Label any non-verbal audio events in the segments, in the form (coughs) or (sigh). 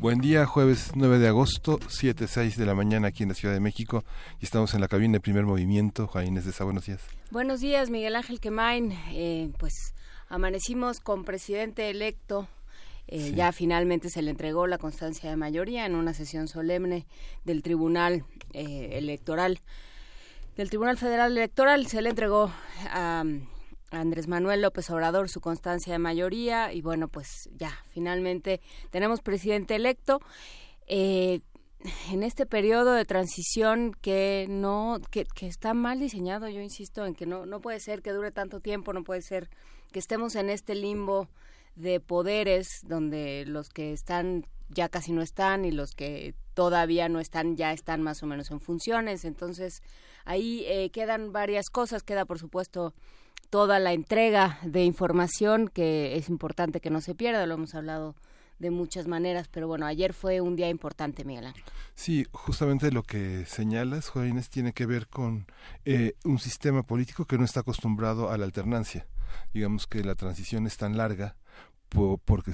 Buen día, jueves 9 de agosto, 7, 6 de la mañana aquí en la Ciudad de México y estamos en la cabina de primer movimiento. Juan Inés de Sá, buenos días. Buenos días, Miguel Ángel Quemain. Eh, pues amanecimos con presidente electo. Eh, Ya finalmente se le entregó la constancia de mayoría en una sesión solemne del Tribunal eh, Electoral, del Tribunal Federal Electoral. Se le entregó a Andrés Manuel López Obrador su constancia de mayoría y bueno, pues ya, finalmente tenemos presidente electo. Eh, en este periodo de transición que no que, que, está mal diseñado yo insisto en que no no puede ser que dure tanto tiempo no puede ser que estemos en este limbo de poderes donde los que están ya casi no están y los que todavía no están ya están más o menos en funciones entonces ahí eh, quedan varias cosas queda por supuesto toda la entrega de información que es importante que no se pierda lo hemos hablado de muchas maneras, pero bueno, ayer fue un día importante, Miguel Ángel. Sí, justamente lo que señalas, Jóvenes, tiene que ver con eh, un sistema político que no está acostumbrado a la alternancia. Digamos que la transición es tan larga porque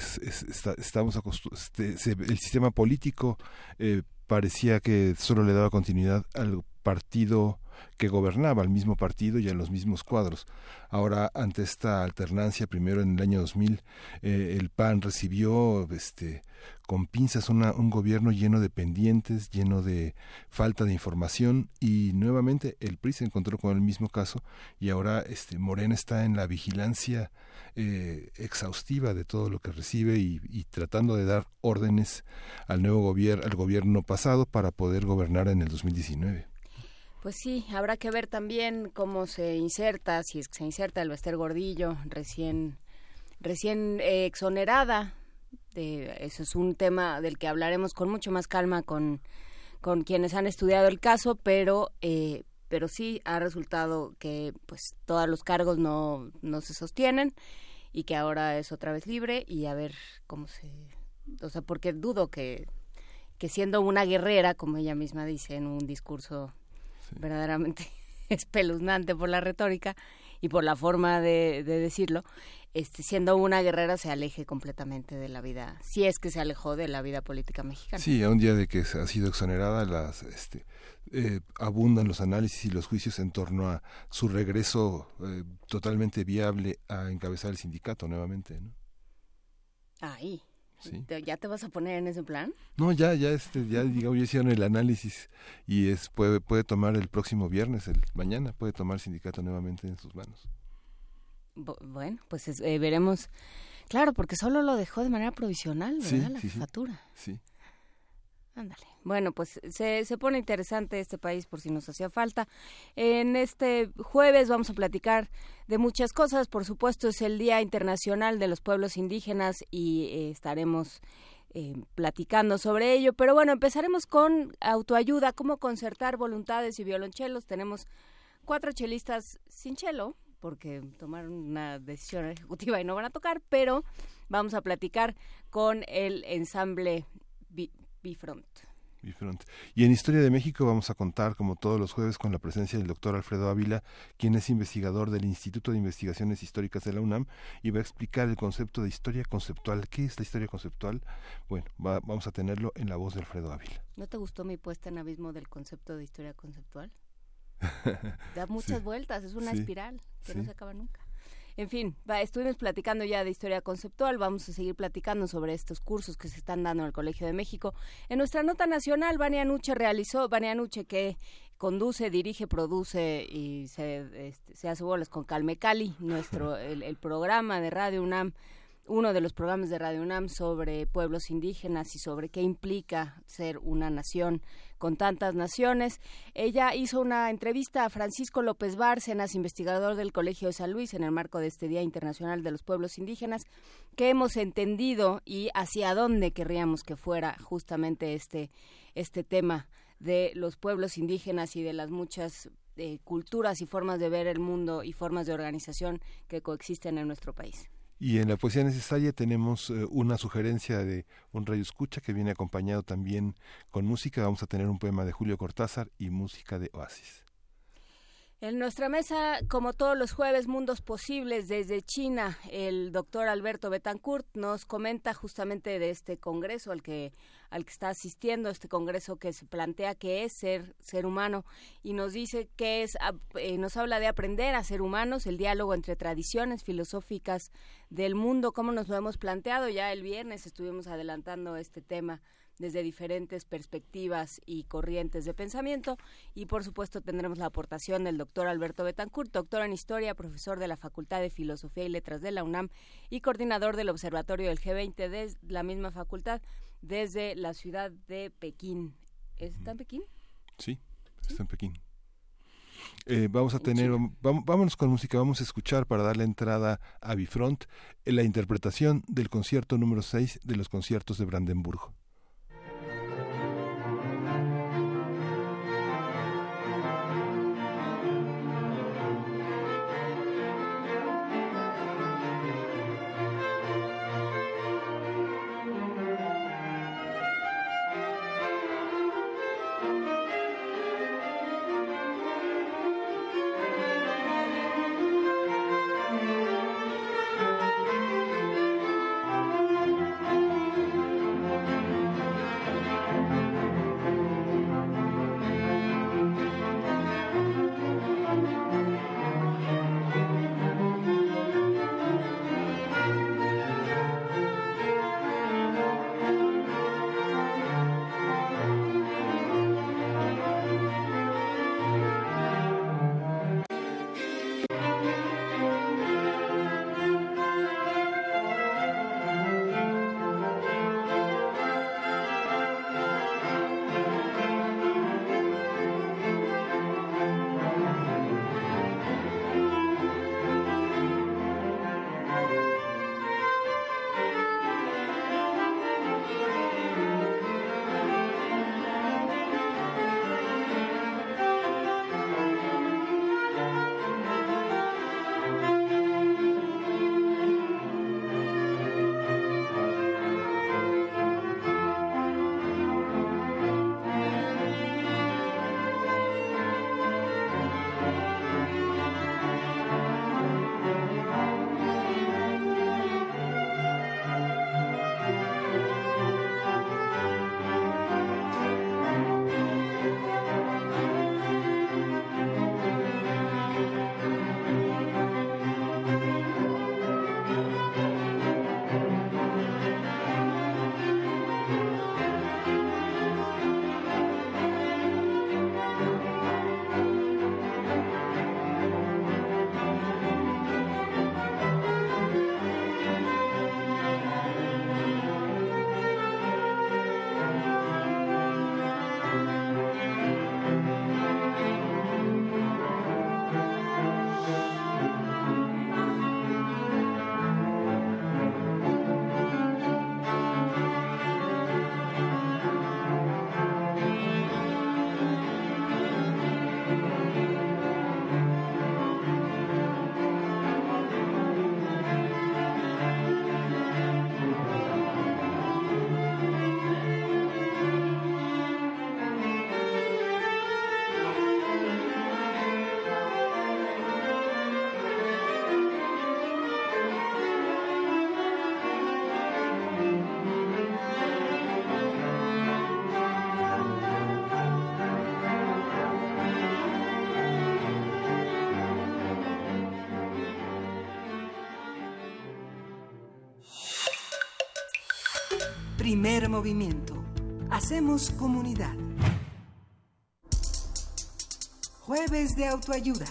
estamos este, el sistema político eh, parecía que solo le daba continuidad al partido que gobernaba al mismo partido y en los mismos cuadros. Ahora, ante esta alternancia, primero en el año 2000, eh, el PAN recibió este, con pinzas una, un gobierno lleno de pendientes, lleno de falta de información y nuevamente el PRI se encontró con el mismo caso y ahora este, Morena está en la vigilancia eh, exhaustiva de todo lo que recibe y, y tratando de dar órdenes al nuevo gobierno, al gobierno pasado para poder gobernar en el 2019. Pues sí, habrá que ver también cómo se inserta, si es que se inserta el Bester Gordillo, recién, recién eh, exonerada. De, eso es un tema del que hablaremos con mucho más calma con, con quienes han estudiado el caso, pero, eh, pero sí ha resultado que pues todos los cargos no, no se sostienen y que ahora es otra vez libre y a ver cómo se... O sea, porque dudo que, que siendo una guerrera, como ella misma dice en un discurso sí. verdaderamente (laughs) espeluznante por la retórica y por la forma de, de, decirlo, este, siendo una guerrera se aleje completamente de la vida, si es que se alejó de la vida política mexicana. Sí, a un día de que ha sido exonerada, las, este, eh, abundan los análisis y los juicios en torno a su regreso eh, totalmente viable a encabezar el sindicato nuevamente. ¿no? Ahí. Sí. ¿Ya te vas a poner en ese plan? No, ya, ya, este, ya digamos, ya hicieron el análisis y es puede puede tomar el próximo viernes, el mañana puede tomar el sindicato nuevamente en sus manos. Bueno, pues es, eh, veremos. Claro, porque solo lo dejó de manera provisional, ¿verdad? Sí, la sí, jefatura. Sí. Ándale. Bueno, pues se, se pone interesante este país por si nos hacía falta. En este jueves vamos a platicar de muchas cosas. Por supuesto, es el Día Internacional de los Pueblos Indígenas y eh, estaremos eh, platicando sobre ello. Pero bueno, empezaremos con autoayuda, cómo concertar voluntades y violonchelos. Tenemos cuatro chelistas sin chelo, porque tomaron una decisión ejecutiva y no van a tocar, pero vamos a platicar con el ensamble Bifront. Bifront. Y en Historia de México vamos a contar, como todos los jueves, con la presencia del doctor Alfredo Ávila, quien es investigador del Instituto de Investigaciones Históricas de la UNAM y va a explicar el concepto de historia conceptual. ¿Qué es la historia conceptual? Bueno, va, vamos a tenerlo en la voz de Alfredo Ávila. ¿No te gustó mi puesta en abismo del concepto de historia conceptual? (laughs) da muchas sí. vueltas, es una sí. espiral que sí. no se acaba nunca. En fin, va, estuvimos platicando ya de historia conceptual, vamos a seguir platicando sobre estos cursos que se están dando en el Colegio de México. En nuestra nota nacional, Vania Nuche realizó, Vania Nuche que conduce, dirige, produce y se, este, se hace bolas con Calme Cali, nuestro, (laughs) el, el programa de Radio UNAM uno de los programas de Radio UNAM sobre pueblos indígenas y sobre qué implica ser una nación con tantas naciones. Ella hizo una entrevista a Francisco López Bárcenas, investigador del Colegio de San Luis, en el marco de este Día Internacional de los Pueblos Indígenas, que hemos entendido y hacia dónde querríamos que fuera justamente este, este tema de los pueblos indígenas y de las muchas eh, culturas y formas de ver el mundo y formas de organización que coexisten en nuestro país. Y en la poesía necesaria tenemos eh, una sugerencia de un rayo escucha que viene acompañado también con música. Vamos a tener un poema de Julio Cortázar y música de Oasis. En nuestra mesa, como todos los jueves, Mundos Posibles desde China, el doctor Alberto Betancourt nos comenta justamente de este congreso al que, al que está asistiendo, este congreso que se plantea que es ser, ser humano y nos dice que es, eh, nos habla de aprender a ser humanos, el diálogo entre tradiciones filosóficas del mundo, como nos lo hemos planteado. Ya el viernes estuvimos adelantando este tema desde diferentes perspectivas y corrientes de pensamiento. Y por supuesto tendremos la aportación del doctor Alberto Betancourt, doctor en Historia, profesor de la Facultad de Filosofía y Letras de la UNAM y coordinador del Observatorio del G20 de la misma facultad desde la ciudad de Pekín. ¿Está en Pekín? Sí, está en Pekín. Eh, vamos a tener, vamos, vámonos con música, vamos a escuchar para darle entrada a Bifront la interpretación del concierto número 6 de los conciertos de Brandenburgo. Movimiento. Hacemos comunidad. Jueves de autoayuda.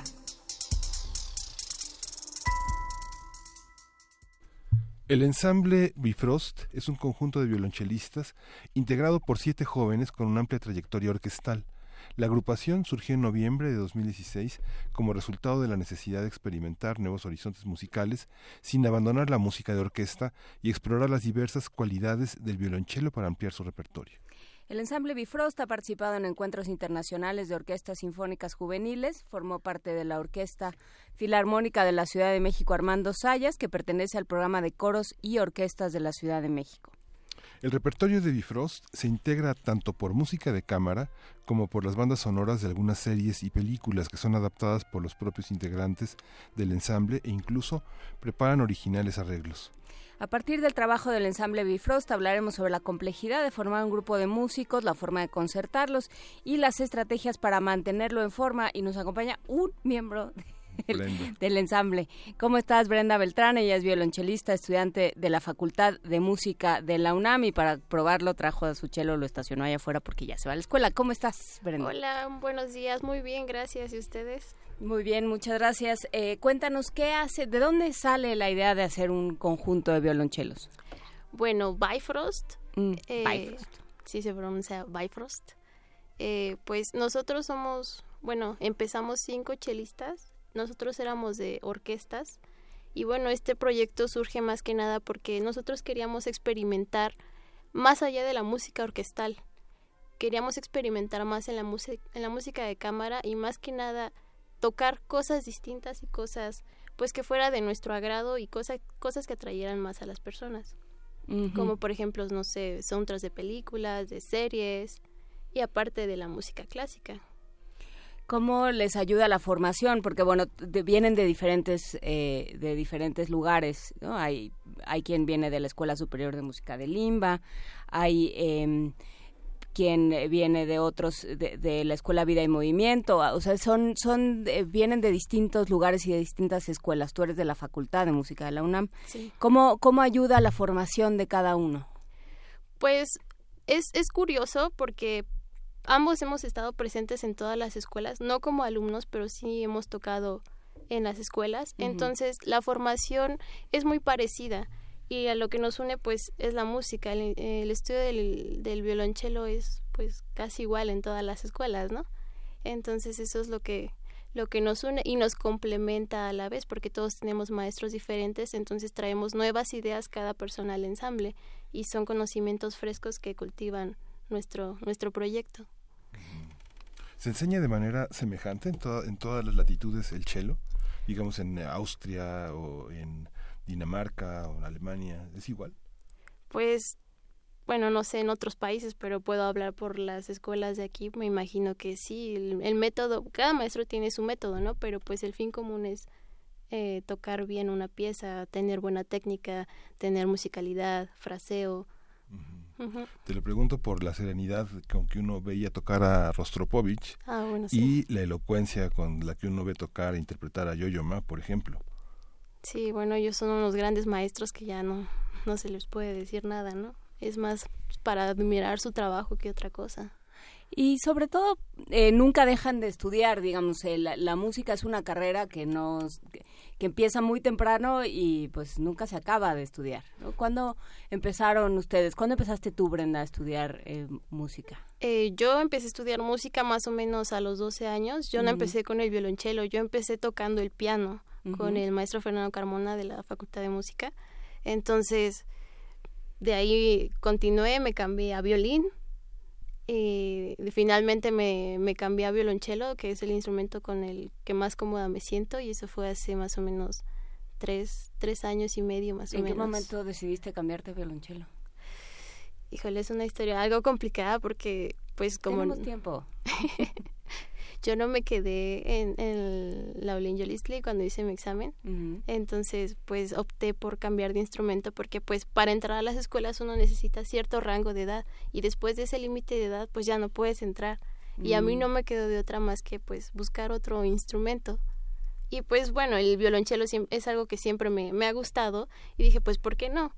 El ensamble Bifrost es un conjunto de violonchelistas integrado por siete jóvenes con una amplia trayectoria orquestal. La agrupación surgió en noviembre de 2016 como resultado de la necesidad de experimentar nuevos horizontes musicales sin abandonar la música de orquesta y explorar las diversas cualidades del violonchelo para ampliar su repertorio. El ensamble Bifrost ha participado en encuentros internacionales de orquestas sinfónicas juveniles, formó parte de la Orquesta Filarmónica de la Ciudad de México Armando Sayas, que pertenece al programa de coros y orquestas de la Ciudad de México. El repertorio de Bifrost se integra tanto por música de cámara como por las bandas sonoras de algunas series y películas que son adaptadas por los propios integrantes del ensamble e incluso preparan originales arreglos. A partir del trabajo del ensamble Bifrost hablaremos sobre la complejidad de formar un grupo de músicos, la forma de concertarlos y las estrategias para mantenerlo en forma. Y nos acompaña un miembro del, (laughs) del, ensamble. ¿Cómo estás, Brenda Beltrán? Ella es violonchelista, estudiante de la Facultad de Música de la UNAM y para probarlo trajo a su chelo, lo estacionó allá afuera porque ya se va a la escuela. ¿Cómo estás, Brenda? Hola, buenos días. Muy bien, gracias. ¿Y ustedes? Muy bien, muchas gracias. Eh, cuéntanos qué hace, de dónde sale la idea de hacer un conjunto de violonchelos. Bueno, Bifrost. Mm, eh, Bifrost. Sí, se pronuncia Bifrost. Eh, pues nosotros somos, bueno, empezamos cinco chelistas. Nosotros éramos de orquestas. Y bueno, este proyecto surge más que nada porque nosotros queríamos experimentar más allá de la música orquestal. Queríamos experimentar más en la, en la música de cámara y más que nada tocar cosas distintas y cosas pues que fuera de nuestro agrado y cosas cosas que atrayeran más a las personas. Como por ejemplo, no sé, soundtracks de películas, de series y aparte de la música clásica. ¿Cómo les ayuda la formación? Porque bueno, vienen de diferentes eh, de diferentes lugares. ¿no? Hay hay quien viene de la Escuela Superior de Música de Limba, hay eh, quien viene de otros de, la escuela Vida y Movimiento, o sea, son son eh, vienen de distintos lugares y de distintas escuelas. Tú eres de la Facultad de Música de la UNAM. ¿Cómo cómo ayuda la formación de cada uno? Pues es es curioso porque ambos hemos estado presentes en todas las escuelas, no como alumnos, pero sí hemos tocado en las escuelas. Entonces, la formación es muy parecida y a lo que nos une pues es la música. El, estudio del, del, violonchelo es pues casi igual en todas las escuelas no entonces eso es lo que lo que nos une y nos complementa a la vez porque todos tenemos maestros diferentes entonces traemos nuevas ideas cada persona al ensamble y son conocimientos frescos que cultivan nuestro nuestro proyecto se enseña de manera semejante en, en todas las latitudes el cello digamos en Austria o en Dinamarca o en Alemania? ¿Es igual? Pues, bueno, no sé en otros países, pero puedo hablar por las escuelas de aquí. Me imagino que sí, el, método, cada maestro tiene su método, ¿no? Pero pues el fin común es eh, tocar bien una pieza, tener buena técnica, tener musicalidad, fraseo. Te lo pregunto por la serenidad con que uno veía tocar a Rostropovich ah, y la elocuencia con la que uno ve tocar e interpretar a Yo-Yo Ma, por ejemplo. Sí, bueno, ellos son unos grandes maestros que ya no, no se les puede decir nada, ¿no? Es más para admirar su trabajo que otra cosa. Y sobre todo, eh, nunca dejan de estudiar, digamos, eh, la, música es una carrera que nos que, empieza muy temprano y pues nunca se acaba de estudiar. ¿no? ¿Cuándo empezaron ustedes? ¿Cuándo empezaste tú, Brenda, a estudiar eh, música? yo empecé a estudiar música más o menos a los 12 años. Yo no empecé con el violonchelo, yo empecé tocando el piano con el maestro Fernando Carmona de la Facultad de Música. Entonces, de ahí continué, me cambié a violín y finalmente me, me cambié a violonchelo, que es el instrumento con el que más cómoda me siento y eso fue hace más o menos tres, tres años y medio más o menos. ¿En qué momento decidiste cambiarte a violonchelo? Híjole, es una historia algo complicada porque pues como... Tenemos tiempo. (laughs) yo no me quedé en, en la Olinjolistli cuando hice mi examen, entonces pues opté por cambiar de instrumento porque pues para entrar a las escuelas uno necesita cierto rango de edad y después de ese límite de edad pues ya no puedes entrar y a mí no mm. me quedó de otra más que pues buscar otro instrumento. Y pues bueno, el violonchelo es algo que siempre me, me ha gustado y dije pues ¿por qué no?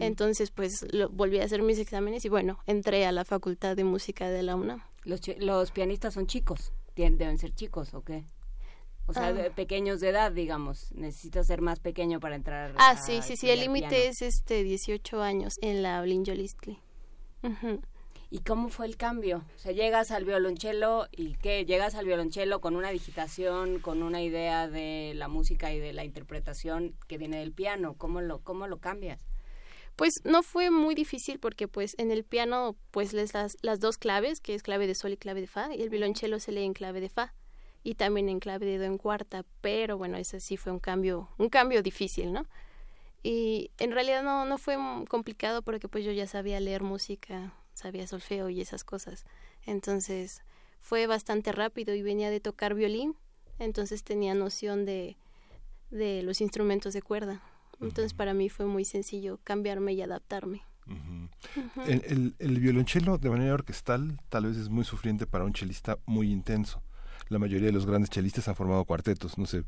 Entonces, pues lo, volví a hacer mis exámenes y bueno, entré a la Facultad de Música de la UNAM. Los, los pianistas son chicos deben ser chicos o qué? O sea, Ah. pequeños de edad, digamos. Necesitas ser más pequeño para entrar. Ah, a sí, sí, sí, el límite es este 18 años en la Blinjolistli. Ujú. ¿Y cómo fue el cambio? O sea, llegas al violonchelo y qué? Llegas al violonchelo con una digitación, con una idea de la música y de la interpretación que viene del piano. ¿Cómo lo, cómo lo cambias? Pues no fue muy difícil porque pues en el piano pues les das las dos claves, que es clave de sol y clave de fa, y el violonchelo se lee en clave de fa y también en clave de do en cuarta, pero bueno, ese sí fue un cambio, un cambio difícil, ¿no? Y en realidad no, no fue complicado porque pues yo ya sabía leer música, sabía solfeo y esas cosas. Entonces fue bastante rápido y venía de tocar violín, entonces tenía noción de, de los instrumentos de cuerda. Entonces para mí fue muy sencillo cambiarme y adaptarme. El, el- el violonchelo de manera orquestal tal vez es muy sufriente para un chelista muy intenso. La mayoría de los grandes chelistas han formado cuartetos, no sé,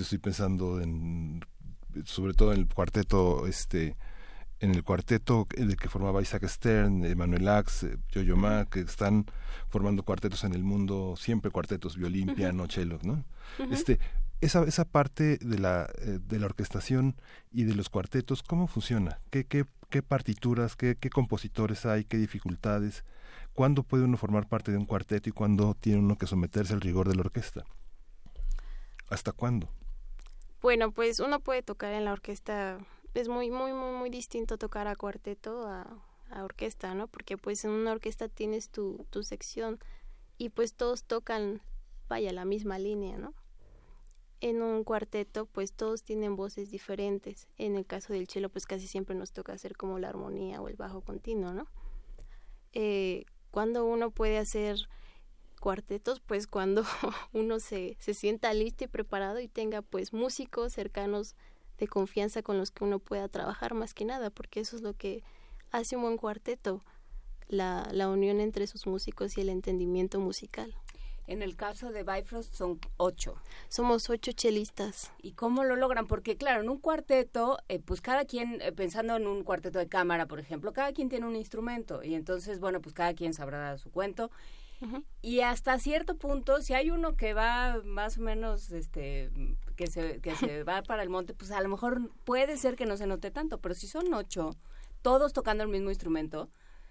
estoy pensando en sobre todo en el cuarteto este en el cuarteto en el que formaba Isaac Stern, Emanuel Ax, eh, Yo-Yo Ma, que están formando cuartetos en el mundo, siempre cuartetos, violín, piano, cello, ¿no? Este, esa, esa parte de la, eh, de la orquestación y de los cuartetos, ¿cómo funciona? ¿Qué, qué, qué partituras, qué, qué compositores hay, qué dificultades? ¿Cuándo puede uno formar parte de un cuarteto y cuándo tiene uno que someterse al rigor de la orquesta? ¿Hasta cuándo? Bueno, pues uno puede tocar en la orquesta, es muy, muy, muy, muy distinto tocar a cuarteto a, a orquesta, ¿no? Porque pues en una orquesta tienes tu, tu sección y pues todos tocan, vaya, la misma línea, ¿no? En un cuarteto pues todos tienen voces diferentes. En el caso del cello pues casi siempre nos toca hacer como la armonía o el bajo continuo, ¿no? Eh, cuando uno puede hacer cuartetos, pues cuando (laughs) uno se, se sienta listo y preparado y tenga pues músicos cercanos de confianza con los que uno pueda trabajar más que nada, porque eso es lo que hace un buen cuarteto, la, la unión entre sus músicos y el entendimiento musical. En el caso de Bifrost son ocho. Somos ocho chelistas. ¿Y cómo lo logran? Porque claro, en un cuarteto, eh, pues cada quien, eh, pensando en un cuarteto de cámara, por ejemplo, cada quien tiene un instrumento y entonces, bueno, pues cada quien sabrá dar su cuento. Y hasta cierto punto, si hay uno que va más o menos, este, que se, que se (laughs) va para el monte, pues a lo mejor puede ser que no se note tanto, pero si son ocho, todos tocando el mismo instrumento,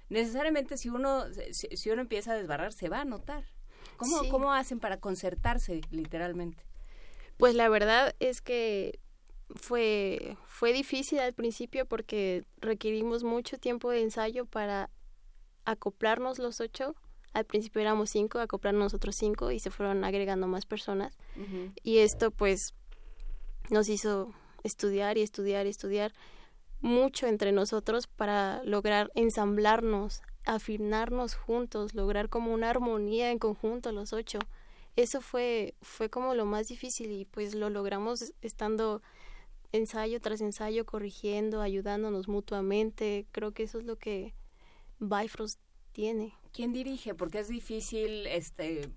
necesariamente si uno, si, si uno empieza a desbarrar, se va a notar. ¿Cómo, Sí. ¿Cómo hacen para concertarse, literalmente? Pues la verdad es que fue, fue difícil al principio porque requerimos mucho tiempo de ensayo para acoplarnos los ocho. Al principio éramos cinco, acoplarnos nosotros cinco y se fueron agregando más personas. Y esto pues nos hizo estudiar y estudiar y estudiar mucho entre nosotros para lograr ensamblarnos, afinarnos juntos, lograr como una armonía en conjunto los ocho. Eso fue, fue como lo más difícil y pues lo logramos estando ensayo tras ensayo, corrigiendo, ayudándonos mutuamente. Creo que eso es lo que Bifrost tiene. ¿Quién dirige? Porque es difícil, este,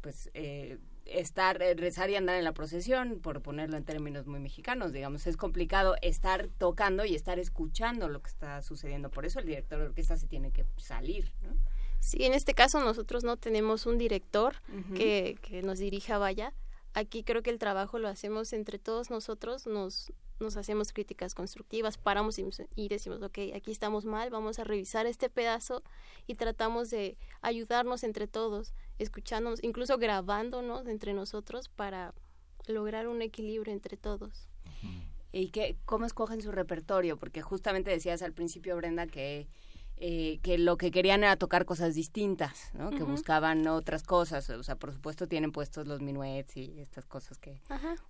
pues, eh, estar, eh, rezar y andar en la procesión, por ponerlo en términos muy mexicanos, digamos, es complicado estar tocando y estar escuchando lo que está sucediendo. Por eso el director de orquesta se tiene que salir, ¿no? Sí, en este caso nosotros no tenemos un director que, que nos dirija vaya. Aquí creo que el trabajo lo hacemos entre todos nosotros, nos, nos hacemos críticas constructivas, paramos y, y decimos, ok, aquí estamos mal, vamos a revisar este pedazo y tratamos de ayudarnos entre todos, escuchándonos, incluso grabándonos entre nosotros para lograr un equilibrio entre todos. ¿Y qué, cómo escogen su repertorio? Porque justamente decías al principio, Brenda, que, eh, que lo que querían era tocar cosas distintas, ¿no? Que buscaban otras cosas. O sea, por supuesto tienen puestos los minuets y estas cosas que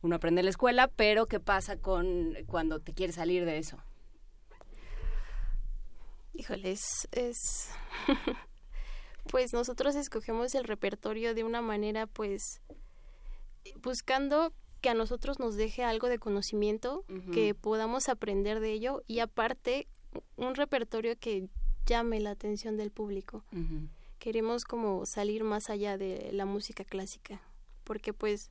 uno aprende en la escuela, pero ¿qué pasa con cuando te quieres salir de eso? Híjole, es, es... (laughs) pues nosotros escogemos el repertorio de una manera, pues, buscando que a nosotros nos deje algo de conocimiento, que podamos aprender de ello y aparte un repertorio que llame la atención del público. Queremos como salir más allá de la música clásica, porque pues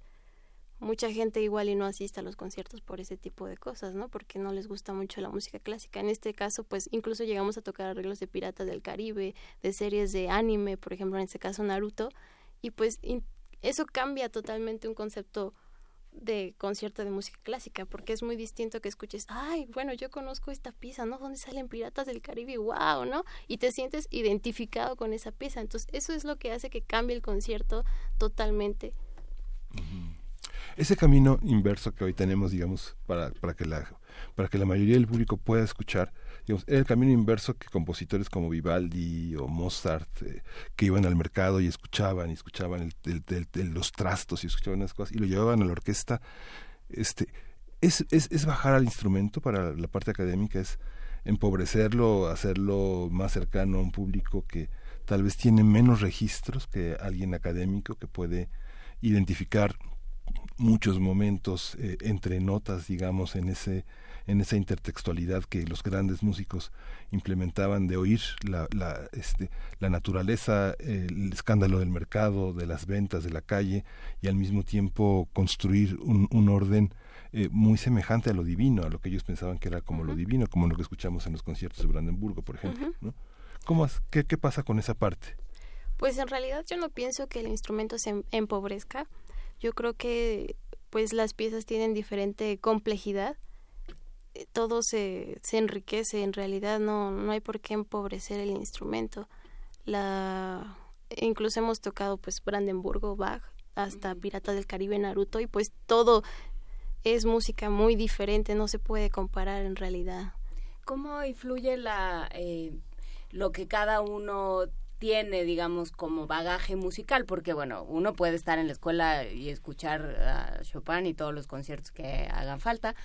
mucha gente igual y no asiste a los conciertos por ese tipo de cosas, ¿no? Porque no les gusta mucho la música clásica. En este caso, pues incluso llegamos a tocar arreglos de Piratas del Caribe, de series de anime, por ejemplo, en este caso Naruto, y pues eso cambia totalmente un concepto de concierto de música clásica, porque es muy distinto que escuches, ay, bueno, yo conozco esta pieza, ¿no? ¿Dónde salen Piratas del Caribe? ¡Wow! ¿no? Y te sientes identificado con esa pieza. Entonces, eso es lo que hace que cambie el concierto totalmente. Ese camino inverso que hoy tenemos, digamos, para, para, que, la, para que la mayoría del público pueda escuchar, era el camino inverso que compositores como Vivaldi o Mozart, eh, que iban al mercado y escuchaban, y escuchaban los trastos y escuchaban las cosas, y lo llevaban a la orquesta. Este, es, es, es bajar al instrumento para la parte académica, es empobrecerlo, hacerlo más cercano a un público que tal vez tiene menos registros que alguien académico que puede identificar muchos momentos eh, entre notas, digamos, en ese en esa intertextualidad que los grandes músicos implementaban de oír la, la, este, la naturaleza, el escándalo del mercado, de las ventas, de la calle, y al mismo tiempo construir un, un orden eh, muy semejante a lo divino, a lo que ellos pensaban que era como lo divino, como lo que escuchamos en los conciertos de Brandenburgo, por ejemplo. ¿no? ¿Cómo, qué, ¿Qué pasa con esa parte? Pues en realidad yo no pienso que el instrumento se em, empobrezca. Yo creo que pues las piezas tienen diferente complejidad. Eh, todo se, se enriquece, en realidad no, no hay por qué empobrecer el instrumento. La incluso hemos tocado pues Brandenburgo, Bach, hasta Piratas del Caribe, Naruto y pues todo es música muy diferente, no se puede comparar en realidad. ¿Cómo influye la eh, lo que cada uno tiene, digamos, como bagaje musical, porque bueno, uno puede estar en la escuela y escuchar a Chopin y todos los conciertos que hagan falta,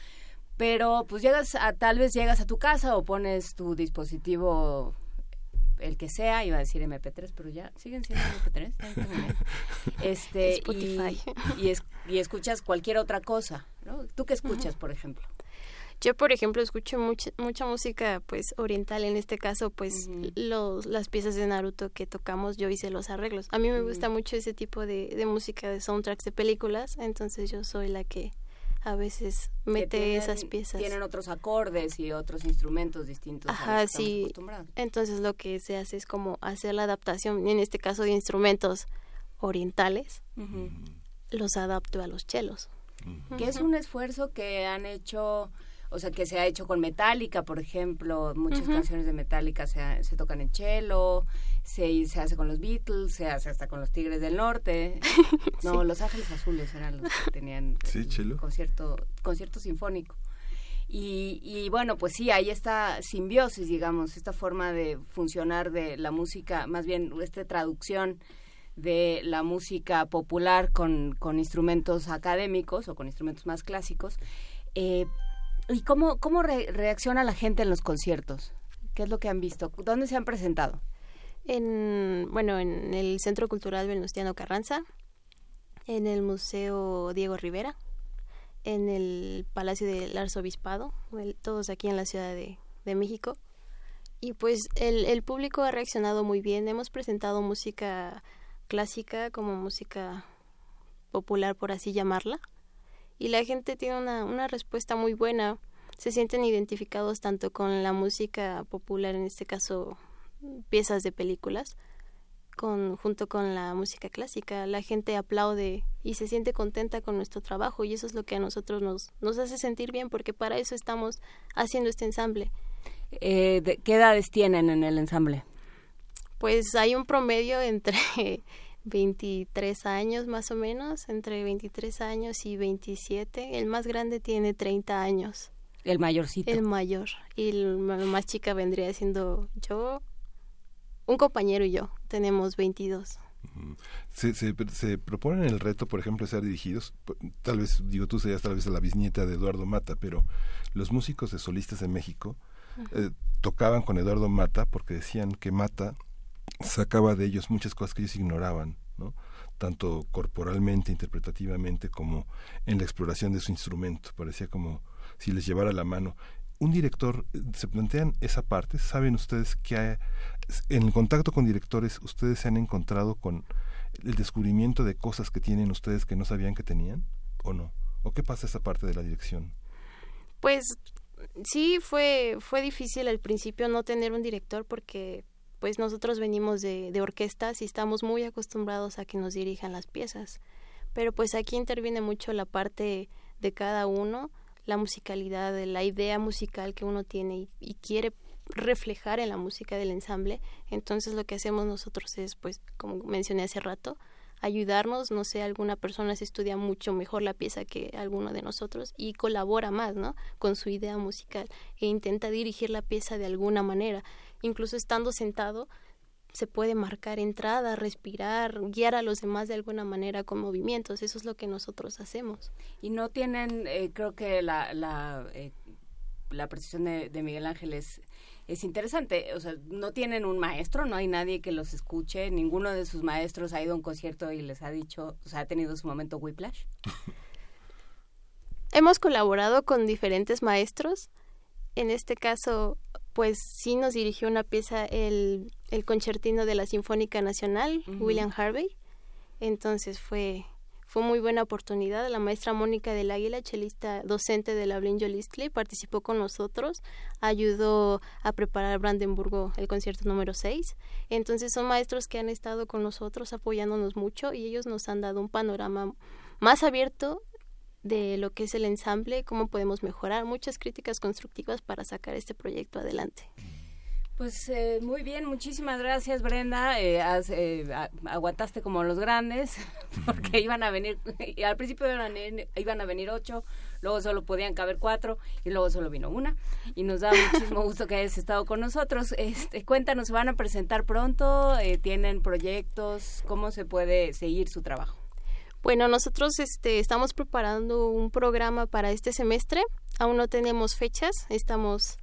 pero pues llegas a, tal vez llegas a tu casa o pones tu dispositivo el que sea, iba a decir MP3, pero ya siguen siendo MP3. (laughs) este, Spotify. Y, y, escuchas cualquier otra cosa, ¿no? ¿Tú qué escuchas, por ejemplo? Yo, por ejemplo, escucho mucha, mucha música pues oriental, en este caso pues los, las piezas de Naruto que tocamos, yo hice los arreglos. A mí me gusta mucho ese tipo de, de música de soundtracks de películas, entonces yo soy la que a veces mete esas piezas. Tienen otros acordes y otros instrumentos distintos. Ajá, sí. Entonces lo que se hace es como hacer la adaptación, en este caso de instrumentos orientales, los adapto a los chelos. Que es un esfuerzo que han hecho o sea, que se ha hecho con Metallica, por ejemplo, muchas canciones de Metallica se, se tocan en cello, se, se hace con los Beatles, se hace hasta con los Tigres del Norte. (laughs) No, Los Ángeles Azules eran los que tenían (laughs) sí, concierto, concierto sinfónico. Y, y, bueno, pues sí, hay esta simbiosis, digamos, esta forma de funcionar de la música, más bien esta traducción de la música popular con, con instrumentos académicos o con instrumentos más clásicos. Eh, ¿Y cómo, cómo reacciona la gente en los conciertos? ¿Qué es lo que han visto? ¿Dónde se han presentado? En, bueno, en el Centro Cultural Venustiano Carranza, en el Museo Diego Rivera, en el Palacio del Arzobispado, todos aquí en la Ciudad de, de México. Y pues el, el público ha reaccionado muy bien. Hemos presentado música clásica como música popular, por así llamarla y la gente tiene una, una respuesta muy buena. Se sienten identificados tanto con la música popular, en este caso piezas de películas, con, junto con la música clásica. La gente aplaude y se siente contenta con nuestro trabajo y eso es lo que a nosotros nos, nos hace sentir bien porque para eso estamos haciendo este ensamble. Eh, ¿Qué edades tienen en el ensamble? Pues hay un promedio entre (laughs) 23 años más o menos, entre 23 años y 27. El más grande tiene 30 años. El mayorcito. El mayor. Y el más chica vendría siendo yo, un compañero y yo. Tenemos 22. Se, se, se, proponen el reto, por ejemplo, de ser dirigidos, tal vez, digo, tú seas tal vez la bisnieta de Eduardo Mata, pero los músicos de solistas de México eh, tocaban con Eduardo Mata porque decían que Mata sacaba de ellos muchas cosas que ellos ignoraban, ¿no? tanto corporalmente, interpretativamente, como en la exploración de su instrumento. Parecía como si les llevara la mano. Un director, ¿se plantean esa parte? ¿Saben ustedes que en el contacto con directores ustedes se han encontrado con el descubrimiento de cosas que tienen ustedes que no sabían que tenían? ¿O no? ¿O qué pasa esa parte de la dirección? Pues sí, fue, fue difícil al principio no tener un director porque pues nosotros venimos de, de orquestas y estamos muy acostumbrados a que nos dirijan las piezas. Pero pues aquí interviene mucho la parte de cada uno, la musicalidad, la idea musical que uno tiene y, quiere reflejar en la música del ensamble. Entonces lo que hacemos nosotros es, pues, como mencioné hace rato, ayudarnos, no sé, alguna persona se estudia mucho mejor la pieza que alguno de nosotros y colabora más, ¿no? Con su idea musical e intenta dirigir la pieza de alguna manera. Incluso estando sentado, se puede marcar entrada, respirar, guiar a los demás de alguna manera con movimientos. Eso es lo que nosotros hacemos. Y no tienen, eh, creo que la, la, eh, la precisión de, de, Miguel Ángel es, es interesante. O sea, no tienen un maestro, no hay nadie que los escuche. Ninguno de sus maestros ha ido a un concierto y les ha dicho, o sea, ha tenido su momento whiplash. (laughs) Hemos colaborado con diferentes maestros. En este caso, pues sí nos dirigió una pieza el, el concertino de la Sinfónica Nacional, William Harvey. Entonces fue, fue muy buena oportunidad. La maestra Mónica del Águila, chelista docente de la Blinjo Listley, participó con nosotros, ayudó a preparar Brandenburgo el concierto número 6. Entonces son maestros que han estado con nosotros apoyándonos mucho y ellos nos han dado un panorama más abierto de lo que es el ensamble, cómo podemos mejorar, muchas críticas constructivas para sacar este proyecto adelante. Pues eh, muy bien, muchísimas gracias Brenda. Eh, eh, aguantaste como los grandes, (laughs) porque iban a venir, al principio iban a, venir, iban a venir ocho, luego solo podían caber cuatro y luego solo vino una. Y nos da muchísimo (laughs) gusto que hayas estado con nosotros. Este, cuéntanos, ¿van a presentar pronto? ¿Tienen proyectos? ¿Cómo se puede seguir su trabajo? Bueno, nosotros este, estamos preparando un programa para este semestre. Aún no tenemos fechas, estamos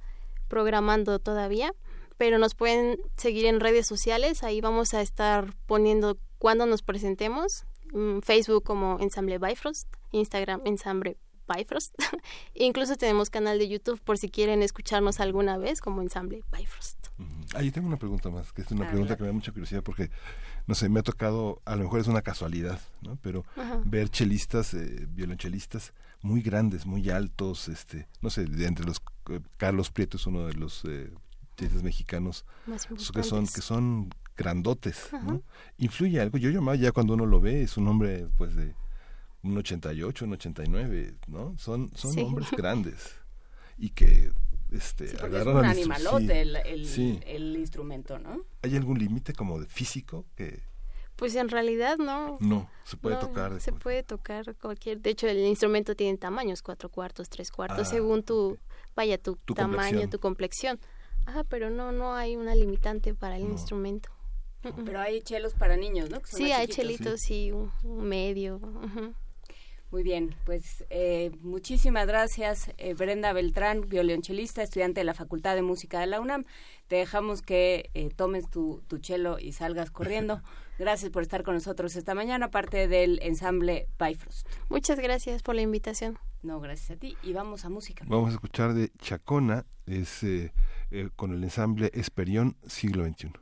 programando todavía, pero nos pueden seguir en redes sociales. Ahí vamos a estar poniendo cuándo nos presentemos. Mm, Facebook como Ensamble Bifrost, Instagram Ensamble Bifrost. (laughs) Incluso tenemos canal de YouTube por si quieren escucharnos alguna vez como Ensamble Bifrost. Ahí tengo una pregunta más, que es una pregunta que me da mucha curiosidad porque no sé, me ha tocado, a lo mejor es una casualidad, ¿no? Pero ver chelistas, eh, violonchelistas muy grandes, muy altos, este, no sé, de entre los eh, Carlos Prieto es uno de los eh, chelistas mexicanos que son que son grandotes, ¿no? Influye algo. Yo llamaba ya cuando uno lo ve es un hombre pues de un 88, un 89, ¿no? Son son hombres (laughs) grandes y que este, es un animalote el, instrumento, ¿no? ¿Hay algún límite como de físico que pues en realidad no. No, se puede tocar. Se puede tocar cualquier. De hecho, el instrumento tiene tamaños, cuatro cuartos, tres cuartos, ah, según tu, vaya, tu, tamaño, tu complexión. Ah, pero no, no hay una limitante para el instrumento. Pero hay chelos para niños, ¿no? sí, hay chelitos, y un, medio. Muy bien, pues eh, muchísimas gracias eh, Brenda Beltrán, violonchelista, estudiante de la Facultad de Música de la UNAM. Te dejamos que eh, tomes tu, tu chelo y salgas corriendo. (laughs) Gracias por estar con nosotros esta mañana, parte del ensamble Bifrost. Muchas gracias por la invitación. No, gracias a ti. Y vamos a música. Vamos a escuchar de Chacona, es con el ensamble Esperión siglo XXI.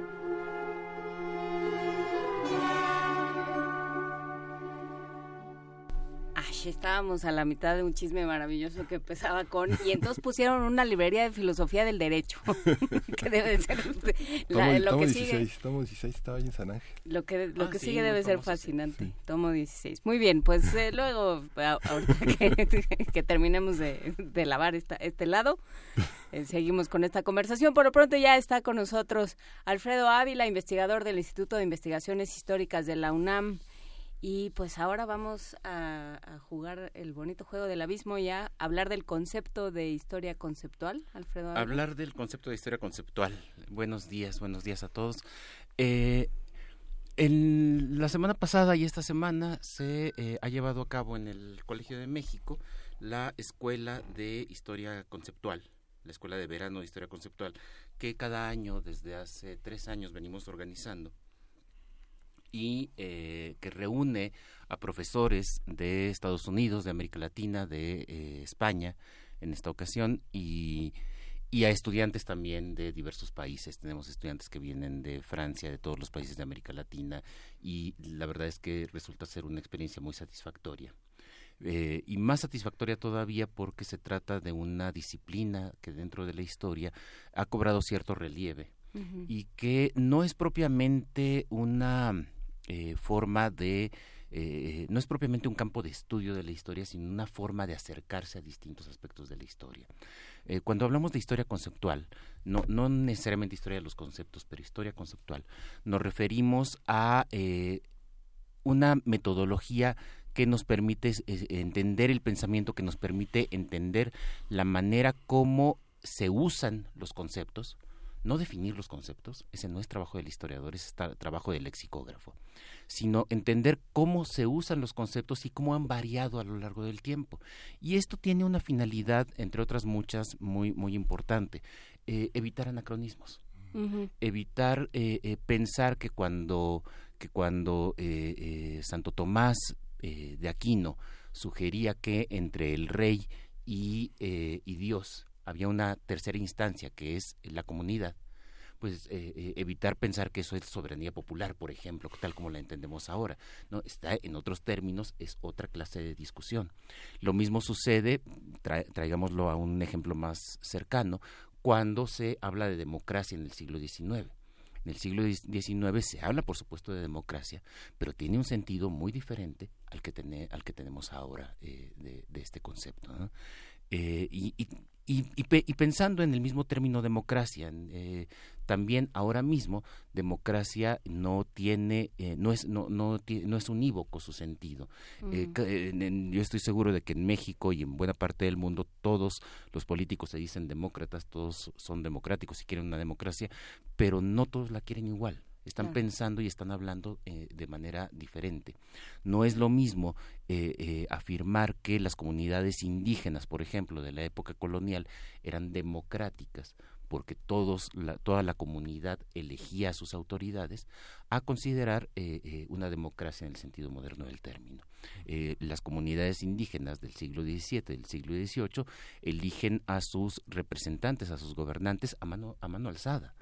Estábamos a la mitad de un chisme maravilloso que empezaba con y entonces pusieron una librería de filosofía del derecho (laughs) que debe ser lo que 16, sigue. tomo 16 estaba ahí en San Ángel. Lo que lo ah, que sigue debe ser fascinante. Tomo 16 muy bien pues eh, luego ahorita que, (laughs) terminemos de, lavar esta, este lado eh, seguimos con esta conversación. Por lo pronto ya está con nosotros Alfredo Ávila investigador del Instituto de Investigaciones Históricas de la UNAM y pues ahora vamos a, jugar el bonito juego del abismo y a hablar del concepto de historia conceptual, Alfredo. Hablar del concepto de historia conceptual. Buenos días, buenos días a todos. Eh, la semana pasada y esta semana se eh, ha llevado a cabo en el Colegio de México la Escuela de Historia Conceptual, la Escuela de Verano de Historia Conceptual, que cada año, desde hace tres años, venimos organizando y eh, que reúne a profesores de Estados Unidos, de América Latina, de eh, España en esta ocasión y, y a estudiantes también de diversos países. Tenemos estudiantes que vienen de Francia, de todos los países de América Latina y la verdad es que resulta ser una experiencia muy satisfactoria. Eh, y más satisfactoria todavía porque se trata de una disciplina que dentro de la historia ha cobrado cierto relieve y que no es propiamente una eh, forma de eh, no es propiamente un campo de estudio de la historia, sino una forma de acercarse a distintos aspectos de la historia. Eh, cuando hablamos de historia conceptual, no, no necesariamente historia de los conceptos, pero historia conceptual, nos referimos a una metodología que nos permite entender el pensamiento, que nos permite entender la manera como se usan los conceptos, no definir los conceptos, ese no es trabajo del historiador, es trabajo del lexicógrafo, sino entender cómo se usan los conceptos y cómo han variado a lo largo del tiempo. Y esto tiene una finalidad, entre otras muchas, muy, muy importante, eh, evitar anacronismos. Evitar eh, eh, pensar que cuando, que cuando Santo Tomás de Aquino sugería que entre el rey y, y Dios había una tercera instancia que es la comunidad, pues eh, eh, evitar pensar que eso es soberanía popular, por ejemplo, tal como la entendemos ahora. No, está en otros términos, es otra clase de discusión. Lo mismo sucede, traigámoslo a un ejemplo más cercano, cuando se habla de democracia en el siglo XIX. En el siglo XIX se habla, por supuesto, de democracia, pero tiene un sentido muy diferente al que, al que tenemos ahora eh, de, este concepto. y, pensando en el mismo término democracia, eh, también ahora mismo democracia no tiene, eh, no es no, no, no es unívoco su sentido. Eh, yo estoy seguro de que en México y en buena parte del mundo todos los políticos se dicen demócratas, todos son democráticos y quieren una democracia, pero no todos la quieren igual están pensando y están hablando eh, de manera diferente. No es lo mismo eh, eh, afirmar que las comunidades indígenas, por ejemplo, de la época colonial, eran democráticas porque todos toda la comunidad elegía a sus autoridades, a considerar una democracia en el sentido moderno del término. las comunidades indígenas del siglo XVII, del siglo XVIII, eligen a sus representantes, a sus gobernantes a mano, a mano alzada.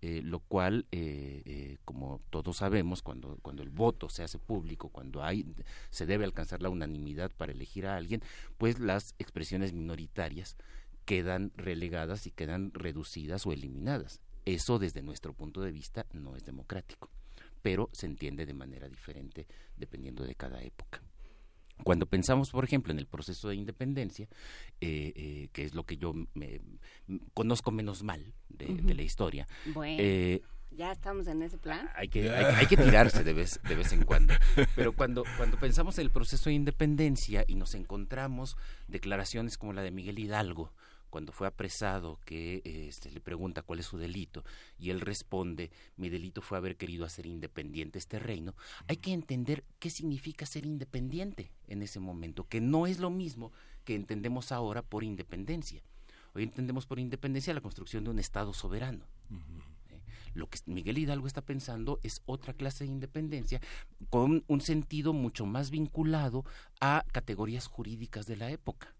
Eh, lo cual, eh, eh, como todos sabemos, cuando, cuando el voto se hace público, cuando hay, se debe alcanzar la unanimidad para elegir a alguien, pues las expresiones minoritarias quedan relegadas y quedan reducidas o eliminadas. Eso desde nuestro punto de vista no es democrático, pero se entiende de manera diferente dependiendo de cada época. Cuando pensamos, por ejemplo, en el proceso de independencia, eh, eh, que es lo que yo me, conozco menos mal de, la historia. Bueno. Eh, ya estamos en ese plan. Hay que, hay, que tirarse de vez, de vez en cuando. Pero cuando, cuando pensamos en el proceso de independencia y nos encontramos declaraciones como la de Miguel Hidalgo, cuando fue apresado, que este, le pregunta cuál es su delito, y él responde, mi delito fue haber querido hacer independiente este reino, hay que entender qué significa ser independiente en ese momento, que no es lo mismo que entendemos ahora por independencia. Hoy entendemos por independencia la construcción de un Estado soberano. ¿eh? Lo que Miguel Hidalgo está pensando es otra clase de independencia con un sentido mucho más vinculado a categorías jurídicas de la época.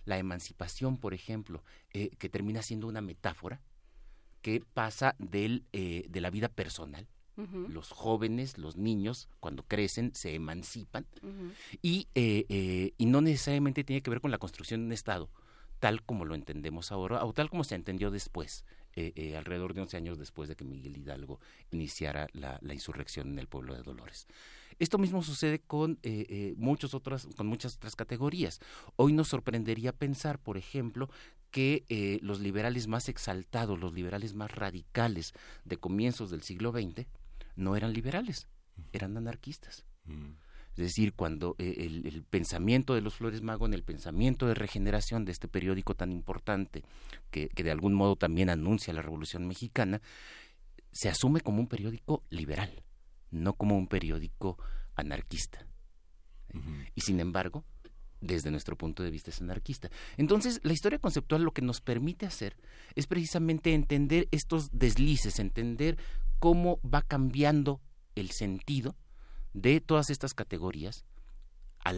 ¿Eh? La emancipación, por ejemplo, eh, que termina siendo una metáfora que pasa del, eh, de la vida personal. Los jóvenes, los niños, cuando crecen, se emancipan y, y no necesariamente tiene que ver con la construcción de un Estado, tal como lo entendemos ahora o tal como se entendió después eh, eh, alrededor de 11 años después de que Miguel Hidalgo iniciara la, insurrección en el pueblo de Dolores. Esto mismo sucede con, eh, muchos otras, con muchas otras categorías. Hoy nos sorprendería pensar, por ejemplo, que los liberales más exaltados, los liberales más radicales de comienzos del siglo XX, no eran liberales, eran anarquistas. Mm. Es decir, cuando eh, el, pensamiento de los Flores Magón, el pensamiento de regeneración de este periódico tan importante, que, de algún modo también anuncia la Revolución Mexicana, se asume como un periódico liberal, no como un periódico anarquista. Y sin embargo, desde nuestro punto de vista es anarquista. Entonces, la historia conceptual lo que nos permite hacer es precisamente entender estos deslices, entender cómo va cambiando el sentido de todas estas categorías a,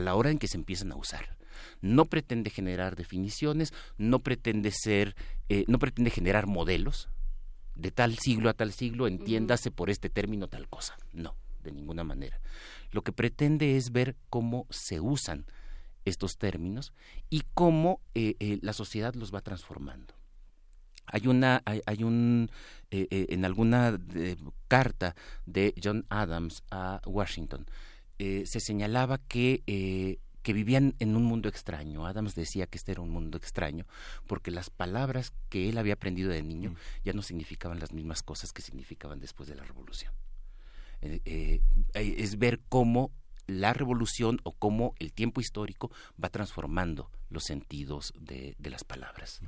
la, hora en que se empiezan a usar. No pretende generar definiciones, no pretende ser, eh, no pretende generar modelos de tal siglo a tal siglo, entiéndase por este término tal cosa. No, de ninguna manera. Lo que pretende es ver cómo se usan estos términos y cómo eh, eh, la sociedad los va transformando. Hay una, hay, un, eh, eh, en alguna carta de John Adams a Washington, eh, se señalaba que, que vivían en un mundo extraño. Adams decía que este era un mundo extraño porque las palabras que él había aprendido de niño mm. ya no significaban las mismas cosas que significaban después de la revolución. es ver cómo la revolución o cómo el tiempo histórico va transformando los sentidos de, las palabras.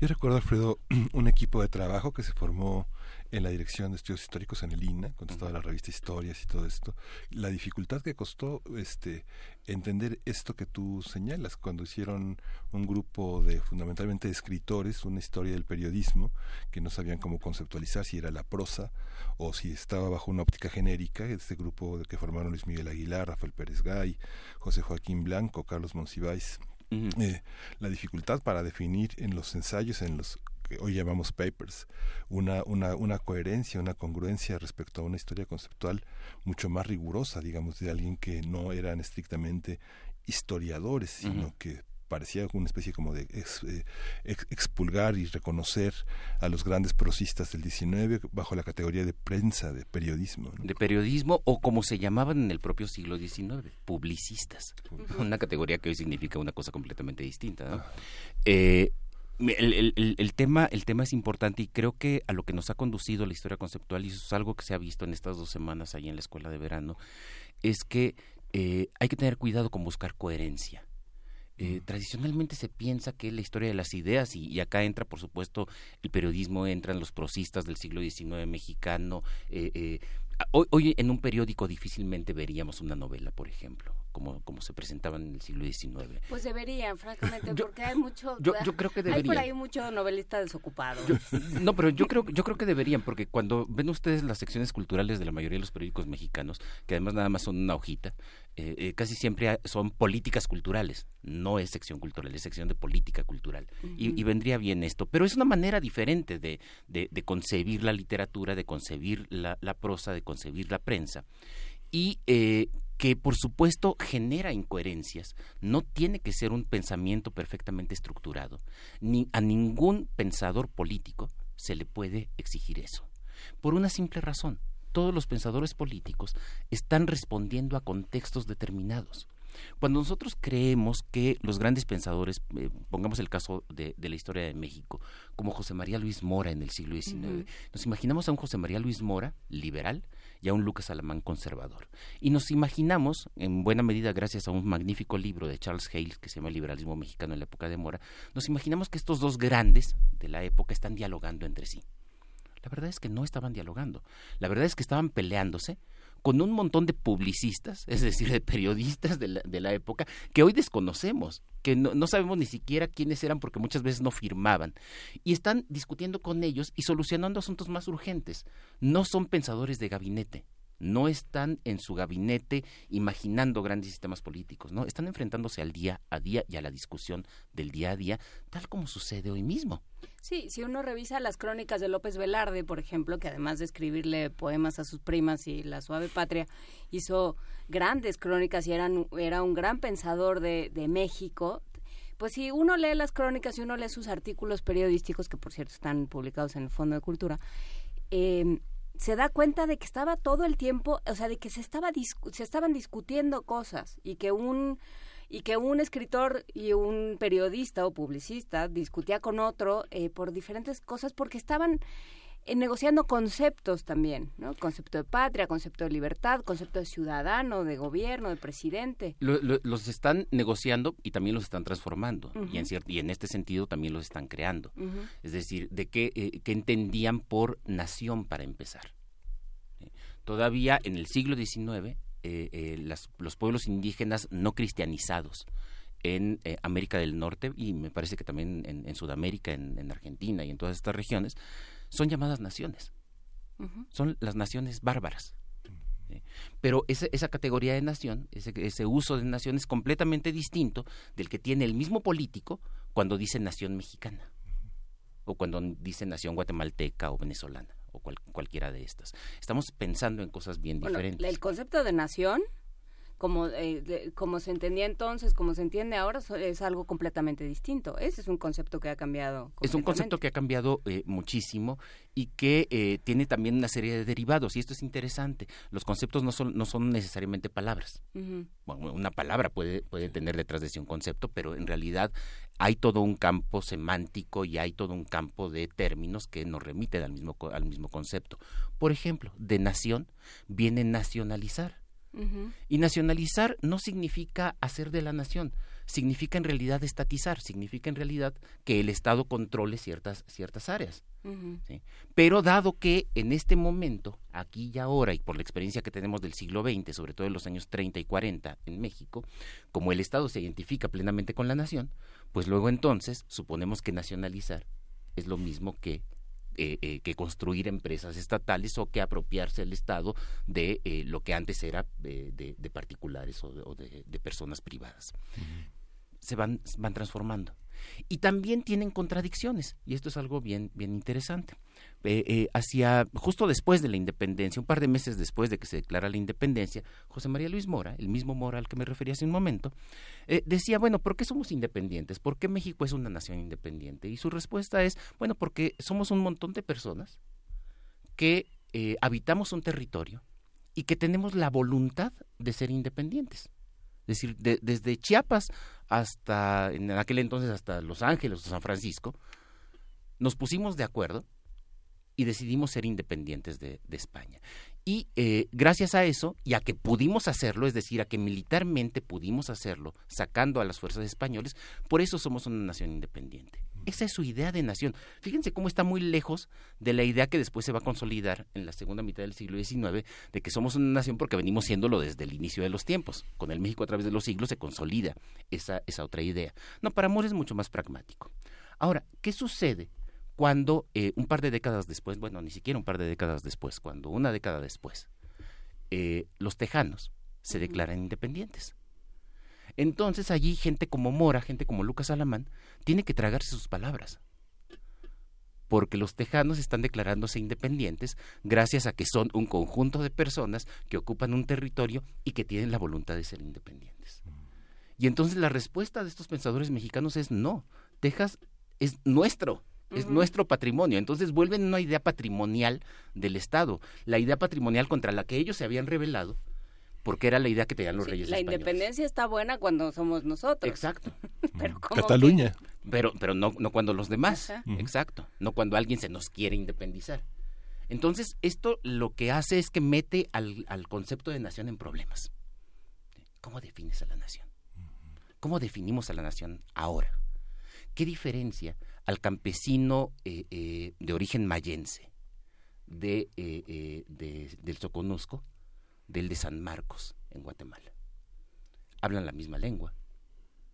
Yo recuerdo, Alfredo, (clears throat) un equipo de trabajo que se formó en la Dirección de Estudios Históricos en el INA, con toda la revista Historias y todo esto, la dificultad que costó este entender esto que tú señalas, cuando hicieron un grupo de fundamentalmente escritores, una historia del periodismo, que no sabían cómo conceptualizar si era la prosa o si estaba bajo una óptica genérica, este grupo que formaron Luis Miguel Aguilar, Rafael Pérez Gay, José Joaquín Blanco, Carlos Monsiváis, eh, la dificultad para definir en los ensayos, en los que hoy llamamos papers, una, una, una coherencia, una congruencia respecto a una historia conceptual mucho más rigurosa, digamos, de alguien que no eran estrictamente historiadores, sino que parecía una especie como de eh, expulgar y reconocer a los grandes prosistas del 19 bajo la categoría de prensa, de periodismo. De periodismo o como se llamaban en el propio siglo XIX, publicistas. Una categoría que hoy significa una cosa completamente distinta. Ah. Eh, el, tema, el tema es importante y creo que a lo que nos ha conducido la historia conceptual, y eso es algo que se ha visto en estas dos semanas ahí en la escuela de verano, es que eh, hay que tener cuidado con buscar coherencia. Eh, tradicionalmente se piensa que la historia de las ideas, y, acá entra, por supuesto, el periodismo, entran los prosistas del siglo XIX mexicano. Eh, hoy, hoy en un periódico difícilmente veríamos una novela, por ejemplo como, como se presentaban en el siglo XIX. Pues deberían, francamente, porque hay mucho... Yo, creo que deberían. Hay por ahí mucho novelista desocupado. no, pero yo creo, yo creo que deberían, porque cuando ven ustedes las secciones culturales de la mayoría de los periódicos mexicanos, que además nada más son una hojita, eh, eh, casi siempre son políticas culturales, no es sección cultural, es sección de política cultural. y, vendría bien esto, pero es una manera diferente de, de, concebir la literatura, de concebir la, la, prosa, de concebir la prensa. Y eh, que por supuesto genera incoherencias. No tiene que ser un pensamiento perfectamente estructurado. Ni a ningún pensador político se le puede exigir eso. Por una simple razón. Todos los pensadores políticos están respondiendo a contextos determinados. Cuando nosotros creemos que los grandes pensadores, eh, pongamos el caso de, la historia de México, como José María Luis Mora en el siglo XIX, nos imaginamos a un José María Luis Mora liberal y a un Lucas Alamán conservador. Y nos imaginamos, en buena medida gracias a un magnífico libro de Charles Hale que se llama El liberalismo mexicano en la época de Mora, nos imaginamos que estos dos grandes de la época están dialogando entre sí. La verdad es que no estaban dialogando. La verdad es que estaban peleándose con un montón de publicistas, es decir, de periodistas de la, época, que hoy desconocemos, que no, no, sabemos ni siquiera quiénes eran porque muchas veces no firmaban. Y están discutiendo con ellos y solucionando asuntos más urgentes. No son pensadores de gabinete, no están en su gabinete imaginando grandes sistemas políticos, ¿no? Están enfrentándose al día a día y a la discusión del día a día, tal como sucede hoy mismo. Sí, si uno revisa las crónicas de López Velarde, por ejemplo, que además de escribirle poemas a sus primas y La Suave Patria, hizo grandes crónicas y era un gran pensador de, de México, pues si uno lee las crónicas y uno lee sus artículos periodísticos, que por cierto están publicados en el Fondo de Cultura, eh, se da cuenta de que estaba todo el tiempo, o sea, de que se estaba se estaban discutiendo cosas y que un y que un escritor y un periodista o publicista discutía con otro eh, por diferentes cosas porque estaban negociando conceptos también, ¿no? Concepto de patria, concepto de libertad, concepto de ciudadano, de gobierno, de presidente. los están negociando y también los están transformando y, en y en este sentido también los están creando. Es decir, de qué, eh, qué entendían por nación para empezar. Todavía en el siglo XIX, eh, los pueblos indígenas no cristianizados en América del Norte y me parece que también en, Sudamérica, en, Argentina y en todas estas regiones, son llamadas naciones. Son las naciones bárbaras. Pero esa, categoría de nación, ese, ese uso de nación es completamente distinto del que tiene el mismo político cuando dice nación mexicana o cuando dice nación guatemalteca o venezolana o cualquiera de estas. Estamos pensando en cosas bien diferentes. El concepto de nación como, eh, como se entendía entonces, como se entiende ahora, es algo completamente distinto. Ese es un concepto que ha cambiado. Es un concepto que ha cambiado eh, muchísimo y que eh, tiene también una serie de derivados. Y esto es interesante. Los conceptos no son, no son necesariamente palabras. bueno, una palabra puede, puede tener detrás de sí un concepto, pero en realidad hay todo un campo semántico y hay todo un campo de términos que nos remiten al mismo, al mismo concepto. Por ejemplo, de nación viene nacionalizar y nacionalizar no significa hacer de la nación, significa en realidad estatizar, significa en realidad que el Estado controle ciertas, ciertas áreas. Pero dado que en este momento, aquí y ahora, y por la experiencia que tenemos del siglo XX, sobre todo en los años 30 y 40 en México, como el Estado se identifica plenamente con la nación, pues luego entonces suponemos que nacionalizar es lo mismo que eh, eh, que construir empresas estatales o que apropiarse el Estado de eh, lo que antes era de, particulares o de, personas privadas. Se van, van transformando. Y también tienen contradicciones, y esto es algo bien, bien interesante. Eh, eh, hacia justo después de la independencia, un par de meses después de que se declara la independencia, José María Luis Mora, el mismo Mora al que me refería hace un momento, eh, decía, bueno, ¿por qué somos independientes? ¿Por qué México es una nación independiente? Y su respuesta es, bueno, porque somos un montón de personas que habitamos un territorio y que tenemos la voluntad de ser independientes. Es decir, desde Chiapas hasta, en aquel entonces, hasta Los Ángeles o San Francisco, nos pusimos de acuerdo y decidimos ser independientes de, España. Y eh, gracias a eso, y a que pudimos hacerlo, es decir, a que militarmente pudimos hacerlo, sacando a las fuerzas españoles, por eso somos una nación independiente. Esa es su idea de nación. Fíjense cómo está muy lejos de la idea que después se va a consolidar en la segunda mitad del siglo XIX de que somos una nación porque venimos siéndolo desde el inicio de los tiempos. Con el México a través de los siglos se consolida esa, esa otra idea. No, para Amor es mucho más pragmático. Ahora, ¿qué sucede cuando eh, un par de décadas después, bueno, ni siquiera un par de décadas después, cuando una década después, eh, los tejanos se declaran independientes. Entonces allí gente como Mora, gente como Lucas Alamán, tiene que tragarse sus palabras. Porque los tejanos están declarándose independientes gracias a que son un conjunto de personas que ocupan un territorio y que tienen la voluntad de ser independientes. Y entonces la respuesta de estos pensadores mexicanos es no, Texas es nuestro es nuestro patrimonio. Entonces vuelven una idea patrimonial del Estado, la idea patrimonial contra la que ellos se habían rebelado, porque era la idea que tenían los reyes la independencia está buena cuando somos nosotros. Exacto. (laughs) pero Cataluña. Pero, pero no, no cuando los demás. Exacto. No cuando alguien se nos quiere independizar. Entonces, esto lo que hace es que mete al, al concepto de nación en problemas. ¿Cómo defines a la nación? ¿Cómo definimos a la nación ahora? ¿Qué diferencia al campesino eh, eh, de origen mayense de, eh, del Soconusco del de San Marcos, en Guatemala. Hablan la misma lengua,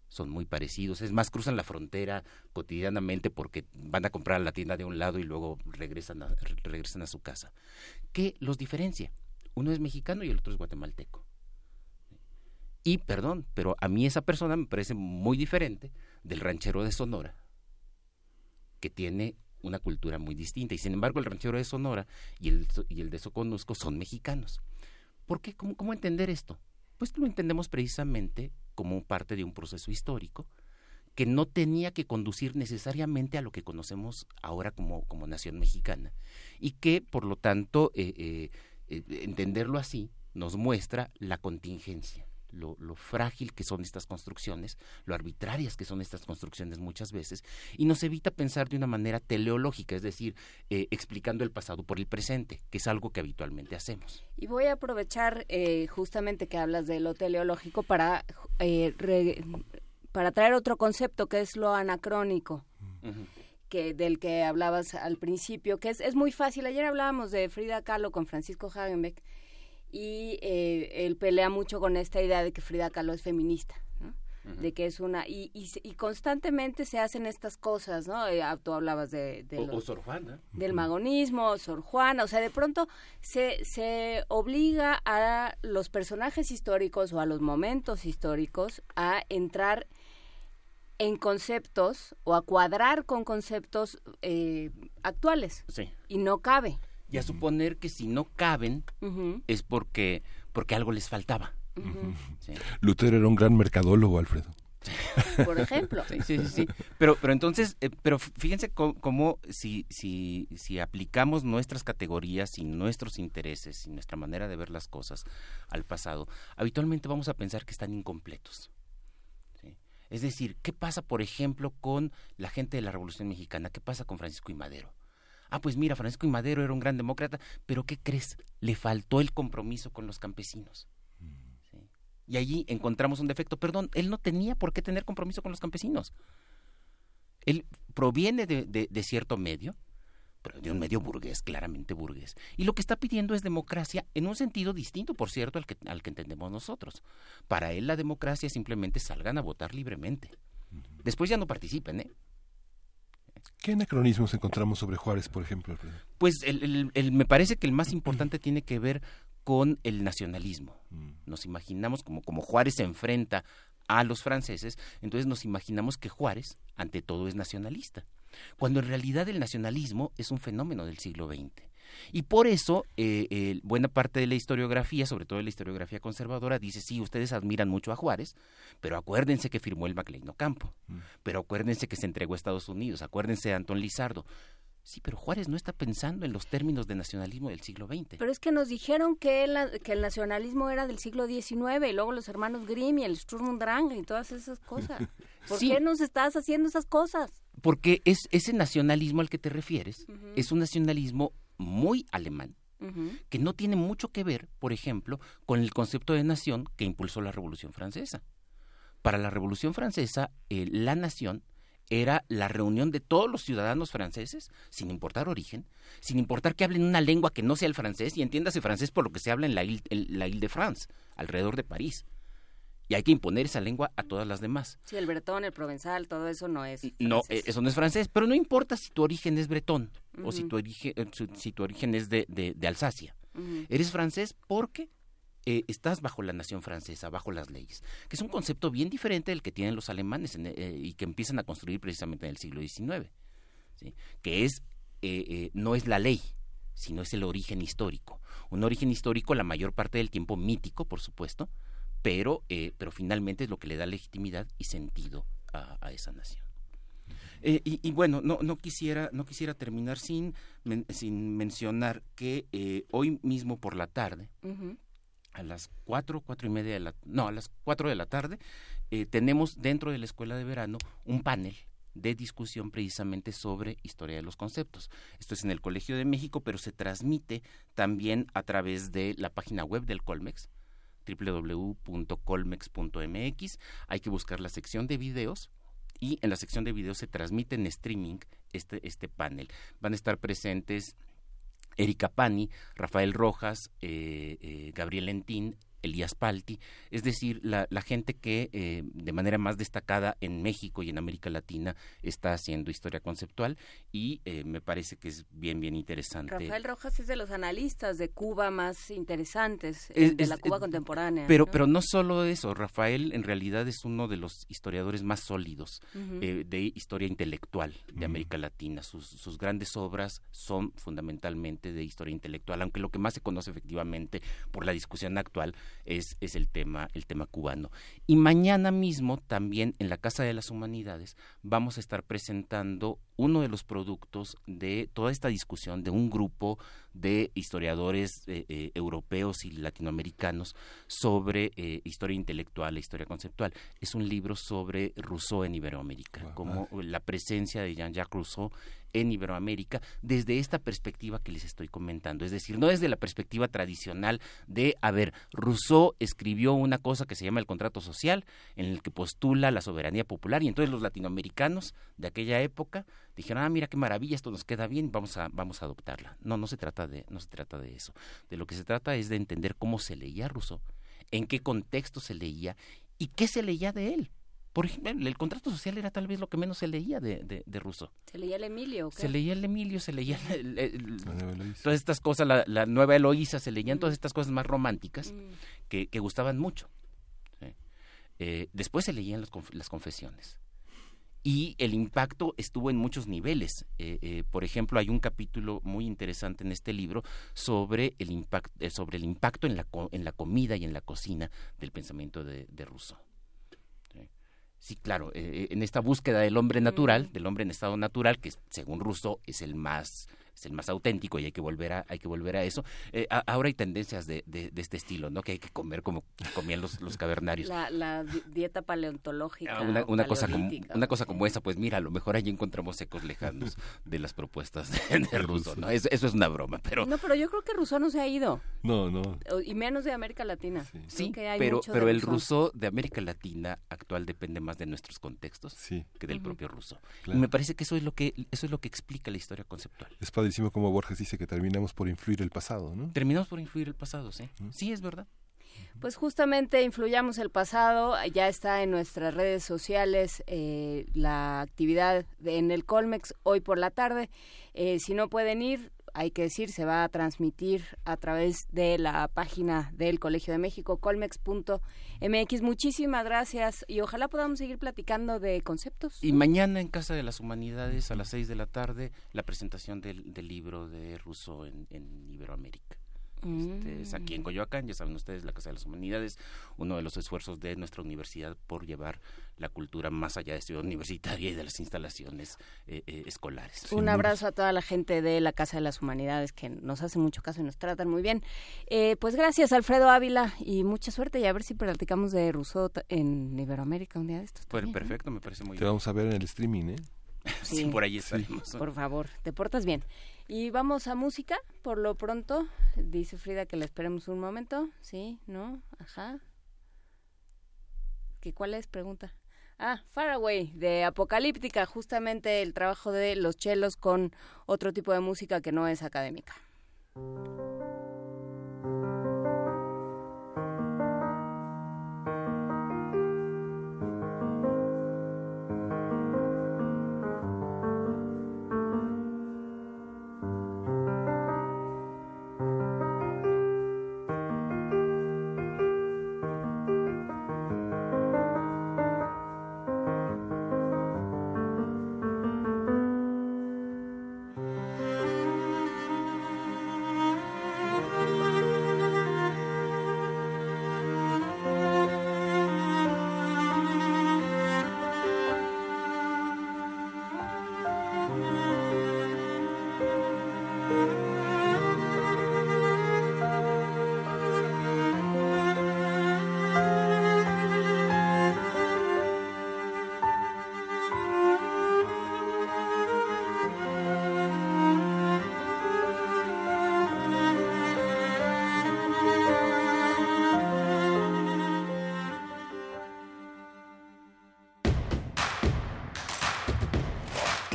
son muy parecidos, es más, cruzan la frontera cotidianamente porque van a comprar a la tienda de un lado y luego regresan a, regresan a su casa. ¿Qué los diferencia? Uno es mexicano y el otro es guatemalteco. Y, perdón, pero a mí esa persona me parece muy diferente del ranchero de Sonora, que tiene una cultura muy distinta. Y sin embargo, el ranchero de Sonora y el, y el de Soconusco son mexicanos. ¿Por qué? ¿Cómo, ¿Cómo entender esto? Pues lo entendemos precisamente como parte de un proceso histórico que no tenía que conducir necesariamente a lo que conocemos ahora como, como nación mexicana y que, por lo tanto, eh, eh, eh, entenderlo así nos muestra la contingencia lo, frágil que son estas construcciones, lo arbitrarias que son estas construcciones muchas veces, y nos evita pensar de una manera teleológica, es decir, eh, explicando el pasado por el presente, que es algo que habitualmente hacemos. Y voy a aprovechar eh, justamente que hablas de lo teleológico para, eh, para traer otro concepto que es lo anacrónico. Que, del que hablabas al principio, que es, es muy fácil. Ayer hablábamos de Frida Kahlo con Francisco Hagenbeck y eh, él pelea mucho con esta idea de que Frida Kahlo es feminista. de que es una y, y, constantemente se hacen estas cosas no eh, ah, tú hablabas de, Sor Juana. del magonismo Sor Juana o sea de pronto se se obliga a los personajes históricos o a los momentos históricos a entrar en conceptos o a cuadrar con conceptos eh, actuales. Sí. y no cabe y a suponer que si no caben es porque, porque algo les faltaba. Lutero era un gran mercadólogo, Alfredo. (laughs) Por ejemplo. Sí, sí, sí. Pero, pero entonces, eh, pero fíjense cómo, si, si, si aplicamos nuestras categorías y nuestros intereses y nuestra manera de ver las cosas al pasado, habitualmente vamos a pensar que están incompletos. Es decir, ¿qué pasa, por ejemplo, con la gente de la Revolución Mexicana? ¿Qué pasa con Francisco y Madero? Ah, pues mira, Francisco y Madero era un gran demócrata, pero ¿qué crees? Le faltó el compromiso con los campesinos. Y allí encontramos un defecto. Perdón, él no tenía por qué tener compromiso con los campesinos. Él proviene de, cierto medio, pero de un medio burgués, claramente burgués. Y lo que está pidiendo es democracia en un sentido distinto, por cierto, al que, al que entendemos nosotros. Para él la democracia simplemente salgan a votar libremente. Después ya no participen, ¿eh? ¿Qué anacronismos encontramos sobre Juárez, por ejemplo? Pues el, me parece que el más importante tiene que ver con el nacionalismo. Mm. Nos imaginamos como, como Juárez se enfrenta a los franceses, entonces nos imaginamos que Juárez, ante todo, es nacionalista, cuando en realidad el nacionalismo es un fenómeno del siglo XX. Y por eso, eh, buena parte de la historiografía, sobre todo de la historiografía conservadora, dice, sí, ustedes admiran mucho a Juárez, pero acuérdense que firmó el MacLean Ocampo, mm. pero acuérdense que se entregó a Estados Unidos, acuérdense de Antón Lizardo. Sí, pero Juárez no está pensando en los términos de nacionalismo del siglo XX. Pero es que nos dijeron que el, que el nacionalismo era del siglo XIX, y luego los hermanos Grimm y el Sturm und Drang y todas esas cosas. (laughs) ¿Por qué nos estás haciendo esas cosas? Porque es ese nacionalismo al que te refieres es un nacionalismo muy alemán, que no tiene mucho que ver, por ejemplo, con el concepto de nación que impulsó la Revolución Francesa. Para la Revolución Francesa, eh, la nación era la reunión de todos los ciudadanos franceses, sin importar origen, sin importar que hablen una lengua que no sea el francés, y entiéndase francés por lo que se habla en la Ile de France, alrededor de París y hay que imponer esa lengua a todas las demás. Sí, el bretón, el provenzal, todo eso no es francés. No, eh, eso no es francés, pero no importa si tu origen es bretón o si tu origen, eh, si tu origen es de, de, Alsacia. Eres francés porque eh, estás bajo la nación francesa, bajo las leyes, que es un concepto bien diferente del que tienen los alemanes y que empiezan a construir precisamente en el siglo XIX, que es, no es la ley, sino es el origen histórico. Un origen histórico la mayor parte del tiempo mítico, por supuesto, pero, eh, pero finalmente es lo que le da legitimidad y sentido a, esa nación. Eh, y, bueno, no, no, quisiera, no quisiera terminar sin, sin mencionar que eh, hoy mismo por la tarde, a las cuatro, cuatro y media de la, no, a las cuatro de la tarde, tenemos dentro de la escuela de verano un panel de discusión precisamente sobre historia de los conceptos. Esto es en el Colegio de México, pero se transmite también a través de la página web del Colmex, www.colmex.mx. Hay que buscar la sección de videos y en la sección de videos se transmite en streaming este, este panel. Van a estar presentes Erika Pani, Rafael Rojas, Gabriel Entín, Elías Palti, es decir, la, gente que eh, de manera más destacada en México y en América Latina está haciendo historia conceptual y eh, me parece que es bien, bien interesante. Rafael Rojas es de los analistas de Cuba más interesantes, eh, de la Cuba contemporánea. Pero ¿no? pero no solo eso, Rafael en realidad es uno de los historiadores más sólidos de historia intelectual de América Latina. Sus, sus grandes obras son fundamentalmente de historia intelectual, aunque lo que más se conoce efectivamente por la discusión actual es, es el, tema, el tema cubano. Y mañana mismo también en la Casa de las Humanidades vamos a estar presentando uno de los productos de toda esta discusión de un grupo de historiadores eh, eh, europeos y latinoamericanos sobre eh, historia intelectual e historia conceptual. Es un libro sobre Rousseau en Iberoamérica, como la presencia de Jean-Jacques Rousseau en Iberoamérica desde esta perspectiva que les estoy comentando. Es decir, no desde la perspectiva tradicional de, a ver, Rousseau escribió una cosa que se llama el contrato social, en el que postula la soberanía popular, y entonces los latinoamericanos de aquella época dijeron, ah, mira qué maravilla, esto nos queda bien, vamos a, vamos a adoptarla. No, no se trata de, no se trata de eso. De lo que se trata es de entender cómo se leía Rousseau, en qué contexto se leía y qué se leía de él. Por ejemplo, el contrato social era tal vez lo que menos se leía de, de, Rousseau. ¿Se leía el Emilio? Se leía (laughs) el Emilio, se leía todas estas cosas, la, nueva Eloísa, se leían todas estas cosas más románticas mm. que, que, gustaban mucho. Eh, después se leían las, las confesiones y el impacto estuvo en muchos niveles. Eh, eh, por ejemplo, hay un capítulo muy interesante en este libro sobre el, impacto, eh, sobre el impacto en la, en la comida y en la cocina del pensamiento de, de Rousseau. Sí, claro, en esta búsqueda del hombre natural, del hombre en estado natural, que según Rousseau es el más es el más auténtico y hay que volver a, hay que volver a eso. Eh, ahora hay tendencias de, de, este estilo, ¿no? Que hay que comer como comían los, los cavernarios. La, dieta paleontológica. Ah, una, una cosa como, una cosa como esa, pues mira, a lo mejor allí encontramos ecos lejanos (laughs) de las propuestas de, de Rousseau, ¿no? Eso, eso, es una broma, pero... No, pero yo creo que Rousseau no se ha ido. No, no. Y menos de América Latina. Sí, pero, pero el Rousseau de América Latina actual depende más de nuestros contextos que del propio Rousseau. Y me parece que eso es lo que eso es lo que explica la historia conceptual. Es padrísimo como Borges dice que terminamos por influir el pasado, ¿no? Terminamos por influir el pasado, sí. Sí, es verdad. Pues justamente influyamos el pasado, ya está en nuestras redes sociales eh, la actividad en el Colmex hoy por la tarde. Eh, si no pueden ir, hay que decir, se va a transmitir a través de la página del Colegio de México, colmex.mx. Muchísimas gracias y ojalá podamos seguir platicando de conceptos. Y mañana en Casa de las Humanidades a las seis de la tarde la presentación del, libro de Russo en Iberoamérica. Este, es aquí en mm. Coyoacán, ya saben ustedes, la Casa de las Humanidades, uno de los esfuerzos de nuestra universidad por llevar la cultura más allá de ciudad universitaria y de las instalaciones eh, eh, escolares. Un abrazo a toda la gente de la Casa de las Humanidades que nos hacen mucho caso y nos tratan muy bien. Eh, pues gracias, Alfredo Ávila, y mucha suerte y a ver si platicamos de Rousseau en Iberoamérica un día de estos. Pues perfecto, me parece muy bien. Te vamos a ver en el streaming, ¿eh? (laughs) Sí, por ahí estaremos. por favor, te portas bien. Y vamos a música, por lo pronto. Dice Frida que la esperemos un momento. Sí, ¿no? Ajá. ¿Qué, ¿Cuál es? Pregunta. Ah, Faraway, de Apocalíptica, justamente el trabajo de los chelos con otro tipo de música que no es académica.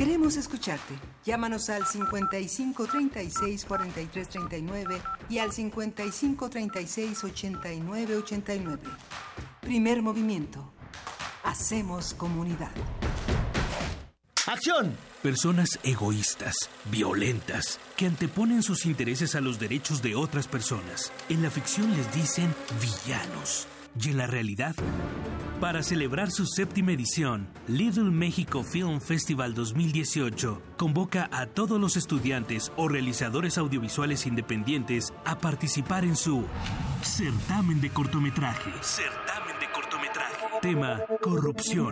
Queremos escucharte. Llámanos al 55 36 43 39 y al 55 36 89 89. Primer movimiento. Hacemos comunidad. ¡Acción! Personas egoístas, violentas, que anteponen sus intereses a los derechos de otras personas. En la ficción les dicen villanos. Y en la realidad, para celebrar su séptima edición, Little México Film Festival 2018 convoca a todos los estudiantes o realizadores audiovisuales independientes a participar en su certamen de cortometraje. Certamen de cortometraje. Tema Corrupción.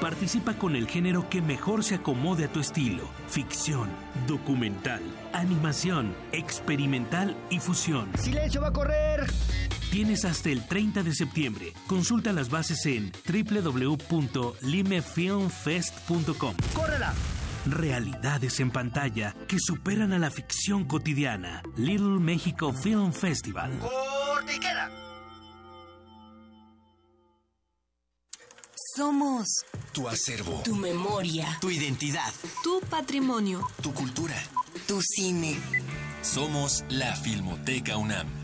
Participa con el género que mejor se acomode a tu estilo. Ficción, documental, animación, experimental y fusión. ¡Silencio va a correr! Tienes hasta el 30 de septiembre. Consulta las bases en www.limefilmfest.com. ¡Córrela! Realidades en pantalla que superan a la ficción cotidiana. Little Mexico Film Festival. ¡Cortiquera! Somos tu acervo, tu memoria, tu identidad, tu patrimonio, tu cultura, tu cine. Somos la Filmoteca UNAM.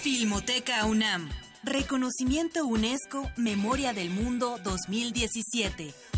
Filmoteca UNAM. Reconocimiento UNESCO Memoria del Mundo 2017.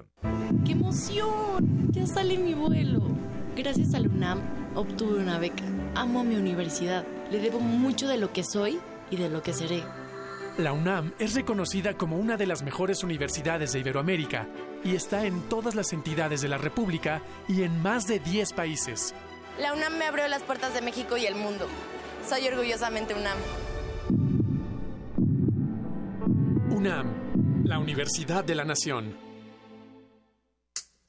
¡Qué emoción! Ya sale mi vuelo. Gracias a la UNAM obtuve una beca. Amo a mi universidad. Le debo mucho de lo que soy y de lo que seré. La UNAM es reconocida como una de las mejores universidades de Iberoamérica y está en todas las entidades de la República y en más de 10 países. La UNAM me abrió las puertas de México y el mundo. Soy orgullosamente UNAM. UNAM, la Universidad de la Nación.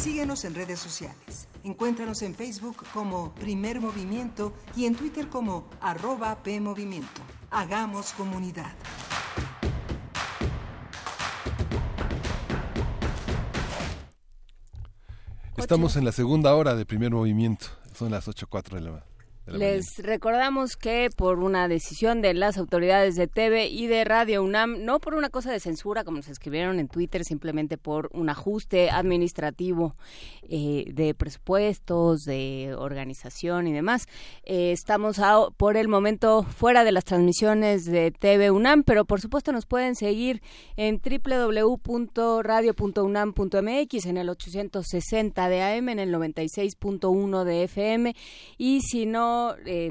Síguenos en redes sociales. Encuéntranos en Facebook como Primer Movimiento y en Twitter como arroba PMovimiento. Hagamos comunidad. Estamos en la segunda hora de Primer Movimiento. Son las 8.04 de la les recordamos que por una decisión de las autoridades de TV y de Radio UNAM, no por una cosa de censura como nos escribieron en Twitter, simplemente por un ajuste administrativo eh, de presupuestos, de organización y demás, eh, estamos por el momento fuera de las transmisiones de TV UNAM, pero por supuesto nos pueden seguir en www.radio.unam.mx, en el 860 de AM, en el 96.1 de FM y si no eh,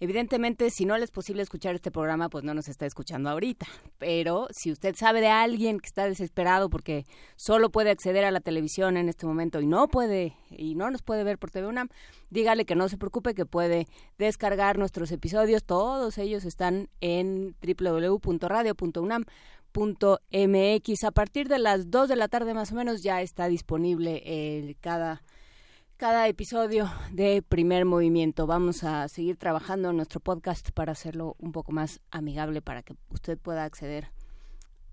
evidentemente, si no le es posible escuchar este programa, pues no nos está escuchando ahorita. Pero si usted sabe de alguien que está desesperado porque solo puede acceder a la televisión en este momento y no puede y no nos puede ver por TV UNAM, dígale que no se preocupe, que puede descargar nuestros episodios. Todos ellos están en www.radio.unam.mx. A partir de las 2 de la tarde más o menos ya está disponible el, cada cada episodio de Primer Movimiento. Vamos a seguir trabajando en nuestro podcast para hacerlo un poco más amigable para que usted pueda acceder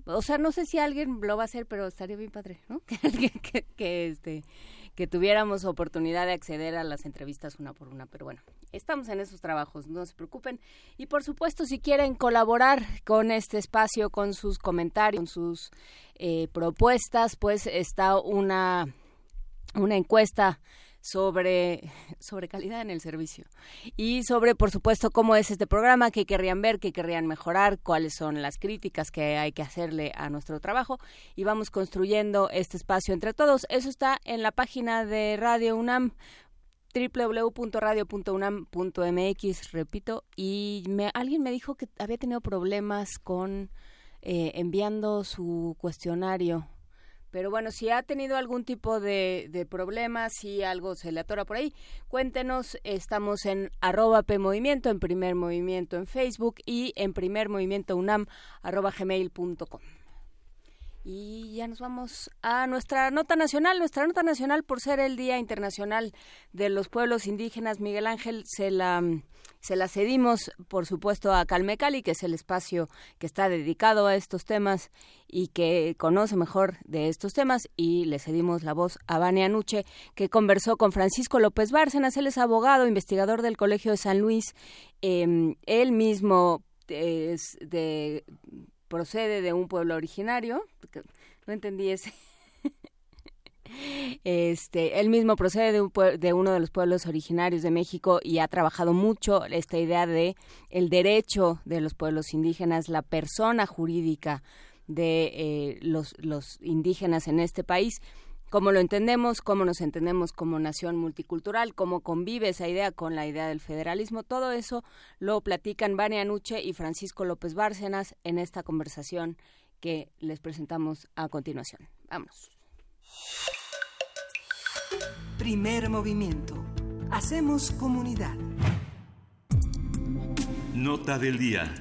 o sea, no sé si alguien lo va a hacer, pero estaría bien padre, ¿no? (laughs) Que, que, que, este, que tuviéramos oportunidad de acceder a las entrevistas una por una, pero bueno, estamos en esos trabajos, no se preocupen. Y por supuesto, si quieren colaborar con este espacio, con sus comentarios, con sus eh, propuestas, pues está una, una encuesta sobre, sobre calidad en el servicio. Y sobre, por supuesto, cómo es este programa, qué querrían ver, qué querrían mejorar, cuáles son las críticas que hay que hacerle a nuestro trabajo. Y vamos construyendo este espacio entre todos. Eso está en la página de Radio UNAM www.radio.unam.mx, repito, y me, alguien me dijo que había tenido problemas con eh, enviando su cuestionario pero bueno, si ha tenido algún tipo de, de problema, si algo se le atora por ahí, cuéntenos. Estamos en arroba PMovimiento, en Primer Movimiento en Facebook y en Primer Movimiento UNAM, arroba gmail.com. Y ya nos vamos a nuestra nota nacional. Nuestra nota nacional, por ser el Día Internacional de los Pueblos Indígenas, Miguel Ángel, se la, se la cedimos, por supuesto, a Calmecali, que es el espacio que está dedicado a estos temas y que conoce mejor de estos temas. Y le cedimos la voz a Vania Nuche, que conversó con Francisco López Bárcenas. Él es abogado, investigador del Colegio de San Luis. Eh, (laughs) él mismo procede de un pueblo originario, no entendí ese. Este, él mismo procede de, de, uno de los pueblos originarios de México y ha trabajado mucho esta idea de el derecho de los pueblos indígenas, la persona jurídica de eh, los, los indígenas en este país cómo lo entendemos, cómo nos entendemos como nación multicultural, cómo convive esa idea con la idea del federalismo. Todo eso lo platican Vania Nuche y Francisco López Bárcenas en esta conversación que les presentamos a continuación. Vamos. Primer movimiento. Hacemos comunidad. Nota del día.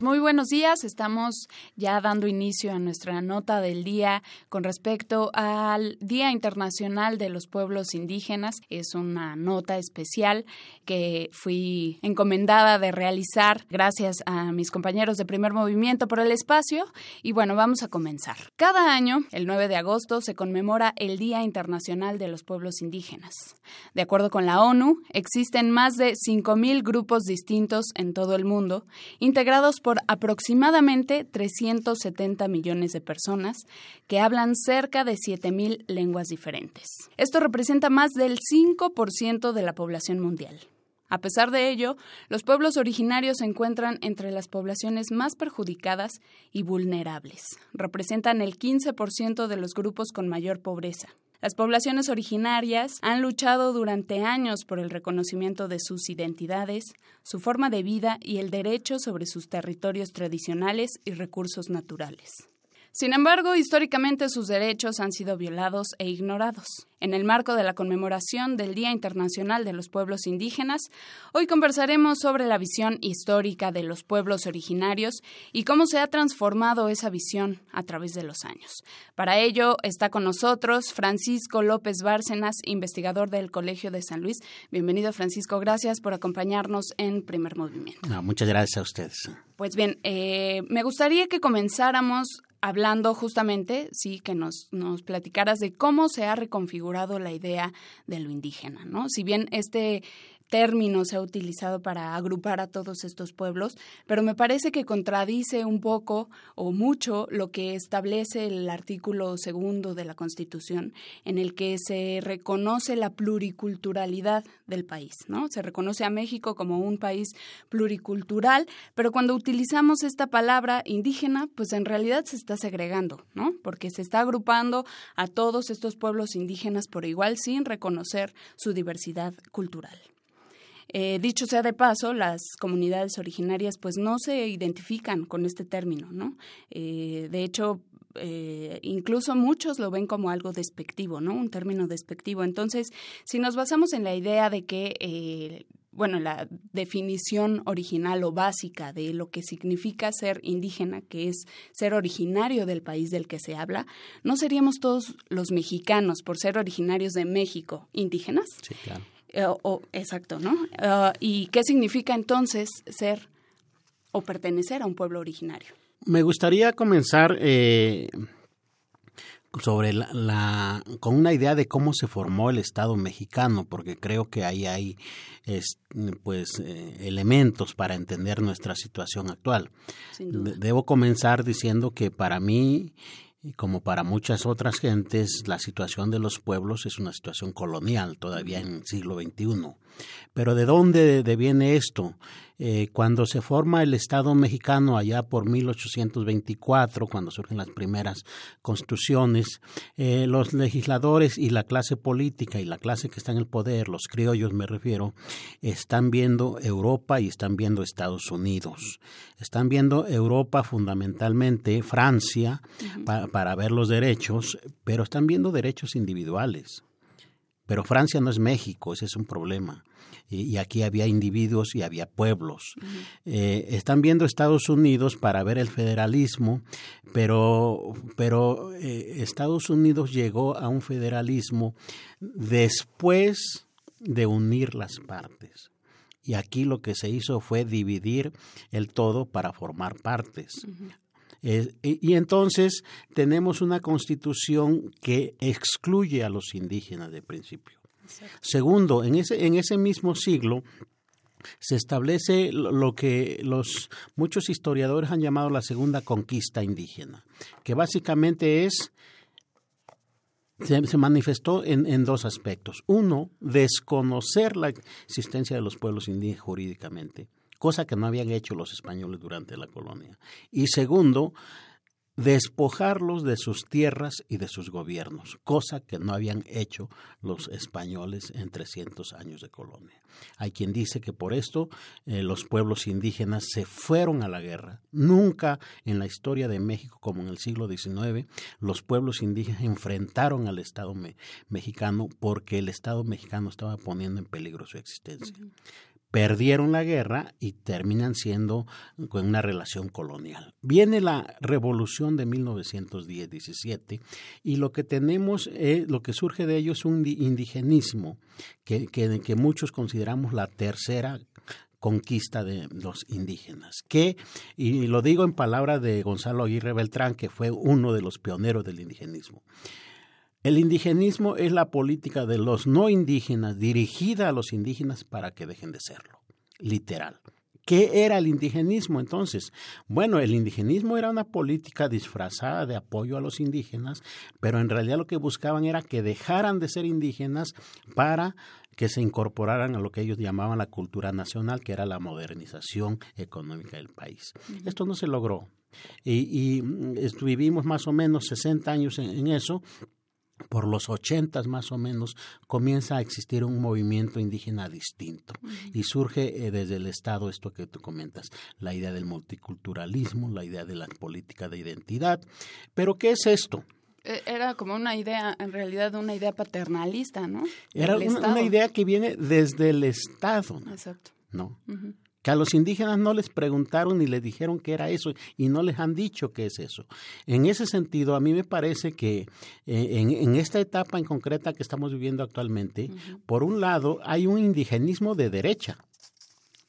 Muy buenos días, estamos ya dando inicio a nuestra nota del día con respecto al Día Internacional de los Pueblos Indígenas. Es una nota especial que fui encomendada de realizar gracias a mis compañeros de primer movimiento por el espacio y bueno, vamos a comenzar. Cada año, el 9 de agosto, se conmemora el Día Internacional de los Pueblos Indígenas. De acuerdo con la ONU, existen más de 5.000 grupos distintos en todo el mundo, integrados por aproximadamente 370 millones de personas que hablan cerca de 7.000 lenguas diferentes. Esto representa más del 5% de la población mundial. A pesar de ello, los pueblos originarios se encuentran entre las poblaciones más perjudicadas y vulnerables. Representan el 15% de los grupos con mayor pobreza. Las poblaciones originarias han luchado durante años por el reconocimiento de sus identidades, su forma de vida y el derecho sobre sus territorios tradicionales y recursos naturales. Sin embargo, históricamente sus derechos han sido violados e ignorados. En el marco de la conmemoración del Día Internacional de los Pueblos Indígenas, hoy conversaremos sobre la visión histórica de los pueblos originarios y cómo se ha transformado esa visión a través de los años. Para ello está con nosotros Francisco López Bárcenas, investigador del Colegio de San Luis. Bienvenido, Francisco. Gracias por acompañarnos en Primer Movimiento. muchas gracias a ustedes. Pues bien, eh, me gustaría que comenzáramos hablando justamente, sí, que nos, nos platicaras de cómo se ha reconfigurado la idea de lo indígena, ¿no? Si bien este término se ha utilizado para agrupar a todos estos pueblos, pero me parece que contradice un poco o mucho lo que establece el artículo segundo de la Constitución, en el que se reconoce la pluriculturalidad del país, ¿no? Se reconoce a México como un país pluricultural, pero cuando utilizamos esta palabra indígena, pues en realidad se está segregando, ¿no? Porque se está agrupando a todos estos pueblos indígenas por igual sin reconocer su diversidad cultural. Eh, dicho sea de paso, las comunidades originarias pues no se identifican con este término, ¿no? Eh, de hecho, eh, incluso muchos lo ven como algo despectivo, ¿no? Un término despectivo. Entonces, si nos basamos en la idea de que bueno, la definición original o básica de lo que significa ser indígena, que es ser originario del país del que se habla, ¿no seríamos todos los mexicanos, por ser originarios de México, indígenas? Sí, claro. Eh, o, exacto, ¿no? Uh, ¿Y qué significa entonces ser o pertenecer a un pueblo originario? Me gustaría comenzar eh, sobre la, con una idea de cómo se formó el Estado mexicano, porque creo que ahí hay pues eh, elementos para entender nuestra situación actual. Debo comenzar diciendo que para mí y como para muchas otras gentes, la situación de los pueblos es una situación colonial todavía en el siglo XXI. Pero ¿de dónde viene esto? Eh, cuando se forma el Estado mexicano allá por 1824, cuando surgen las primeras constituciones, eh, los legisladores y la clase política y la clase que está en el poder, los criollos me refiero, están viendo Europa y están viendo Estados Unidos. Están viendo Europa fundamentalmente, Francia, para ver los derechos, pero están viendo derechos individuales. Pero Francia no es México, ese es un problema y, aquí había individuos y había pueblos. Eh, están viendo Estados Unidos para ver el federalismo, pero, pero eh, Estados Unidos llegó a un federalismo después de unir las partes. Y aquí lo que se hizo fue dividir el todo para formar partes. y, y, entonces tenemos una constitución que excluye a los indígenas de principio. Segundo, en ese, en ese mismo siglo se establece lo que los muchos historiadores han llamado la segunda conquista indígena, que básicamente es se, manifestó en, en, dos aspectos. Uno, desconocer la existencia de los pueblos indígenas jurídicamente, cosa que no habían hecho los españoles durante la colonia. Y segundo, despojarlos de sus tierras y de sus gobiernos, cosa que no habían hecho los españoles en 300 años de colonia. Hay quien dice que por esto eh, los pueblos indígenas se fueron a la guerra. Nunca en la historia de México, como en el siglo XIX, los pueblos indígenas enfrentaron al Estado mexicano porque el Estado mexicano estaba poniendo en peligro su existencia perdieron la guerra y terminan siendo con una relación colonial. Viene la revolución de 1910-17 y lo que tenemos, lo que surge de ello es un indigenismo que, que, muchos consideramos la tercera conquista de los indígenas, que, y lo digo en palabras de Gonzalo Aguirre Beltrán, que fue uno de los pioneros del indigenismo, el indigenismo es la política de los no indígenas dirigida a los indígenas para que dejen de serlo, literal. ¿Qué era el indigenismo entonces? Bueno, el indigenismo era una política disfrazada de apoyo a los indígenas, pero en realidad lo que buscaban era que dejaran de ser indígenas para que se incorporaran a lo que ellos llamaban la cultura nacional, que era la modernización económica del país. Esto no se logró. Y, mm, vivimos más o menos 60 años en eso por los ochentas más o menos comienza a existir un movimiento indígena distinto y surge eh, desde el Estado esto que tú comentas, la idea del multiculturalismo, la idea de la política de identidad. Pero ¿qué es esto? E, era como una idea, en realidad una idea paternalista, ¿no? Era una, idea que viene desde el Estado. Exacto. ¿No? Que a los indígenas no les preguntaron ni les dijeron qué era eso y no les han dicho qué es eso. En ese sentido, a mí me parece que eh, en, esta etapa en concreta que estamos viviendo actualmente, por un lado, hay un indigenismo de derecha.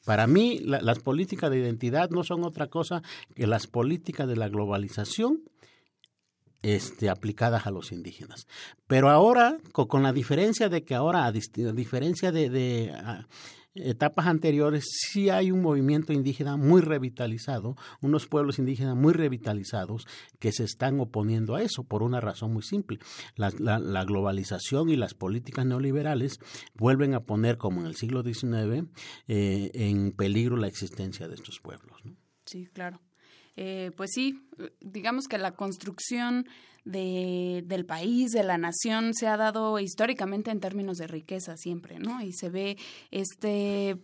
Para mí, las políticas de identidad no son otra cosa que las políticas de la globalización este, aplicadas a los indígenas. Pero ahora, con, la diferencia de que ahora, a, diferencia de, etapas anteriores sí hay un movimiento indígena muy revitalizado, unos pueblos indígenas muy revitalizados que se están oponiendo a eso por una razón muy simple. La, globalización y las políticas neoliberales vuelven a poner, como en el siglo XIX, eh, en peligro la existencia de estos pueblos. Sí, claro. Eh, pues sí, digamos que la construcción de, del país, de la nación, se ha dado históricamente en términos de riqueza siempre, ¿no? Y se ve este,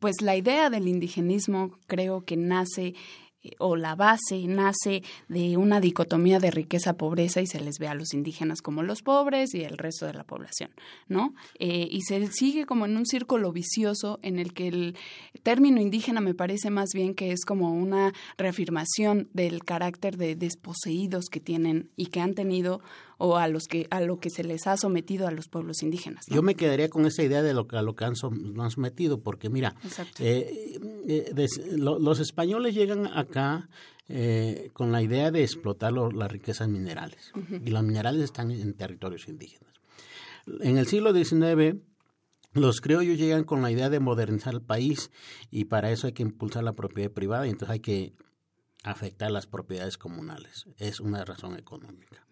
pues la idea del indigenismo creo que nace o la base nace de una dicotomía de riqueza-pobreza y se les ve a los indígenas como los pobres y el resto de la población, ¿no? Eh, y se sigue como en un círculo vicioso en el que el término indígena me parece más bien que es como una reafirmación del carácter de desposeídos que tienen y que han tenido o a los que a lo que se les ha sometido a los pueblos indígenas. Yo me quedaría con esa idea de lo que a lo que han, sometido, porque mira, eh, eh, los españoles llegan acá eh, con la idea de explotar las riquezas minerales. Y los minerales están en territorios indígenas. En el siglo XIX, los criollos llegan con la idea de modernizar el país y para eso hay que impulsar la propiedad privada y entonces hay que afectar las propiedades comunales. Es una razón económica.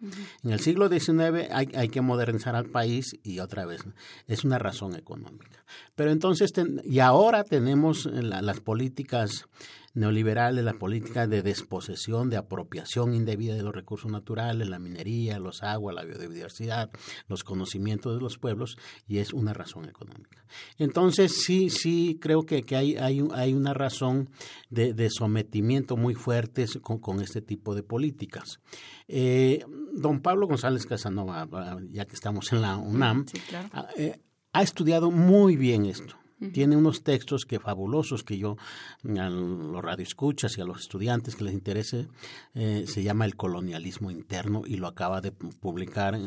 En el siglo XIX hay, hay, que modernizar al país y otra vez es una razón económica. Pero entonces, y ahora tenemos las políticas neoliberales, la política de desposesión, de apropiación indebida de los recursos naturales, la minería, los aguas, la biodiversidad, los conocimientos de los pueblos, y es una razón económica. Entonces, sí, sí, creo que, que hay, hay, hay, una razón de, de, sometimiento muy fuerte con, con este tipo de políticas. Eh, don Pablo González Casanova, ya que estamos en la UNAM, eh, ha estudiado muy bien esto tiene unos textos que fabulosos que yo a los radioescuchas y a los estudiantes que les interese eh, se llama El colonialismo interno y lo acaba de publicar,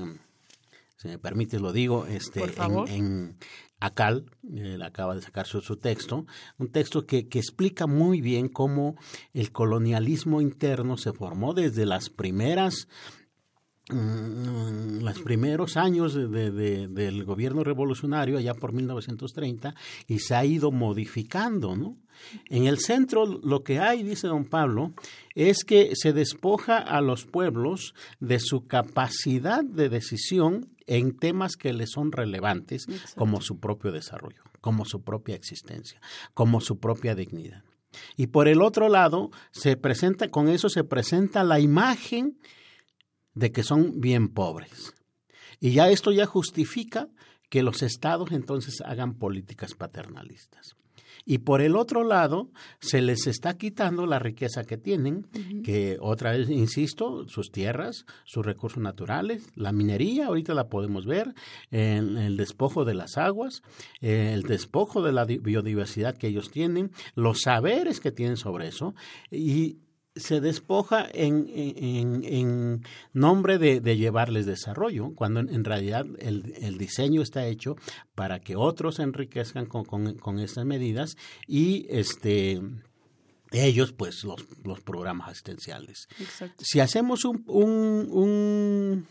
si me permite lo digo, este en, Acal, él acaba de sacar su, su texto, un texto que, que, explica muy bien cómo el colonialismo interno se formó desde las primeras los primeros años de, del gobierno revolucionario, allá por 1930, y se ha ido modificando, ¿no? En el centro lo que hay, dice don Pablo, es que se despoja a los pueblos de su capacidad de decisión en temas que les son relevantes, como su propio desarrollo, como su propia existencia, como su propia dignidad. Y por el otro lado, se presenta, con eso se presenta la imagen de que son bien pobres. Y ya esto ya justifica que los estados entonces hagan políticas paternalistas. Y por el otro lado, se les está quitando la riqueza que tienen, que otra vez, insisto, sus tierras, sus recursos naturales, la minería, ahorita la podemos ver, en el despojo de las aguas, el despojo de la biodiversidad que ellos tienen, los saberes que tienen sobre eso, y se despoja en, en, nombre de, llevarles desarrollo, cuando en, realidad el, diseño está hecho para que otros se enriquezcan con, con, estas medidas y este ellos pues los, los programas asistenciales. Si hacemos un, un,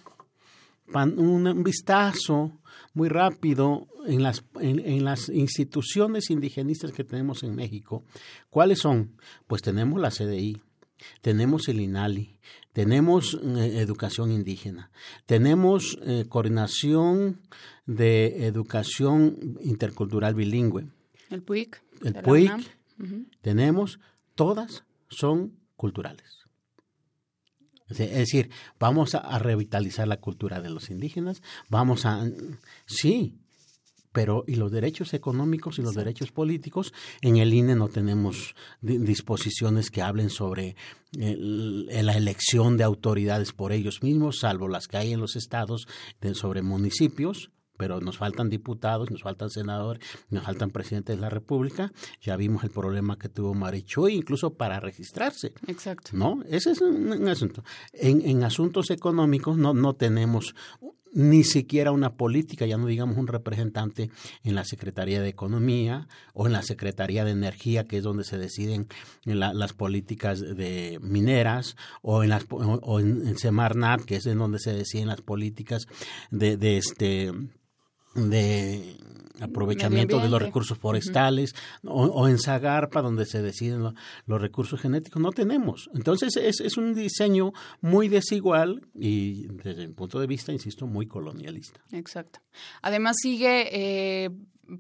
un, un vistazo muy rápido en las, en, las instituciones indigenistas que tenemos en México, ¿cuáles son? Pues tenemos la CDI, tenemos el INALI, tenemos eh, educación indígena, tenemos eh, coordinación de educación intercultural bilingüe. El PUIC. El PUIC. Tenemos, todas son culturales. Es decir, vamos a, revitalizar la cultura de los indígenas, vamos a... Sí, pero y los derechos económicos y los derechos políticos, en el INE no tenemos disposiciones que hablen sobre la elección de autoridades por ellos mismos, salvo las que hay en los estados sobre municipios, pero nos faltan diputados, nos faltan senadores, nos faltan presidentes de la República. Ya vimos el problema que tuvo Marichuy, incluso para registrarse. Exacto. ¿No? Ese es un, asunto. En, en, asuntos económicos no, no tenemos ni siquiera una política, ya no digamos un representante en la Secretaría de Economía o en la Secretaría de Energía, que es donde se deciden las políticas de mineras, o en, las, en Semarnat, que es en donde se deciden las políticas de, de este de aprovechamiento de los recursos forestales o, en Zagarpa donde se deciden los recursos genéticos no tenemos. Entonces es, es un diseño muy desigual y desde mi punto de vista insisto muy colonialista. Exacto. Además sigue eh,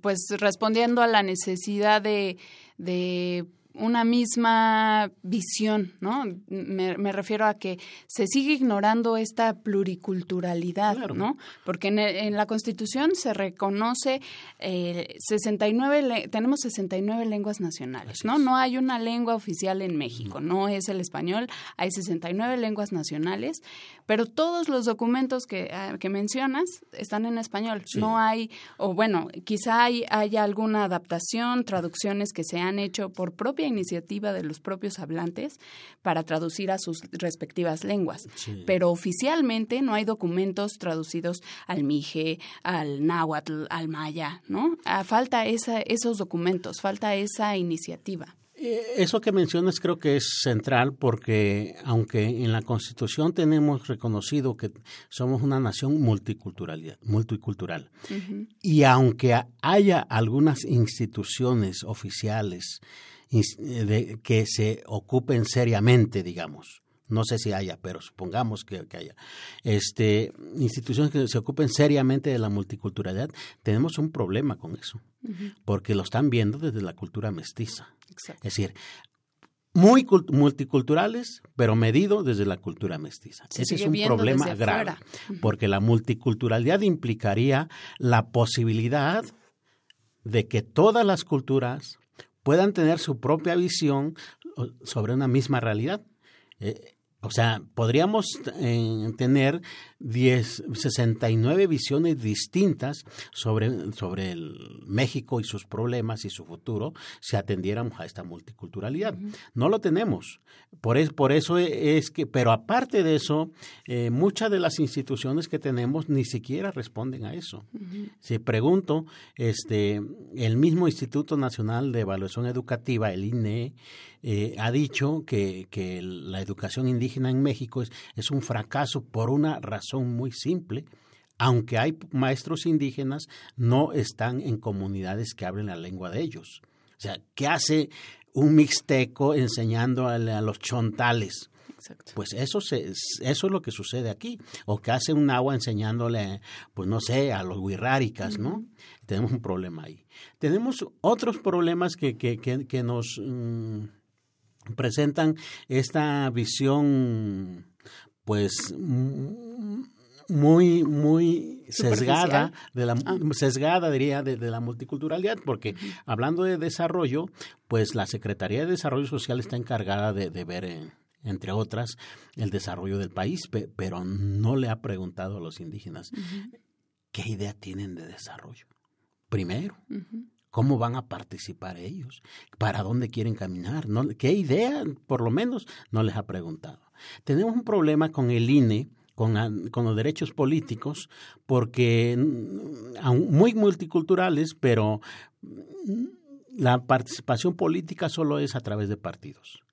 pues respondiendo a la necesidad de, de una misma visión, ¿no? Me, refiero a que se sigue ignorando esta pluriculturalidad, ¿no? Porque en, la Constitución se reconoce eh, 69, tenemos 69 lenguas nacionales, ¿no? No hay una lengua oficial en México, no. es el español, hay 69 lenguas nacionales, pero todos los documentos que, ah, que mencionas están en español, no hay, o bueno, quizá hay, haya alguna adaptación, traducciones que se han hecho por propia iniciativa de los propios hablantes para traducir a sus respectivas lenguas. Pero oficialmente no hay documentos traducidos al mije, al náhuatl, al maya, ¿no? Ah, falta esa, esos documentos, falta esa iniciativa. Eh, eso que mencionas creo que es central porque aunque en la Constitución tenemos reconocido que somos una nación multicultural, multicultural y aunque haya algunas instituciones oficiales eh, que se ocupen seriamente, digamos, no sé si haya, pero supongamos que, haya, este, instituciones que se ocupen seriamente de la multiculturalidad, tenemos un problema con eso, porque lo están viendo desde la cultura mestiza. Es decir, muy multiculturales, pero medido desde la cultura mestiza. Ese es un problema grave, porque la multiculturalidad implicaría la posibilidad de que todas las culturas puedan tener su propia visión sobre una misma realidad. Eh, o sea, podríamos eh, tener 10, 69 visiones distintas sobre, sobre el México y sus problemas y su futuro si atendiéramos a esta multiculturalidad. No lo tenemos. Por, es, por eso es que, pero aparte de eso, eh, muchas de las instituciones que tenemos ni siquiera responden a eso. Si pregunto, este, el mismo Instituto Nacional de Evaluación Educativa, el INE, eh, ha dicho que, que, la educación indígena en México es, es un fracaso por una razón muy simple. Aunque hay maestros indígenas, no están en comunidades que hablen la lengua de ellos. O sea, ¿qué hace un mixteco enseñando a, los chontales? Pues eso, se, eso es lo que sucede aquí. O que hace un agua enseñándole, pues no sé, a los huirráricas, ¿no? Tenemos un problema ahí. Tenemos otros problemas que, que, que, nos... Mm, presentan esta visión pues muy muy sesgada de la ah. sesgada diría de, la multiculturalidad porque hablando de desarrollo pues la secretaría de desarrollo social está encargada de, ver eh, entre otras el desarrollo del país pero no le ha preguntado a los indígenas qué idea tienen de desarrollo. Primero ¿Cómo van a participar ellos? ¿Para dónde quieren caminar? ¿Qué idea, por lo menos, no les ha preguntado? Tenemos un problema con el INE, con, los derechos políticos, porque mm, muy multiculturales, pero mm, la participación política solo es a través de partidos.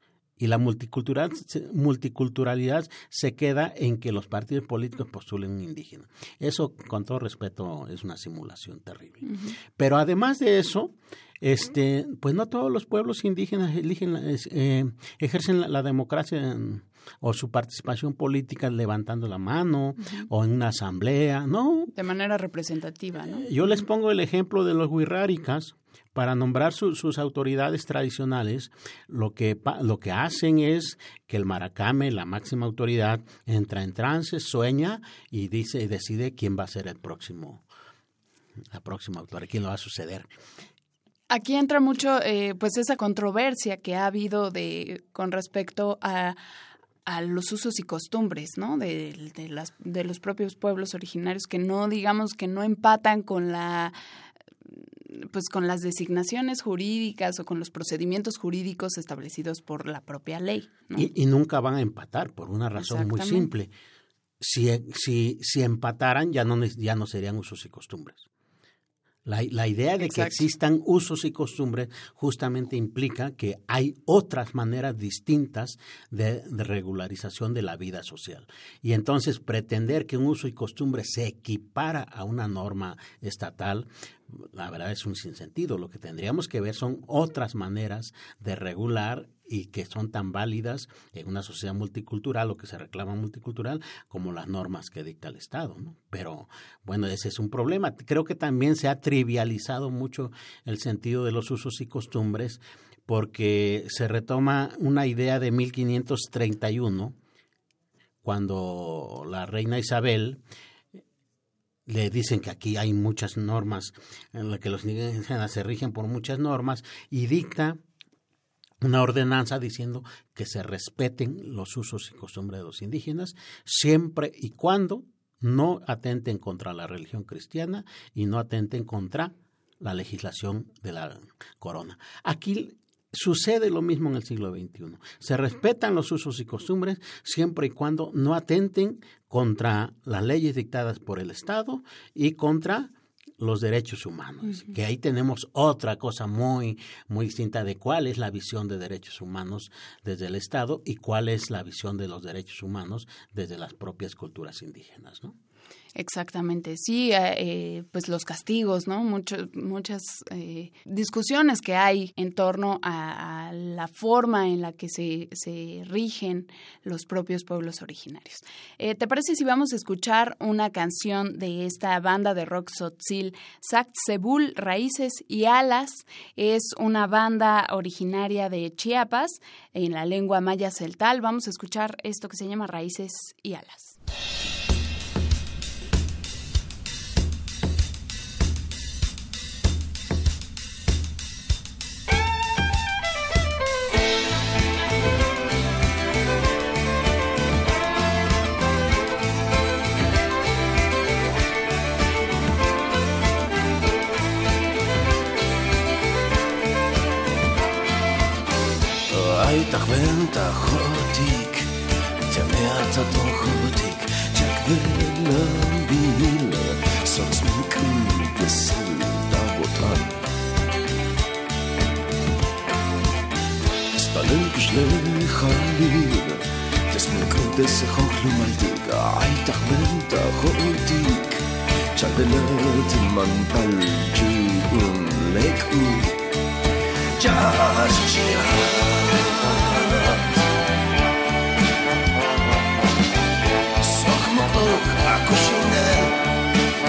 Y la multiculturalidad se queda en que los partidos políticos postulen un indígena. Eso, con todo respeto, es una simulación terrible. Pero además de eso, este, pues no todos los pueblos indígenas eligen, eh, ejercen la, democracia o su participación política levantando la mano o en una asamblea, ¿no? De manera representativa, ¿no? Yo les pongo el ejemplo de los huirráricas para nombrar sus autoridades tradicionales, lo que, lo que hacen es que el maracame, la máxima autoridad, entra en trance, sueña y dice y decide quién va a ser el próximo, la próxima autoridad, quién lo va a suceder. Aquí entra mucho, eh, pues, esa controversia que ha habido de con respecto a a los usos y costumbres, ¿no? De, de, las, de los propios pueblos originarios que no, digamos, que no empatan con la pues con las designaciones jurídicas o con los procedimientos jurídicos establecidos por la propia ley. Y, nunca van a empatar por una razón muy simple. Si, si, si empataran ya no, ya no serían usos y costumbres. La, idea de que existan usos y costumbres justamente implica que hay otras maneras distintas de, regularización de la vida social. Y entonces pretender que un uso y costumbre se equipara a una norma estatal, la verdad es un sinsentido. Lo que tendríamos que ver son otras maneras de regular y que son tan válidas en una sociedad multicultural o que se reclama multicultural como las normas que dicta el Estado. ¿no? Pero bueno, ese es un problema. Creo que también se ha trivializado mucho el sentido de los usos y costumbres porque se retoma una idea de 1531 cuando la reina Isabel le dicen que aquí hay muchas normas en las que los indígenas se rigen por muchas normas y dicta una ordenanza diciendo que se respeten los usos y costumbres de los indígenas siempre y cuando no atenten contra la religión cristiana y no atenten contra la legislación de la corona. Aquí sucede lo mismo en el siglo XXI. Se respetan los usos y costumbres siempre y cuando no atenten contra las leyes dictadas por el Estado y contra los derechos humanos, que ahí tenemos otra cosa muy, muy distinta de cuál es la visión de derechos humanos desde el Estado y cuál es la visión de los derechos humanos desde las propias culturas indígenas, ¿no? Exactamente, sí, eh, eh, pues los castigos, ¿no? muchas eh, discusiones que hay en torno a, la forma en la que se, se rigen los propios pueblos originarios. ¿Te parece si vamos a escuchar una canción de esta banda de rock Sotzil, Sebul, Raíces y Alas? Es una banda originaria de Chiapas en la lengua maya celtal. Vamos a escuchar esto que se llama Raíces y Alas. ta chodik Temeata ton chodik Jack vela bila Sots min kıydı sılda botan Spalın güçlü halil Tesmin kıydı sıhoklu maldik Ay tahmenta chodik Jack vela tilman balcı Unlek u Jash jihad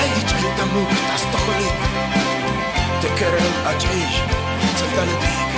vajíčky tam mu ta stocholí. Ty kerel a džíž, co tady být.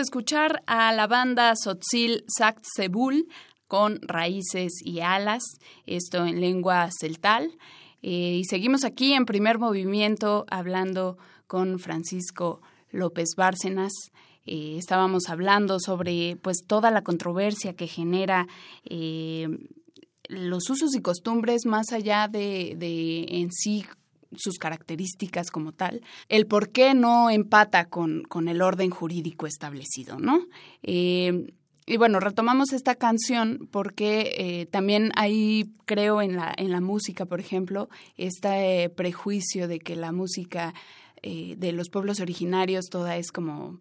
Escuchar a la banda Sotzil Sebul con Raíces y Alas, esto en lengua celtal. Eh, y seguimos aquí en primer movimiento hablando con Francisco López Bárcenas. Eh, estábamos hablando sobre pues toda la controversia que genera eh, los usos y costumbres más allá de, de en sí sus características como tal, el por qué no empata con, con el orden jurídico establecido, ¿no? Eh, y bueno, retomamos esta canción porque eh, también hay, creo, en la, en la música, por ejemplo, este prejuicio de que la música eh, de los pueblos originarios toda es como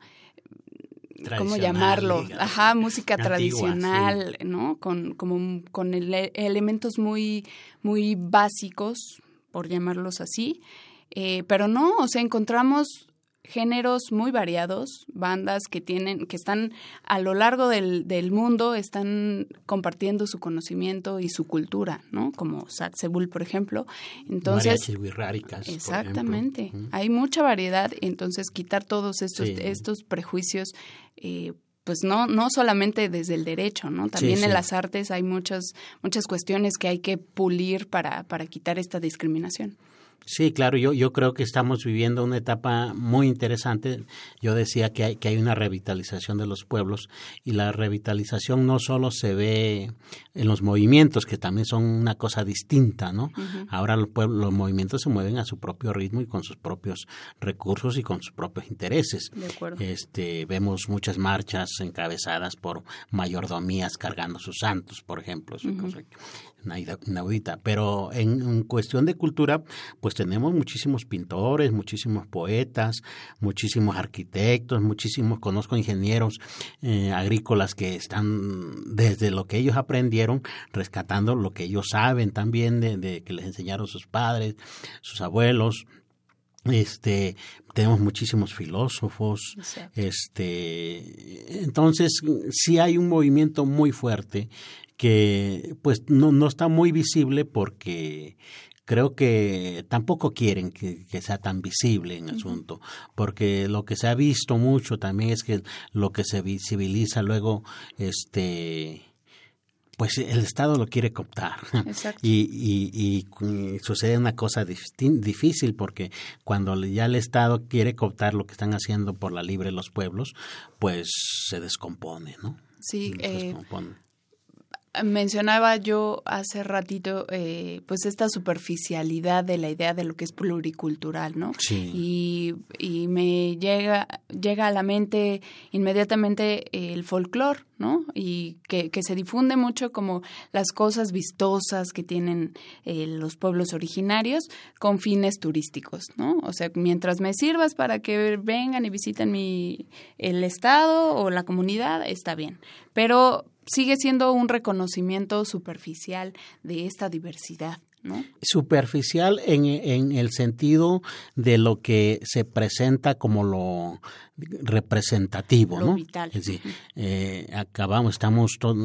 ¿cómo llamarlo? Ajá, música tradicional, ¿no? Con, como, con elementos muy, muy básicos, por llamarlos así, eh, pero no, o sea, encontramos géneros muy variados, bandas que tienen, que están a lo largo del, del mundo, están compartiendo su conocimiento y su cultura, ¿no? Como Saxebul, por ejemplo. Entonces, exactamente. Hay mucha variedad, entonces quitar todos estos, estos prejuicios, eh, pues no, no solamente desde el derecho, ¿no? También en las artes hay muchas, muchas cuestiones que hay que pulir para, para quitar esta discriminación. Sí, claro, yo, yo creo que estamos viviendo una etapa muy interesante. Yo decía que hay, que hay una revitalización de los pueblos y la revitalización no solo se ve en los movimientos, que también son una cosa distinta, ¿no? Ahora los, pueblos, los movimientos se mueven a su propio ritmo y con sus propios recursos y con sus propios intereses. De acuerdo. Este, vemos muchas marchas encabezadas por mayordomías cargando sus santos, por ejemplo. Inaudita. Pero en, cuestión de cultura, pues tenemos muchísimos pintores, muchísimos poetas, muchísimos arquitectos, muchísimos, conozco ingenieros eh, agrícolas que están desde lo que ellos aprendieron, rescatando lo que ellos saben también de, que les enseñaron sus padres, sus abuelos este tenemos muchísimos filósofos este entonces sí hay un movimiento muy fuerte que pues no, no está muy visible porque creo que tampoco quieren que, sea tan visible en el asunto, porque lo que se ha visto mucho también es que lo que se visibiliza luego, este, pues el Estado lo quiere cooptar. (laughs) Y, y, y, sucede una cosa difícil porque cuando ya el Estado quiere cooptar lo que están haciendo por la libre los pueblos, pues se descompone, ¿no? Sí, eh, mencionaba yo hace ratito eh, pues esta superficialidad de la idea de lo que es pluricultural, ¿no? Sí. Y, y me llega, llega a la mente inmediatamente el folclore, ¿no? Y que, que, se difunde mucho como las cosas vistosas que tienen eh, los pueblos originarios con fines turísticos, ¿no? O sea, mientras me sirvas para que vengan y visiten mi, el estado o la comunidad, está bien. Pero sigue siendo un reconocimiento superficial de esta diversidad. ¿No? Superficial en, en, el sentido de lo que se presenta como lo representativo, lo ¿no? Vital. eh, acabamos, estamos, todo,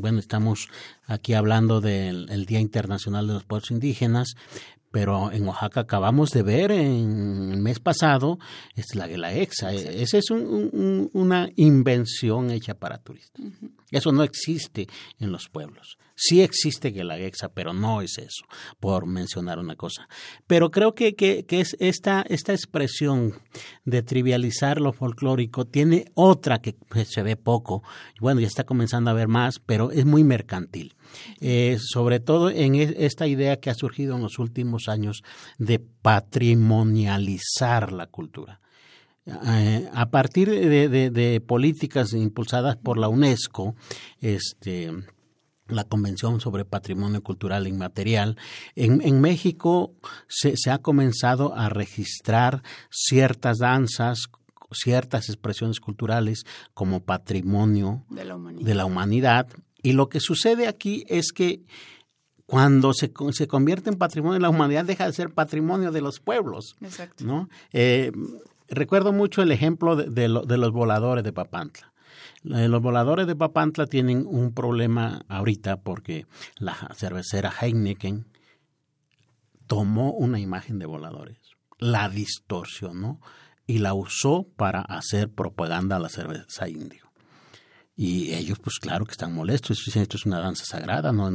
bueno, estamos aquí hablando del Día Internacional de los Pueblos Indígenas, pero en Oaxaca acabamos de ver en el mes pasado es la Guelaguetza. Esa es una invención hecha para turistas. Eso no existe en los pueblos. Sí existe Guelaguetza, pero no es eso, por mencionar una cosa. Pero creo que, que, es esta, esta expresión de trivializar lo folclórico tiene otra que se ve poco. Bueno, ya está comenzando a ver más, pero es muy mercantil. Eh, sobre todo en esta idea que ha surgido en los últimos años de patrimonializar la cultura. Eh, a partir de, políticas impulsadas por la UNESCO, este, la Convención sobre Patrimonio Cultural Inmaterial, en, en México se, ha comenzado a registrar ciertas danzas, ciertas expresiones culturales como patrimonio de la humanidad y lo que sucede aquí es que cuando se, se convierte en patrimonio de la humanidad, deja de ser patrimonio de los pueblos. Exacto. ¿no? Eh, recuerdo mucho el ejemplo de, los voladores de Papantla. Eh, los voladores de Papantla tienen un problema ahorita porque la cervecera Heineken tomó una imagen de voladores, la distorsionó y la usó para hacer propaganda a la cerveza indio. Y ellos, pues claro que están molestos, dicen esto es una danza sagrada, no,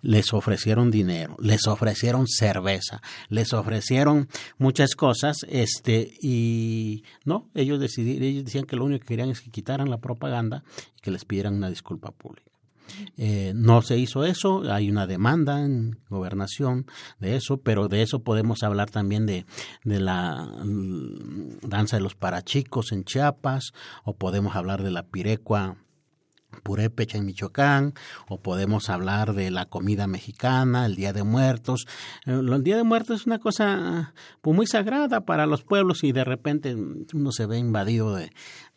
Les ofrecieron dinero, les ofrecieron cerveza, les ofrecieron muchas cosas, este, y no, ellos decidieron, ellos decían que lo único que querían es que quitaran la propaganda y que les pidieran una disculpa pública. Eh, no se hizo eso, hay una demanda en gobernación de eso, pero de eso podemos hablar también de, de la danza de los parachicos en Chiapas, o podemos hablar de la pirecua purépecha en Michoacán, o podemos hablar de la comida mexicana, el Día de Muertos. Eh, el Día de Muertos es una cosa pues, muy sagrada para los pueblos y de repente uno se ve invadido de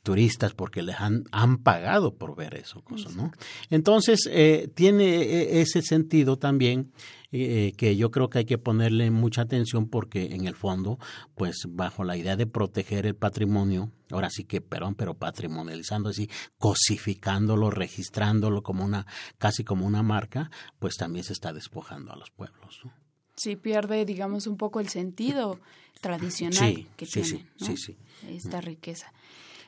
turistas porque les han, han pagado por ver eso, ¿no? Entonces, eh, tiene e, ese sentido también eh, que yo creo que hay que ponerle mucha atención porque en el fondo, pues bajo la idea de proteger el patrimonio, ahora sí que, perdón, pero patrimonializando así, cosificándolo, registrándolo como una, casi como una marca, pues también se está despojando a los pueblos. ¿no? Sí, pierde, digamos, un poco el sentido (laughs) tradicional que tiene esta riqueza.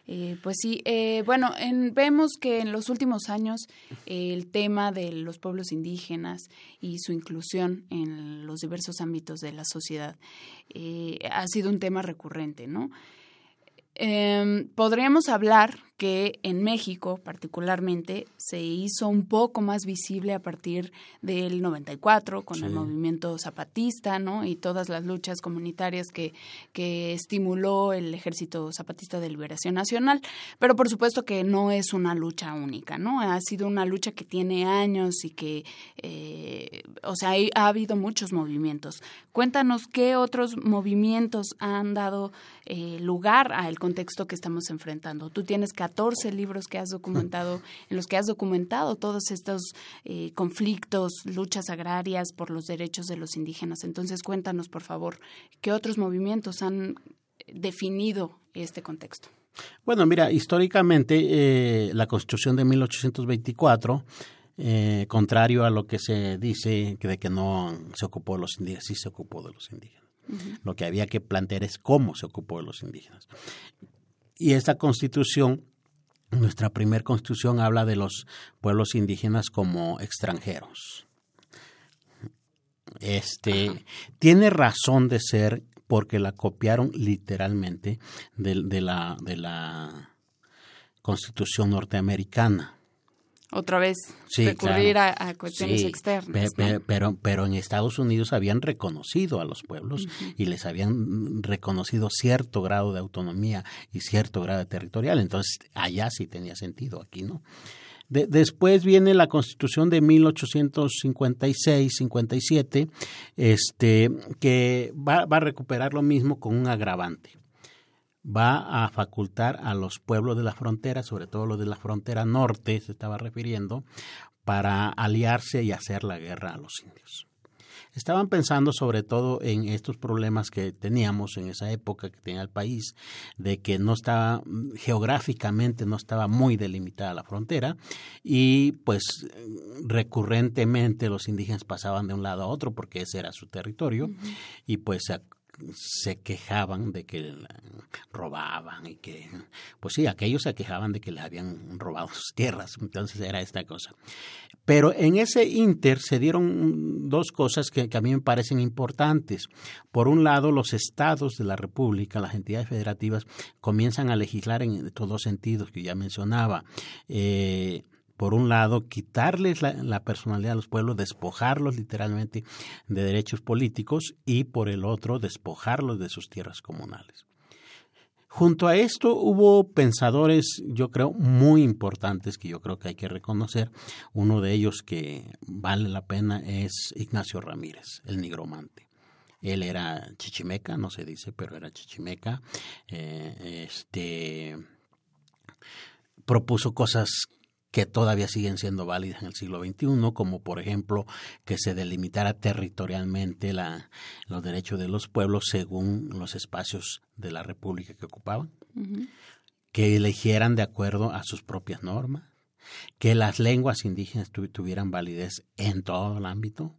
Eh, pues sí, eh, bueno, vemos que en los últimos años el tema de los pueblos indígenas y su inclusión en los diversos ámbitos de la sociedad eh, ha sido un tema recurrente, ¿no? Em, podríamos hablar que en México particularmente se hizo un poco más visible a partir del 94 con el movimiento zapatista, ¿no? Y todas las luchas comunitarias que, que estimuló el Ejército Zapatista de Liberación Nacional, pero por supuesto que no es una lucha única, ¿no? Ha sido una lucha que tiene años y que, eh, o sea, ha habido muchos movimientos. Cuéntanos qué otros movimientos han dado eh, lugar al contexto que estamos enfrentando. Tú tienes 14 libros que has documentado, en los que has documentado todos estos eh, conflictos, luchas agrarias por los derechos de los indígenas. Entonces, cuéntanos, por favor, qué otros movimientos han definido este contexto. Bueno, mira, históricamente eh, la Constitución de 1824 contrario a lo que se dice de que no se ocupó de los indígenas, sí se ocupó de los indígenas. Lo que había que plantear es cómo se ocupó de los indígenas. Y esta constitución, nuestra primera constitución, habla de los pueblos indígenas como extranjeros. Este tiene razón de ser porque la copiaron literalmente de la, de la constitución norteamericana otra vez recurrir a, cuestiones externas. pero, pero en Estados Unidos habían reconocido a los pueblos y les habían reconocido cierto grado de autonomía y cierto grado territorial. Entonces, allá sí tenía sentido, aquí no. después viene la Constitución de 1856-57, este, que va, va a recuperar lo mismo con un agravante va a facultar a los pueblos de la frontera, sobre todo los de la frontera norte, se estaba refiriendo, para aliarse y hacer la guerra a los indios. Estaban pensando sobre todo en estos problemas que teníamos en esa época que tenía el país, de que no estaba geográficamente no estaba muy delimitada la frontera y pues recurrentemente los indígenas pasaban de un lado a otro porque ese era su territorio y pues se quejaban de que robaban y que, pues sí, aquellos se quejaban de que les habían robado sus tierras, entonces era esta cosa. Pero en ese inter se dieron dos cosas que, a mí me parecen importantes. Por un lado, los estados de la República, las entidades federativas, comienzan a legislar en todos los sentidos que ya mencionaba. Eh, por un lado, quitarles la, personalidad a los pueblos, despojarlos literalmente de derechos políticos y por el otro, despojarlos de sus tierras comunales. Junto a esto hubo pensadores, yo creo, muy importantes que yo creo que hay que reconocer. Uno de ellos que vale la pena es Ignacio Ramírez, el nigromante. Él era chichimeca, no se dice, pero era chichimeca. Eh, este propuso cosas que todavía siguen siendo válidas en el siglo XXI, como por ejemplo que se delimitara territorialmente la, los derechos de los pueblos según los espacios de la república que ocupaban, que eligieran de acuerdo a sus propias normas, que las lenguas indígenas tuvieran validez en todo el ámbito,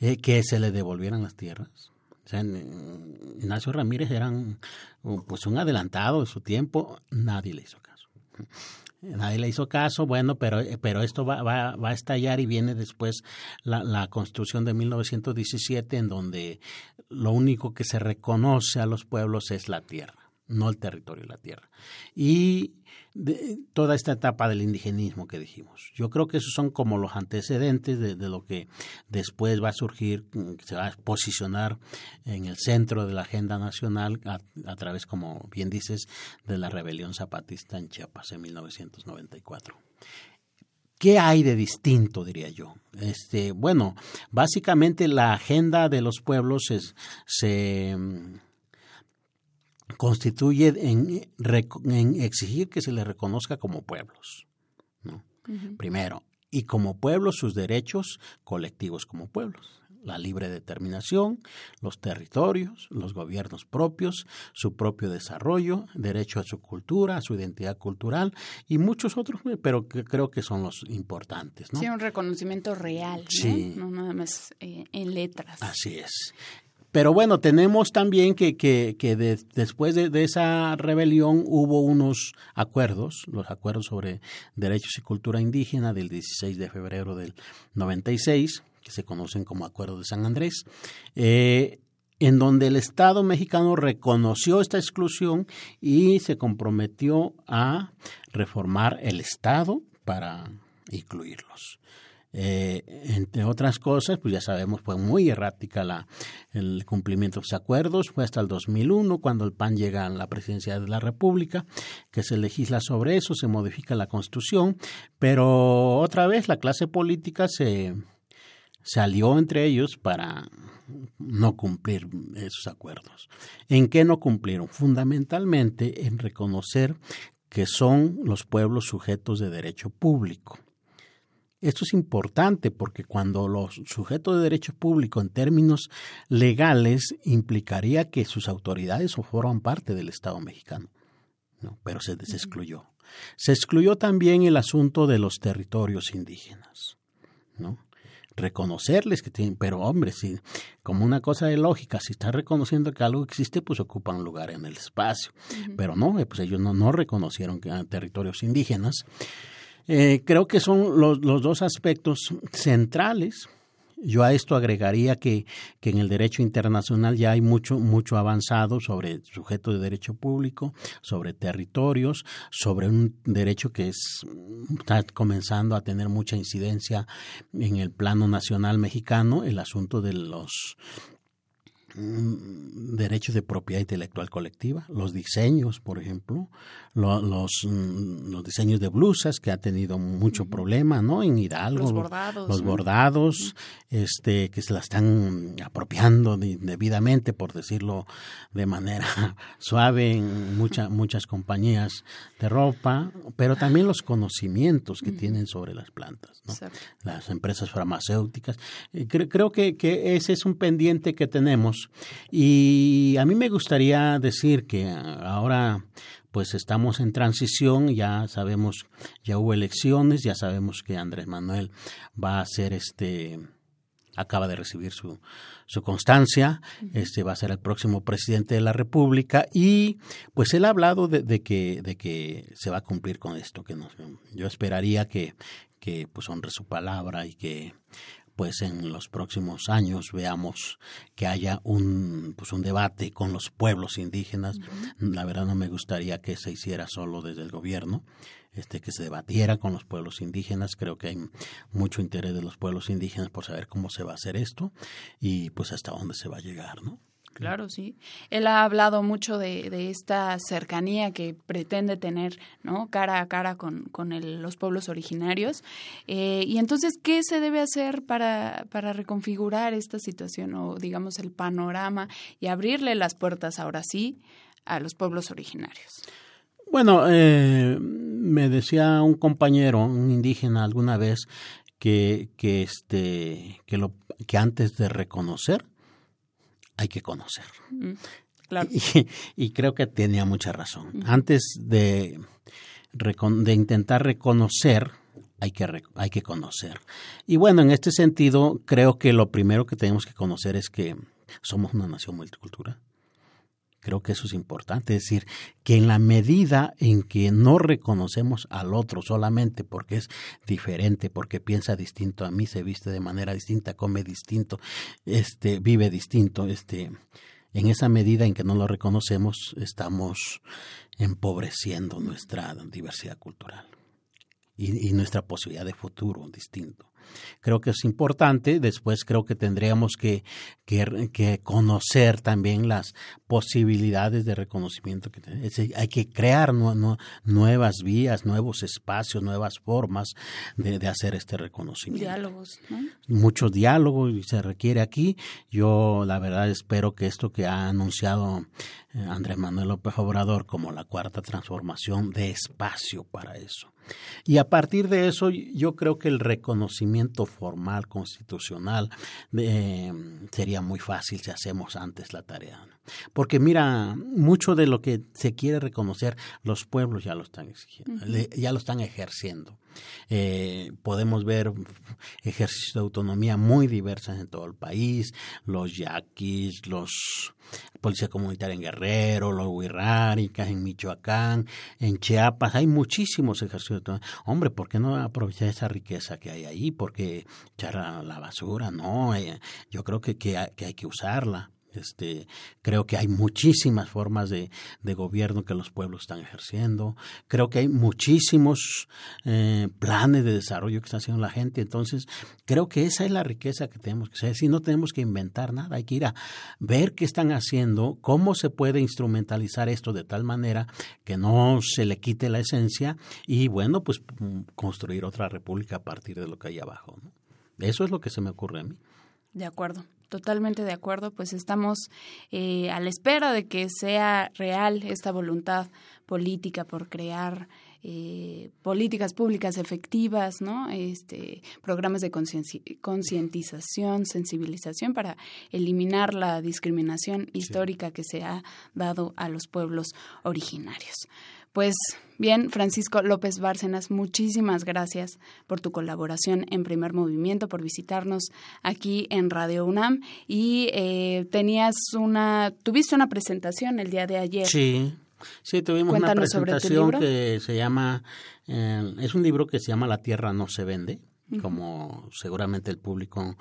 eh, que se le devolvieran las tierras. O sea, Ignacio Ramírez era pues un adelantado de su tiempo, nadie le hizo caso nadie le hizo caso, bueno, pero, pero esto va, va, va a estallar y viene después la, la, Constitución de 1917 en donde lo único que se reconoce a los pueblos es la tierra no el territorio, la tierra. Y toda esta etapa del indigenismo que dijimos. Yo creo que esos son como los antecedentes de, lo que después va a surgir, mm, se va a posicionar en el centro de la agenda nacional a, través, como bien dices, de la rebelión zapatista en Chiapas en 1994. ¿Qué hay de distinto, diría yo? Este, bueno, básicamente la agenda de los pueblos es, se constituye en, en, exigir que se les reconozca como pueblos, ¿no? Primero, y como pueblos sus derechos colectivos como pueblos la libre determinación, los territorios, los gobiernos propios, su propio desarrollo, derecho a su cultura, a su identidad cultural y muchos otros, pero que creo que son los importantes. ¿no? Sí, un reconocimiento real, ¿no? Sí. no nada más eh, en letras. Así es. Pero bueno, tenemos también que, que, que después de, esa rebelión hubo unos acuerdos, los acuerdos sobre derechos y cultura indígena del 16 de febrero del 96, que se conocen como Acuerdo de San Andrés, eh, en donde el Estado mexicano reconoció esta exclusión y se comprometió a reformar el Estado para incluirlos. Eh, entre otras cosas, pues ya sabemos, fue muy errática la, el cumplimiento de los acuerdos, fue hasta el 2001 cuando el PAN llega a la presidencia de la República, que se legisla sobre eso, se modifica la Constitución, pero otra vez la clase política se, salió entre ellos para no cumplir esos acuerdos. ¿En qué no cumplieron? Fundamentalmente en reconocer que son los pueblos sujetos de derecho público. Esto es importante porque cuando los sujetos de derecho público en términos legales implicaría que sus autoridades forman parte del Estado mexicano, ¿no? pero se desexcluyó. Se excluyó también el asunto de los territorios indígenas. ¿no? reconocerles que tienen, pero hombre, si como una cosa de lógica, si está reconociendo que algo existe, pues ocupan lugar en el espacio. Pero no, eh, pues ellos no, no reconocieron que eran territorios indígenas. Eh, creo que son los, los dos aspectos centrales. Yo a esto agregaría que, que, en el derecho internacional ya hay mucho, mucho avanzado sobre sujetos de derecho público, sobre territorios, sobre un derecho que es, está comenzando a tener mucha incidencia en el plano nacional mexicano, el asunto de los Mm, derechos de propiedad intelectual colectiva, los diseños, por ejemplo, los, mm, los, diseños de blusas que ha tenido mucho problema, ¿no? En Hidalgo, los bordados, los bordados este, que se la están apropiando debidamente, por decirlo de manera (laughs) suave, en muchas muchas compañías de ropa, pero también los conocimientos que tienen sobre las plantas, ¿no? Las empresas farmacéuticas. Eh, creo que, que ese es un pendiente que tenemos. Y a mí me gustaría decir que ahora pues estamos en transición, ya sabemos, ya hubo elecciones, ya sabemos que Andrés Manuel va a ser este acaba de recibir su, su constancia, este va a ser el próximo presidente de la República y pues él ha hablado de, que de que se va a cumplir con esto, que yo esperaría que que pues honre su palabra y que pues en los próximos años veamos que haya un pues un debate con los pueblos indígenas. La verdad no me gustaría que se hiciera solo desde el gobierno, este que se debatiera con los pueblos indígenas. Creo que hay mucho interés de los pueblos indígenas por saber cómo se va a hacer esto y pues hasta dónde se va a llegar, ¿no? Claro, sí. Él ha hablado mucho de, de esta cercanía que pretende tener, ¿no? Cara a cara con, con los pueblos originarios. Eh, y entonces, ¿qué se debe hacer para, para reconfigurar esta situación o, digamos, el panorama y abrirle las puertas ahora sí a los pueblos originarios? Bueno, eh, me decía un compañero, un indígena alguna vez, que, que, este, que, lo, que antes de reconocer, hay que conocer. Mm, y, creo que tenía mucha razón. Antes de, de intentar reconocer, hay que, hay que conocer. Y bueno, en este sentido, creo que lo primero que tenemos que conocer es que somos una nación multicultural. Creo que eso es importante, es decir, que en la medida en que no reconocemos al otro solamente porque es diferente, porque piensa distinto a mí, se viste de manera distinta, come distinto, este, vive distinto, este, en esa medida en que no lo reconocemos, estamos empobreciendo nuestra diversidad cultural y, y nuestra posibilidad de futuro distinto. Creo que es importante. Después creo que tendríamos que, que, conocer también las posibilidades de reconocimiento que hay que crear nuevas vías, nuevos espacios, nuevas formas de, de hacer este reconocimiento. Diálogos, ¿no? Mucho diálogo se requiere aquí. Yo la verdad espero que esto que ha anunciado eh, Andrés Manuel López Obrador como la cuarta transformación de espacio para eso. Y a partir de eso, yo creo que el reconocimiento formal constitucional eh, sería muy fácil si hacemos antes la tarea. Porque mira, mucho de lo que se quiere reconocer, los pueblos ya lo están ya lo están ejerciendo. Eh, podemos ver ejercicios de autonomía muy diversas en todo el país, los yaquis, los policía comunitaria en Guerrero, los huirráricas en Michoacán, en Chiapas, hay muchísimos ejercicios de autonomía. Hombre, ¿por qué no aprovechar esa riqueza que hay ahí? Porque echar la basura, no, eh, yo creo que, que hay que usarla. Este, creo que hay muchísimas formas de, gobierno que los pueblos están ejerciendo. Creo que hay muchísimos eh, planes de desarrollo que está haciendo la gente. Entonces, creo que esa es la riqueza que tenemos que hacer. Si no tenemos que inventar nada, hay que ir a ver qué están haciendo, cómo se puede instrumentalizar esto de tal manera que no se le quite la esencia y, bueno, pues construir otra república a partir de lo que hay abajo. Eso es lo que se me ocurre a mí. De acuerdo. Totalmente de acuerdo, pues estamos eh, a la espera de que sea real esta voluntad política por crear eh, políticas públicas efectivas, ¿no? Este, programas de concientización, sensibilización para eliminar la discriminación histórica que se ha dado a los pueblos originarios. Pues bien, Francisco López Bárcenas, muchísimas gracias por tu colaboración en Primer Movimiento, por visitarnos aquí en Radio UNAM y eh, tenías una, tuviste una presentación el día de ayer. Sí. Sí, tuvimos una presentación que se llama, eh, es un libro que se llama La Tierra no se vende, como seguramente el público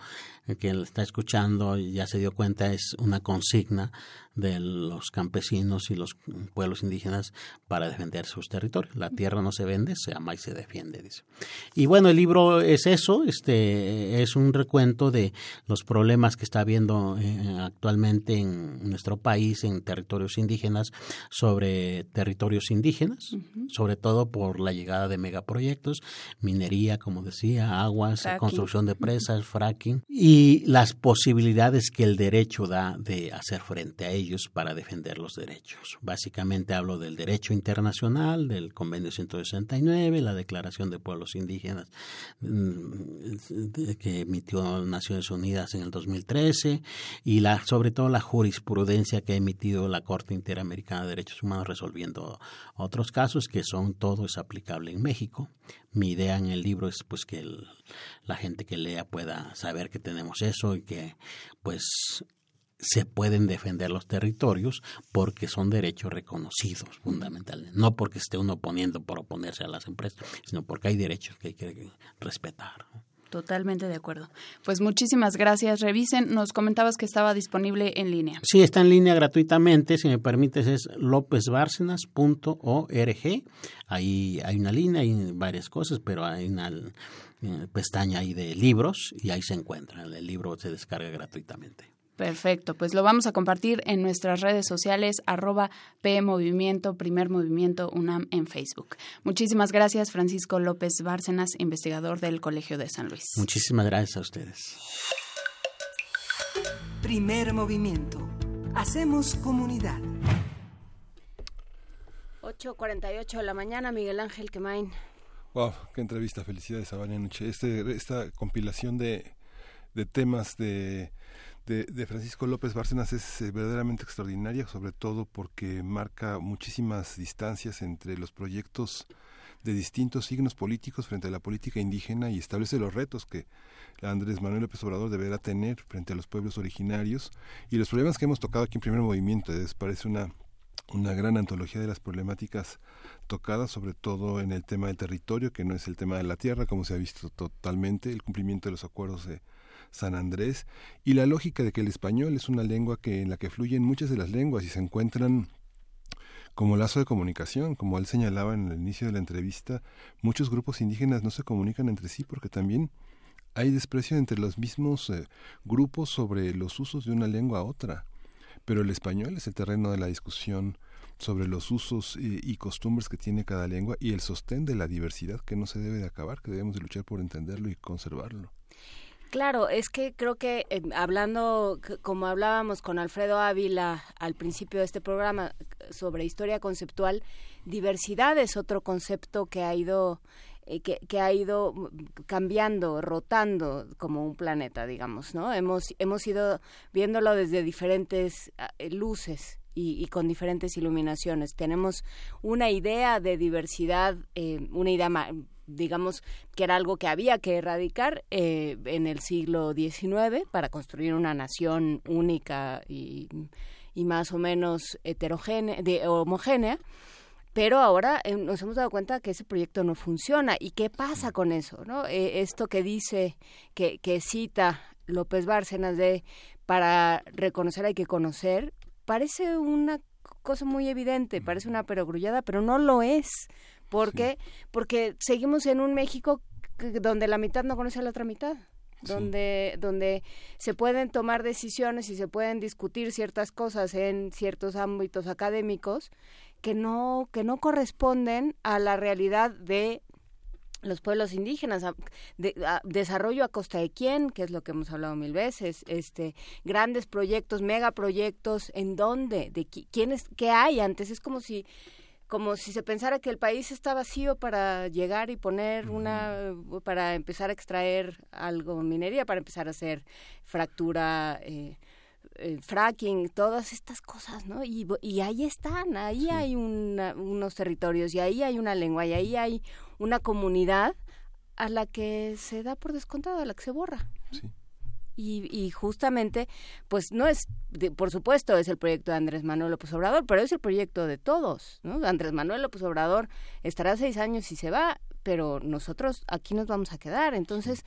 que está escuchando ya se dio cuenta, es una consigna de los campesinos y los pueblos indígenas para defender sus territorios. La tierra no se vende, se ama y se defiende, dice. Y bueno, el libro es eso, este es un recuento de los problemas que está habiendo eh, actualmente en nuestro país en territorios indígenas sobre territorios indígenas, sobre todo por la llegada de megaproyectos, minería, como decía, aguas, construcción de presas, fracking y las posibilidades que el derecho da de hacer frente a para defender los derechos. Básicamente hablo del derecho internacional, del Convenio 169, la Declaración de Pueblos Indígenas mm, que emitió Naciones Unidas en el 2013 y la, sobre todo la jurisprudencia que ha emitido la Corte Interamericana de Derechos Humanos resolviendo otros casos que son todo es aplicable en México. Mi idea en el libro es pues que la gente que lea pueda saber que tenemos eso y que pues se pueden defender los territorios porque son derechos reconocidos fundamentalmente, no porque esté uno poniendo por oponerse a las empresas, sino porque hay derechos que hay que respetar. Totalmente de acuerdo. Pues muchísimas gracias. Revisen, nos comentabas que estaba disponible en línea. Sí, está en línea gratuitamente. Si me permites, es lopezbárcenas.org. Ahí hay una línea, hay varias cosas, pero hay una eh, pestaña ahí de libros y ahí se encuentra. El libro se descarga gratuitamente. Perfecto, pues lo vamos a compartir en nuestras redes sociales, arroba PMovimiento, Primer Movimiento UNAM en Facebook. Muchísimas gracias, Francisco López Bárcenas, investigador del Colegio de San Luis. Muchísimas gracias a ustedes. Primer Movimiento. Hacemos comunidad. 8.48 de la mañana, Miguel Ángel Quemain. Wow, qué entrevista, felicidades a Vania Noche. Este, esta compilación de, de temas de de, Francisco López Bárcenas es eh, verdaderamente extraordinaria, sobre todo porque marca muchísimas distancias entre los proyectos de distintos signos políticos frente a la política indígena y establece los retos que Andrés Manuel López Obrador deberá tener frente a los pueblos originarios y los problemas que hemos tocado aquí en primer movimiento. Es, parece una, una gran antología de las problemáticas tocadas, sobre todo en el tema del territorio, que no es el tema de la tierra, como se ha visto totalmente, el cumplimiento de los acuerdos de San Andrés, y la lógica de que el español es una lengua que, en la que fluyen muchas de las lenguas y se encuentran como lazo de comunicación, como él señalaba en el inicio de la entrevista, muchos grupos indígenas no se comunican entre sí porque también hay desprecio entre los mismos eh, grupos sobre los usos de una lengua a otra. Pero el español es el terreno de la discusión sobre los usos y, y costumbres que tiene cada lengua y el sostén de la diversidad que no se debe de acabar, que debemos de luchar por entenderlo y conservarlo. Claro, es que creo que eh, hablando, como hablábamos con Alfredo Ávila al principio de este programa sobre historia conceptual, diversidad es otro concepto que ha ido eh, que, ha ido cambiando, rotando como un planeta, digamos, ¿no? Hemos hemos ido viéndolo desde diferentes ah, eh, luces y, con diferentes iluminaciones. Tenemos una idea de diversidad, eh, una idea digamos que era algo que había que erradicar eh, en el siglo XIX para construir una nación única y, más o menos heterogénea, de, homogénea. Pero ahora eh, nos hemos dado cuenta que ese proyecto no funciona. ¿Y qué pasa con eso? ¿no? Eh, esto que dice, que, que cita López Bárcenas de para reconocer hay que conocer, parece una cosa muy evidente, parece una perogrullada, pero no lo es. ¿Por qué? Porque seguimos en un México donde la mitad no conoce a la otra mitad. Donde, donde se pueden tomar decisiones y se pueden discutir ciertas cosas en ciertos ámbitos académicos que no, que no corresponden a la realidad de los pueblos indígenas, a- de- a- desarrollo a costa de quién, que es lo que hemos hablado mil veces, este, grandes proyectos, megaproyectos, ¿en dónde? ¿De qui- quiénes, qué hay antes? Es como si como si se pensara que el país está vacío para llegar y poner una, para empezar a extraer algo, minería, para empezar a hacer fractura, eh, eh, fracking, todas estas cosas, ¿no? Y, y ahí están, ahí hay una- unos territorios y ahí hay una lengua y ahí hay una comunidad a la que se da por descontado, a la que se borra. Y, y justamente, pues no es, de- por supuesto, es el proyecto de Andrés Manuel López Obrador, pero es el proyecto de todos, ¿no? Andrés Manuel López Obrador estará seis años y se va, pero nosotros aquí nos vamos a quedar. Entonces,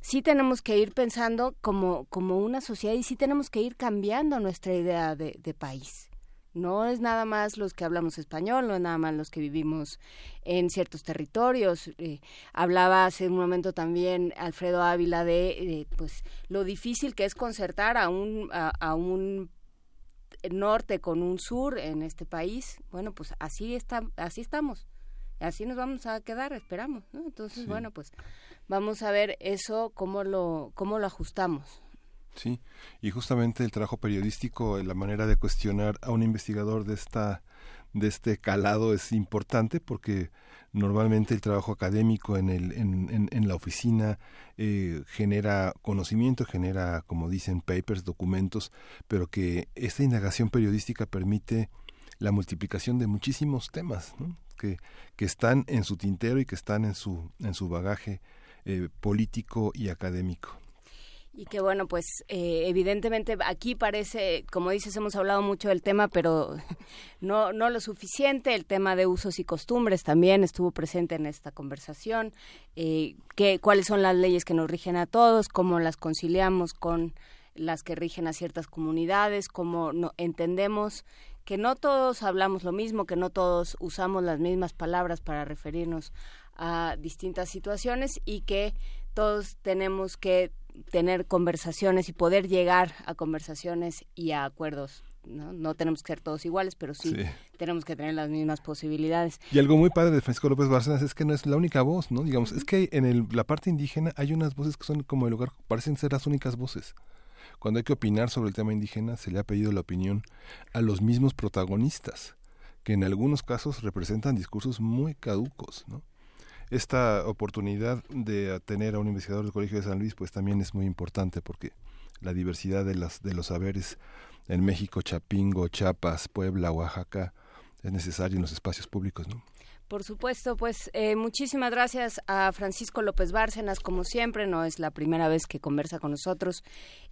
sí tenemos que ir pensando como, como una sociedad y sí tenemos que ir cambiando nuestra idea de, de país. No es nada más los que hablamos español, no es nada más los que vivimos en ciertos territorios. Eh, hablaba hace un momento también Alfredo Ávila de eh, pues lo difícil que es concertar a un a, a un norte con un sur en este país. Bueno, pues así está, así estamos. Así nos vamos a quedar, esperamos, ¿no? Entonces, bueno, pues vamos a ver eso cómo lo cómo lo ajustamos. Sí, y justamente el trabajo periodístico, la manera de cuestionar a un investigador de esta de este calado es importante porque normalmente el trabajo académico en, el, en, en, en la oficina eh, genera conocimiento, genera, como dicen, papers, documentos, pero que esta indagación periodística permite la multiplicación de muchísimos temas ¿no? que, que están en su tintero y que están en su, en su bagaje eh, político y académico. Y que bueno, pues eh, evidentemente aquí parece, como dices, hemos hablado mucho del tema, pero (laughs) no, no lo suficiente. El tema de usos y costumbres también estuvo presente en esta conversación. Eh, que, ¿Cuáles son las leyes que nos rigen a todos? ¿Cómo las conciliamos con las que rigen a ciertas comunidades? ¿Cómo no, entendemos que no todos hablamos lo mismo, que no todos usamos las mismas palabras para referirnos a distintas situaciones y que todos tenemos que tener conversaciones y poder llegar a conversaciones y a acuerdos. No, no tenemos que ser todos iguales, pero sí, Sí. tenemos que tener las mismas posibilidades. Y algo muy padre de Francisco López Bárcenas es que no es la única voz, ¿no? Digamos, es que en el- la parte indígena hay unas voces que son como el lugar, parecen ser las únicas voces. Cuando hay que opinar sobre el tema indígena, se le ha pedido la opinión a los mismos protagonistas, que en algunos casos representan discursos muy caducos, ¿no? Esta oportunidad de tener a un investigador del Colegio de San Luis, pues también es muy importante porque la diversidad de, las, de los saberes en México, Chapingo, Chiapas, Puebla, Oaxaca, es necesario en los espacios públicos, ¿no? Por supuesto, pues eh, muchísimas gracias a Francisco López Bárcenas, como siempre, no es la primera vez que conversa con nosotros.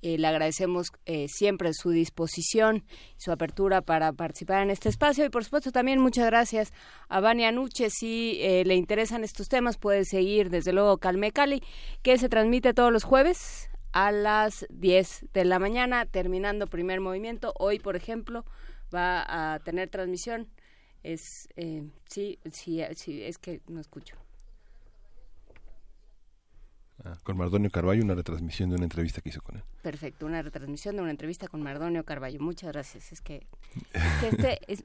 Eh, le agradecemos eh, siempre su disposición su apertura para participar en este espacio. Y por supuesto también muchas gracias a Vania Nuche. Si eh, le interesan estos temas, puede seguir desde luego Calme Cali, que se transmite todos los jueves a las 10 de la mañana, terminando primer movimiento. Hoy, por ejemplo, va a tener transmisión es eh, sí, sí, sí, es que no escucho. Ah, con Mardonio Carballo, una retransmisión de una entrevista que hizo con él. Perfecto, una retransmisión de una entrevista con Mardonio Carballo. Muchas gracias. Es que, este (laughs)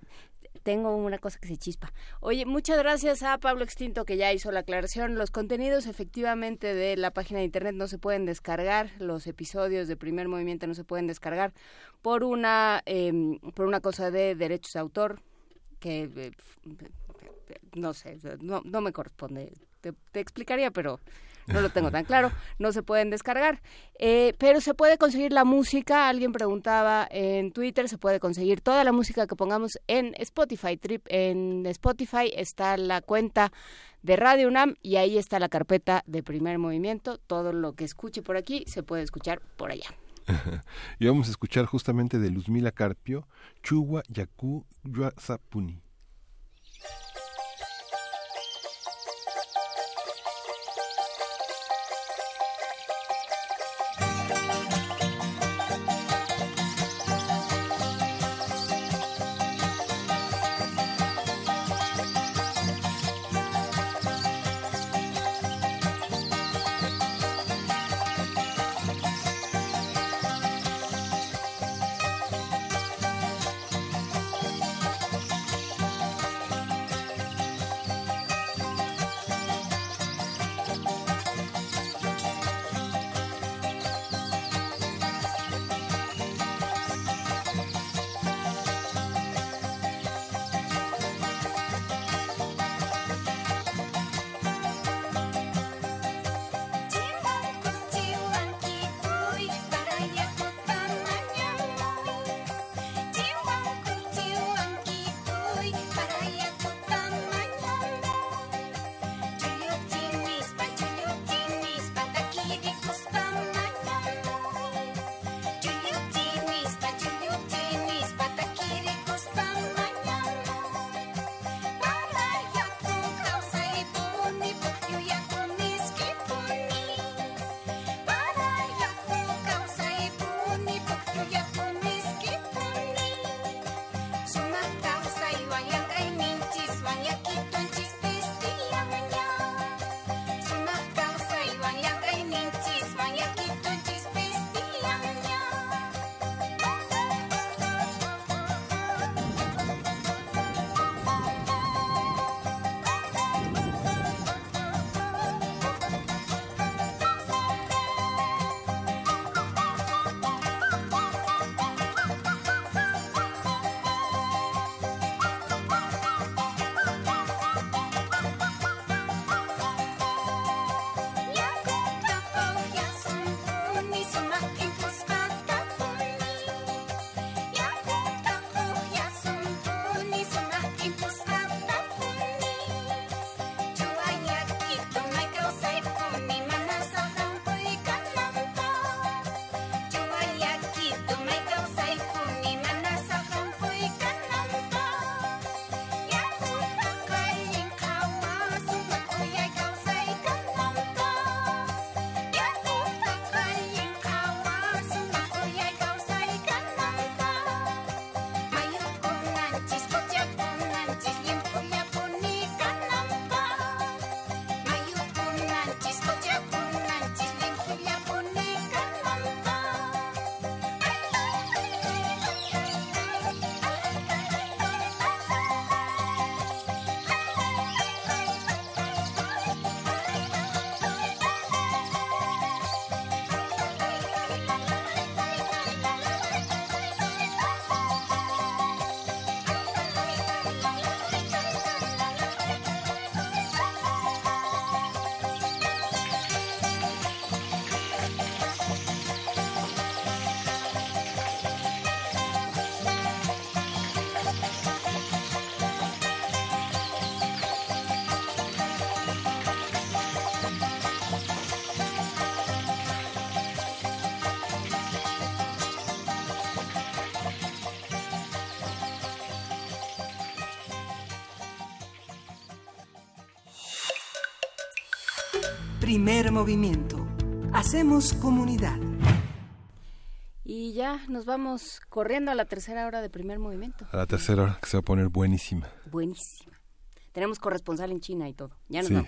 tengo una cosa que se chispa. Oye, muchas gracias a Pablo Extinto que ya hizo la aclaración. Los contenidos efectivamente de la página de internet no se pueden descargar, los episodios de Primer Movimiento no se pueden descargar por una em, por una cosa de derechos de autor que eh, no sé, no, no me corresponde. te explicaría, pero no lo tengo tan claro, (laughs) no se pueden descargar. Eh, pero se puede conseguir la música, alguien preguntaba en Twitter, se puede conseguir toda la música que pongamos en Spotify. Trip, en Spotify está la cuenta de Radio UNAM y ahí está la carpeta de primer movimiento. Todo lo que escuche por aquí se puede escuchar por allá. (laughs) y vamos a escuchar justamente de Luzmila Carpio, Chugua Yaku Yuasapuni. Primer movimiento. Hacemos comunidad. Y ya nos vamos corriendo a la tercera hora de primer movimiento. A la tercera hora, que se va a poner buenísima. Buenísima. Tenemos corresponsal en China y todo. Ya nos vamos.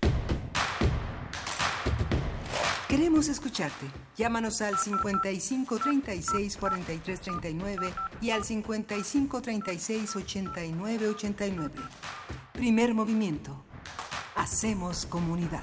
(laughs) Queremos escucharte. Llámanos al 55 36 43 39 y al 55 36 89 89. Primer movimiento. Hacemos comunidad.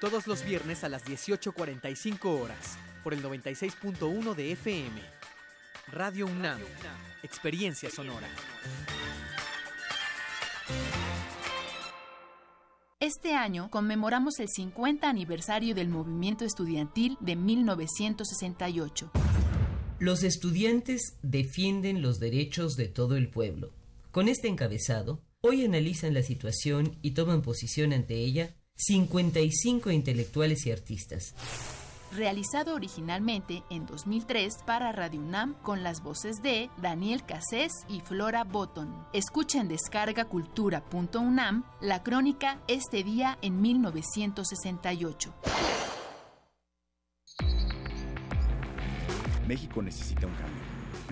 Todos los viernes a las 18.45 horas, por el 96.1 de FM. Radio UNAM, Experiencia Sonora. Este año conmemoramos el 50 aniversario del movimiento estudiantil de 1968. Los estudiantes defienden los derechos de todo el pueblo. Con este encabezado, hoy analizan la situación y toman posición ante ella 55 intelectuales y artistas. Realizado originalmente en 2003 para Radio UNAM con las voces de Daniel Cassés y Flora Botton. Escucha en descargacultura.unam la crónica Este día en 1968. México necesita un cambio,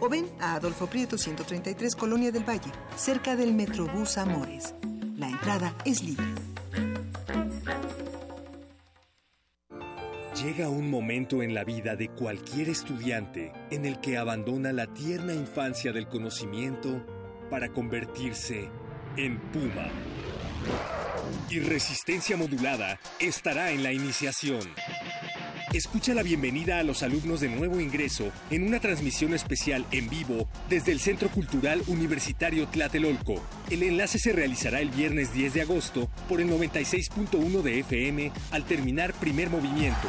o ven a Adolfo Prieto 133 Colonia del Valle, cerca del Metrobús Amores. La entrada es libre. Llega un momento en la vida de cualquier estudiante en el que abandona la tierna infancia del conocimiento para convertirse en Puma. Y resistencia modulada estará en la iniciación. Escucha la bienvenida a los alumnos de nuevo ingreso en una transmisión especial en vivo desde el Centro Cultural Universitario Tlatelolco. El enlace se realizará el viernes 10 de agosto por el 96.1 de FM al terminar primer movimiento.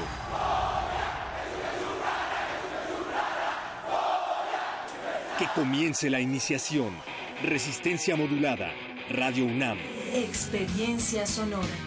Que comience la iniciación. Resistencia modulada. Radio UNAM. Experiencia sonora.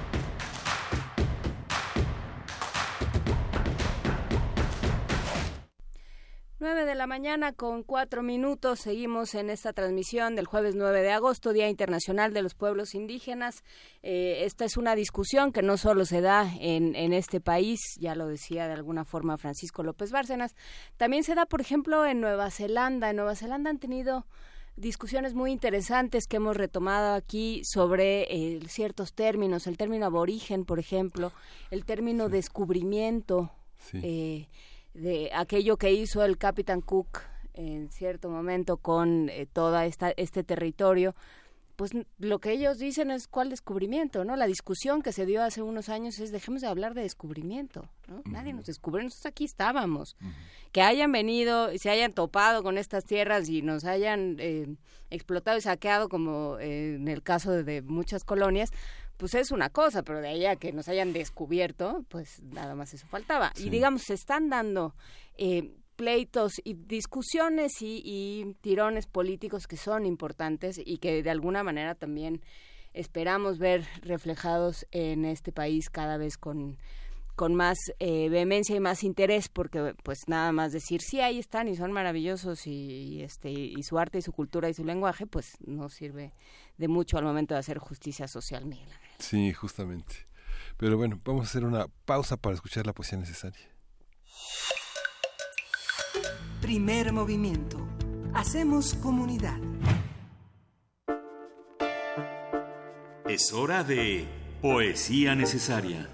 9 de la mañana con cuatro minutos. Seguimos en esta transmisión del jueves 9 de agosto, Día Internacional de los Pueblos Indígenas. Eh, esta es una discusión que no solo se da en, en, este país, ya lo decía de alguna forma Francisco López Bárcenas, también se da, por ejemplo, en Nueva Zelanda. En Nueva Zelanda han tenido discusiones muy interesantes que hemos retomado aquí sobre eh, ciertos términos, el término aborigen, por ejemplo, el término sí. descubrimiento. Sí. Eh, de aquello que hizo el Capitán Cook en cierto momento con eh, toda esta este territorio pues lo que ellos dicen es cuál descubrimiento, ¿no? La discusión que se dio hace unos años es dejemos de hablar de descubrimiento, ¿no? Nadie nos descubrió, nosotros aquí estábamos. Que hayan venido, y se hayan topado con estas tierras y nos hayan eh, explotado y saqueado, como eh, en el caso de, muchas colonias, pues es una cosa, pero de ahí a que nos hayan descubierto, pues nada más eso faltaba. Y digamos, se están dando eh, pleitos y discusiones y, tirones políticos que son importantes y que de alguna manera también esperamos ver reflejados en este país cada vez con con más eh, vehemencia y más interés porque pues nada más decir sí ahí están y son maravillosos y, este y su arte y su cultura y su lenguaje pues no sirve de mucho al momento de hacer justicia social Miguel sí justamente pero bueno vamos a hacer una pausa para escuchar la poesía necesaria Primer movimiento. Hacemos comunidad. Es hora de poesía necesaria.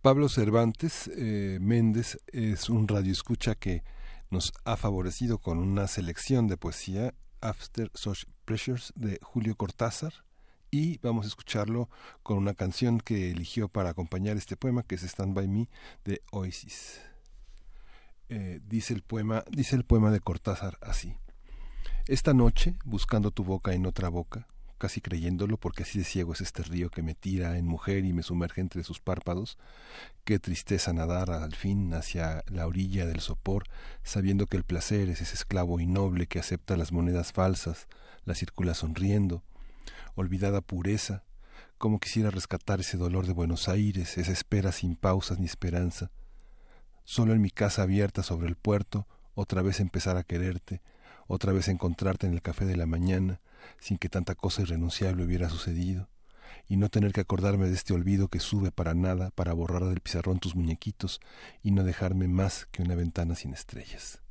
Pablo Cervantes eh, Méndez es un radioescucha que nos ha favorecido con una selección de poesía After Such Pressures de Julio Cortázar y vamos a escucharlo con una canción que eligió para acompañar este poema que es Stand By Me de Oasis. Eh, dice el poema, dice el poema de Cortázar así. Esta noche, buscando tu boca en otra boca, casi creyéndolo porque así de ciego es este río que me tira en mujer y me sumerge entre sus párpados, qué tristeza nadar al fin hacia la orilla del sopor, sabiendo que el placer es ese esclavo innoble que acepta las monedas falsas, la circula sonriendo, olvidada pureza, como quisiera rescatar ese dolor de Buenos Aires, esa espera sin pausas ni esperanza. Solo en mi casa abierta sobre el puerto, otra vez empezar a quererte, otra vez encontrarte en el café de la mañana, sin que tanta cosa irrenunciable hubiera sucedido, y no tener que acordarme de este olvido que sube para nada para borrar del pizarrón tus muñequitos y no dejarme más que una ventana sin estrellas.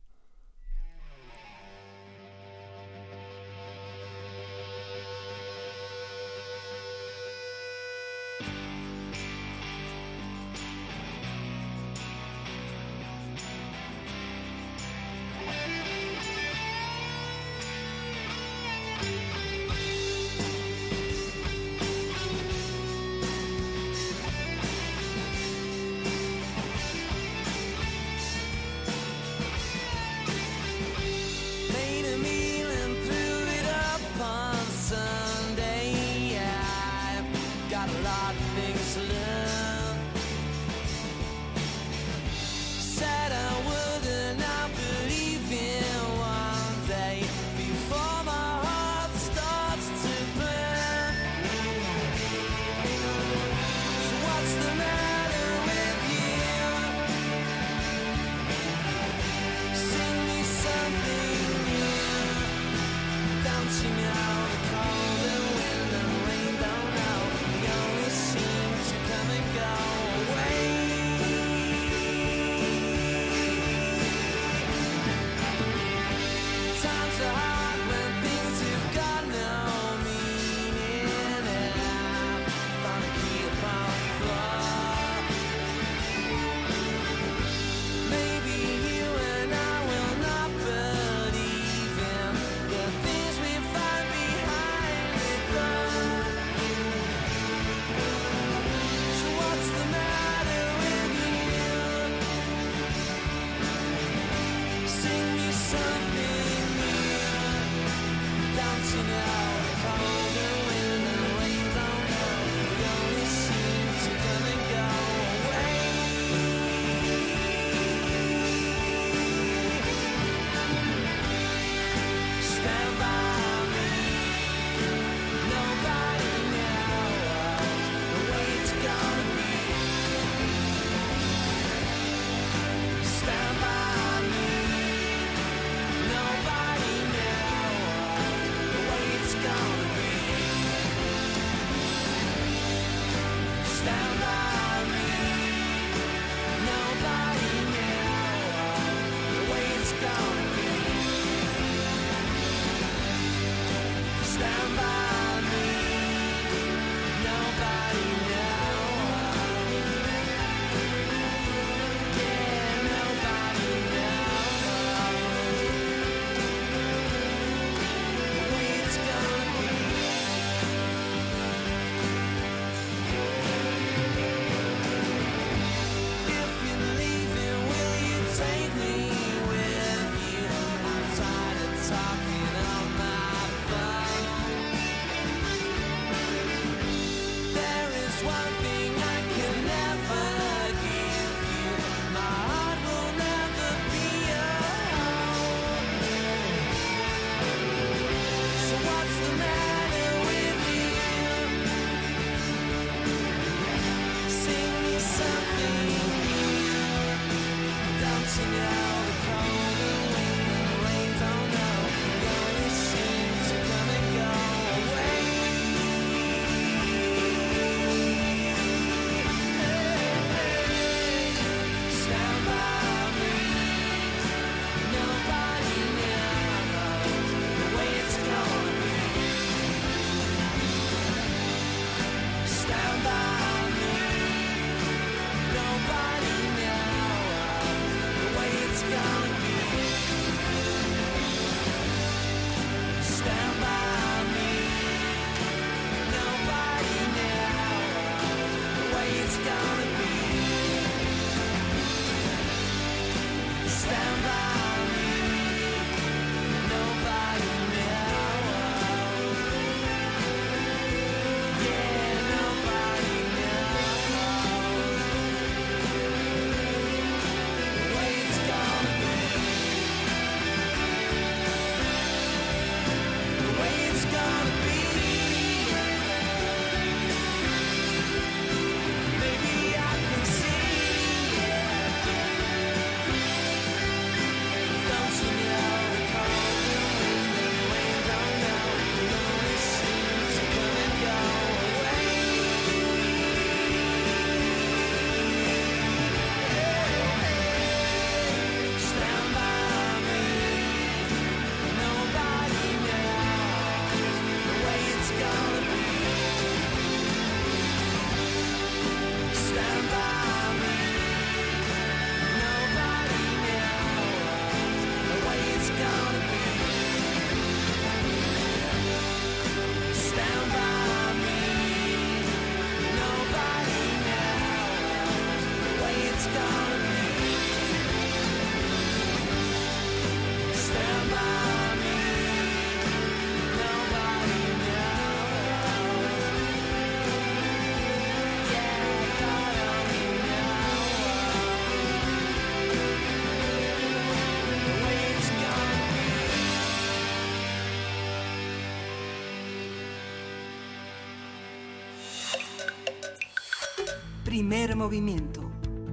Primer movimiento.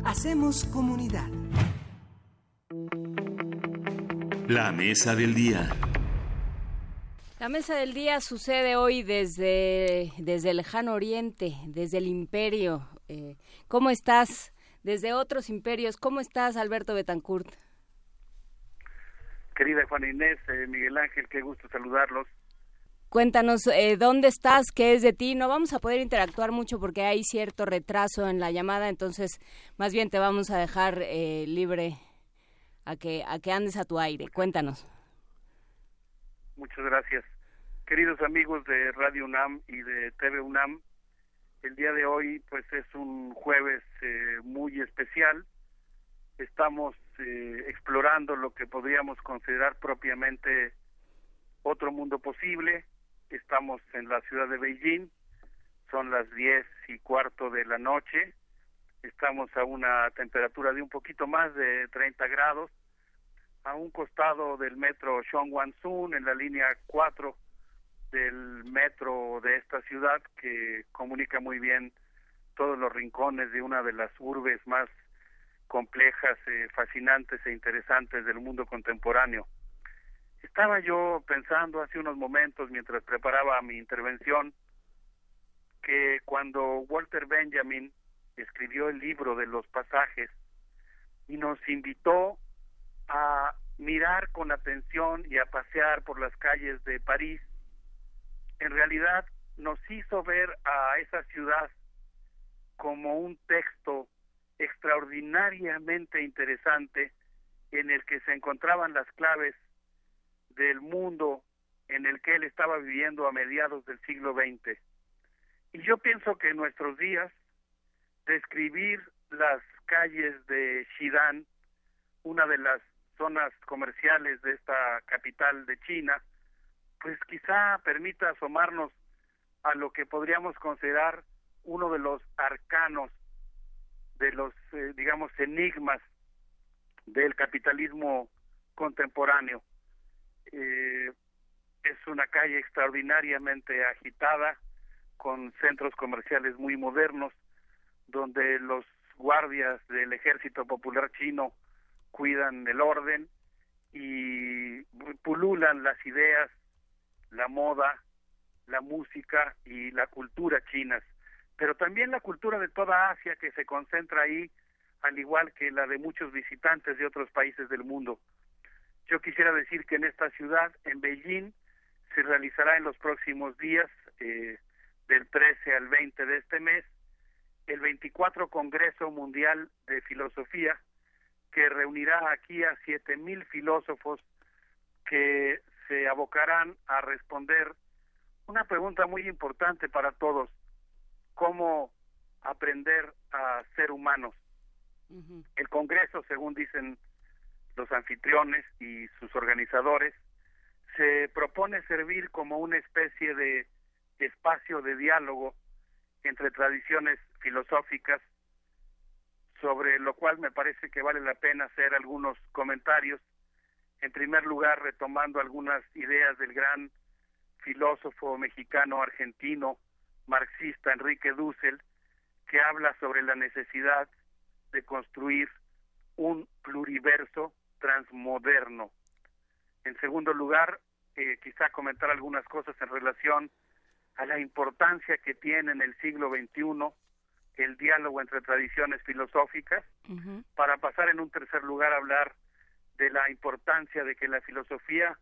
Hacemos comunidad. La mesa del día. La mesa del día sucede hoy desde, desde el lejano oriente, desde el imperio. Eh, ¿Cómo estás? Desde otros imperios, ¿cómo estás, Alberto Betancourt? Querida Juana Inés, eh, Miguel Ángel, qué gusto saludarlos. Cuéntanos eh, dónde estás, qué es de ti. No vamos a poder interactuar mucho porque hay cierto retraso en la llamada, entonces más bien te vamos a dejar eh, libre a que a que andes a tu aire. Cuéntanos. Muchas gracias. Queridos amigos de Radio UNAM y de TV UNAM, el día de hoy pues es un jueves eh, muy especial. Estamos explorando lo que podríamos considerar propiamente otro mundo posible, Estamos en la ciudad de Beijing, son las diez y cuarto de la noche, estamos a una temperatura de un poquito más de 30 grados, a un costado del metro Zhongguancun, en la línea 4 del metro de esta ciudad, que comunica muy bien todos los rincones de una de las urbes más complejas, eh, fascinantes e interesantes del mundo contemporáneo. Estaba yo pensando hace unos momentos mientras preparaba mi intervención que cuando Walter Benjamin escribió el libro de los pasajes y nos invitó a mirar con atención y a pasear por las calles de París, en realidad nos hizo ver a esa ciudad como un texto extraordinariamente interesante en el que se encontraban las claves del mundo en el que él estaba viviendo a mediados del siglo XX. Y yo pienso que en nuestros días, describir las calles de Xidan, una de las zonas comerciales de esta capital de China, pues quizá permita asomarnos a lo que podríamos considerar uno de los arcanos, de los, eh, digamos, enigmas del capitalismo contemporáneo. Eh, es una calle extraordinariamente agitada, con centros comerciales muy modernos, donde los guardias del Ejército Popular Chino cuidan el orden y pululan las ideas, la moda, la música y la cultura chinas, pero también la cultura de toda Asia que se concentra ahí, al igual que la de muchos visitantes de otros países del mundo. Yo quisiera decir que en esta ciudad, en Beijing, se realizará en los próximos días, eh, del 13 al 20 de este mes, el 24 Congreso Mundial de Filosofía, que reunirá aquí a 7.000 filósofos que se abocarán a responder una pregunta muy importante para todos, cómo aprender a ser humanos. El Congreso, según dicen los anfitriones y sus organizadores, se propone servir como una especie de espacio de diálogo entre tradiciones filosóficas, sobre lo cual me parece que vale la pena hacer algunos comentarios. En primer lugar, retomando algunas ideas del gran filósofo mexicano argentino marxista Enrique Dussel, que habla sobre la necesidad de construir un pluriverso transmoderno. En segundo lugar, eh, quizá comentar algunas cosas en relación a la importancia que tiene en el siglo XXI el diálogo entre tradiciones filosóficas, para pasar en un tercer lugar a hablar de la importancia de que la filosofía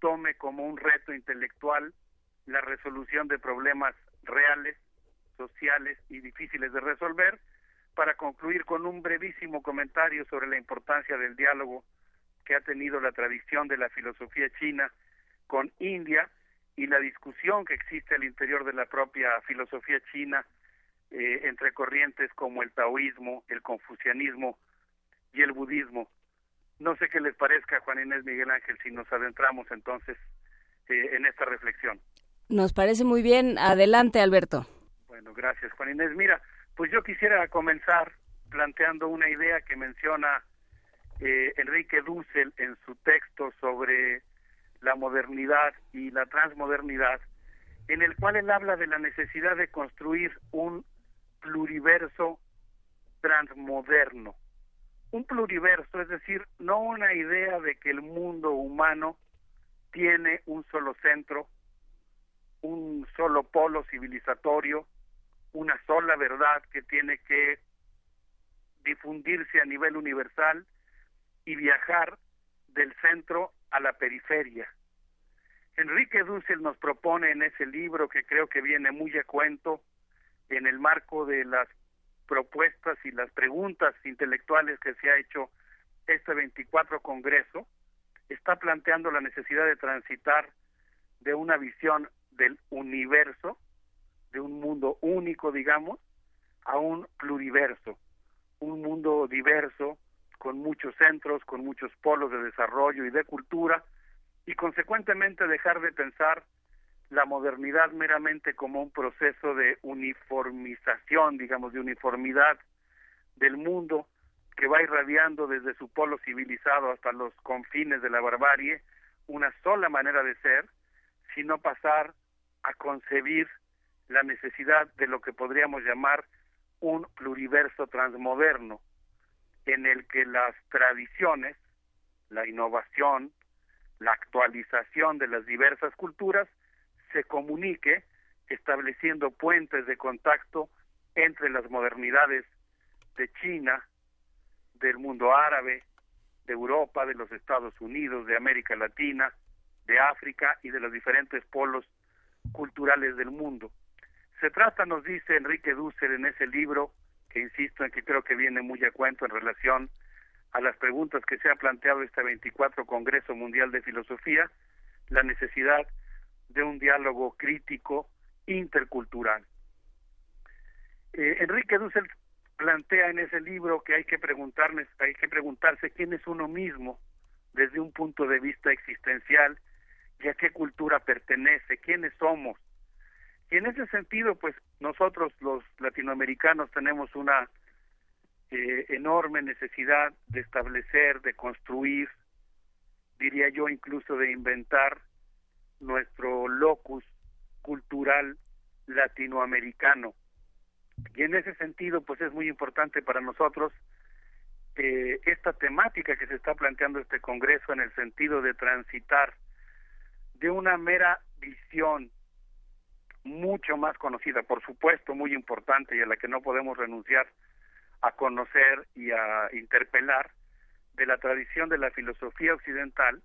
tome como un reto intelectual la resolución de problemas reales, sociales y difíciles de resolver, para concluir con un brevísimo comentario sobre la importancia del diálogo que ha tenido la tradición de la filosofía china con India y la discusión que existe al interior de la propia filosofía china eh, entre corrientes como el taoísmo, el confucianismo y el budismo. No sé qué les parezca, Juan Inés Miguel Ángel, si nos adentramos entonces eh, en esta reflexión. Nos parece muy bien. Adelante, Alberto. Bueno, gracias, Juan Inés. Mira, pues yo quisiera comenzar planteando una idea que menciona eh, Enrique Dussel en su texto sobre la modernidad y la transmodernidad, en el cual él habla de la necesidad de construir un pluriverso transmoderno. Un pluriverso, es decir, no una idea de que el mundo humano tiene un solo centro, un solo polo civilizatorio, una sola verdad que tiene que difundirse a nivel universal y viajar del centro a la periferia. Enrique Dussel nos propone en ese libro que creo que viene muy a cuento en el marco de las propuestas y las preguntas intelectuales que se ha hecho este 24 Congreso, está planteando la necesidad de transitar de una visión del universo, de un mundo único, digamos, a un pluriverso, un mundo diverso, con muchos centros, con muchos polos de desarrollo y de cultura, y consecuentemente dejar de pensar la modernidad meramente como un proceso de uniformización, digamos, de uniformidad del mundo que va irradiando desde su polo civilizado hasta los confines de la barbarie una sola manera de ser, sino pasar a concebir la necesidad de lo que podríamos llamar un pluriverso transmoderno, en el que las tradiciones, la innovación, la actualización de las diversas culturas se comunique estableciendo puentes de contacto entre las modernidades de China, del mundo árabe, de Europa, de los Estados Unidos, de América Latina, de África y de los diferentes polos culturales del mundo. Se trata, nos dice Enrique Dussel en ese libro, que insisto en que creo que viene muy a cuento en relación a las preguntas que se ha planteado este 24 Congreso Mundial de Filosofía, la necesidad de un diálogo crítico intercultural. Eh, Enrique Dussel plantea en ese libro que hay que hay que preguntarse quién es uno mismo desde un punto de vista existencial y a qué cultura pertenece, quiénes somos. Y en ese sentido, pues nosotros los latinoamericanos tenemos una eh, enorme necesidad de establecer, de construir, diría yo incluso de inventar nuestro locus cultural latinoamericano. Y en ese sentido, pues es muy importante para nosotros eh, esta temática que se está planteando este Congreso en el sentido de transitar de una mera visión mucho más conocida, por supuesto muy importante y a la que no podemos renunciar a conocer y a interpelar, de la tradición de la filosofía occidental,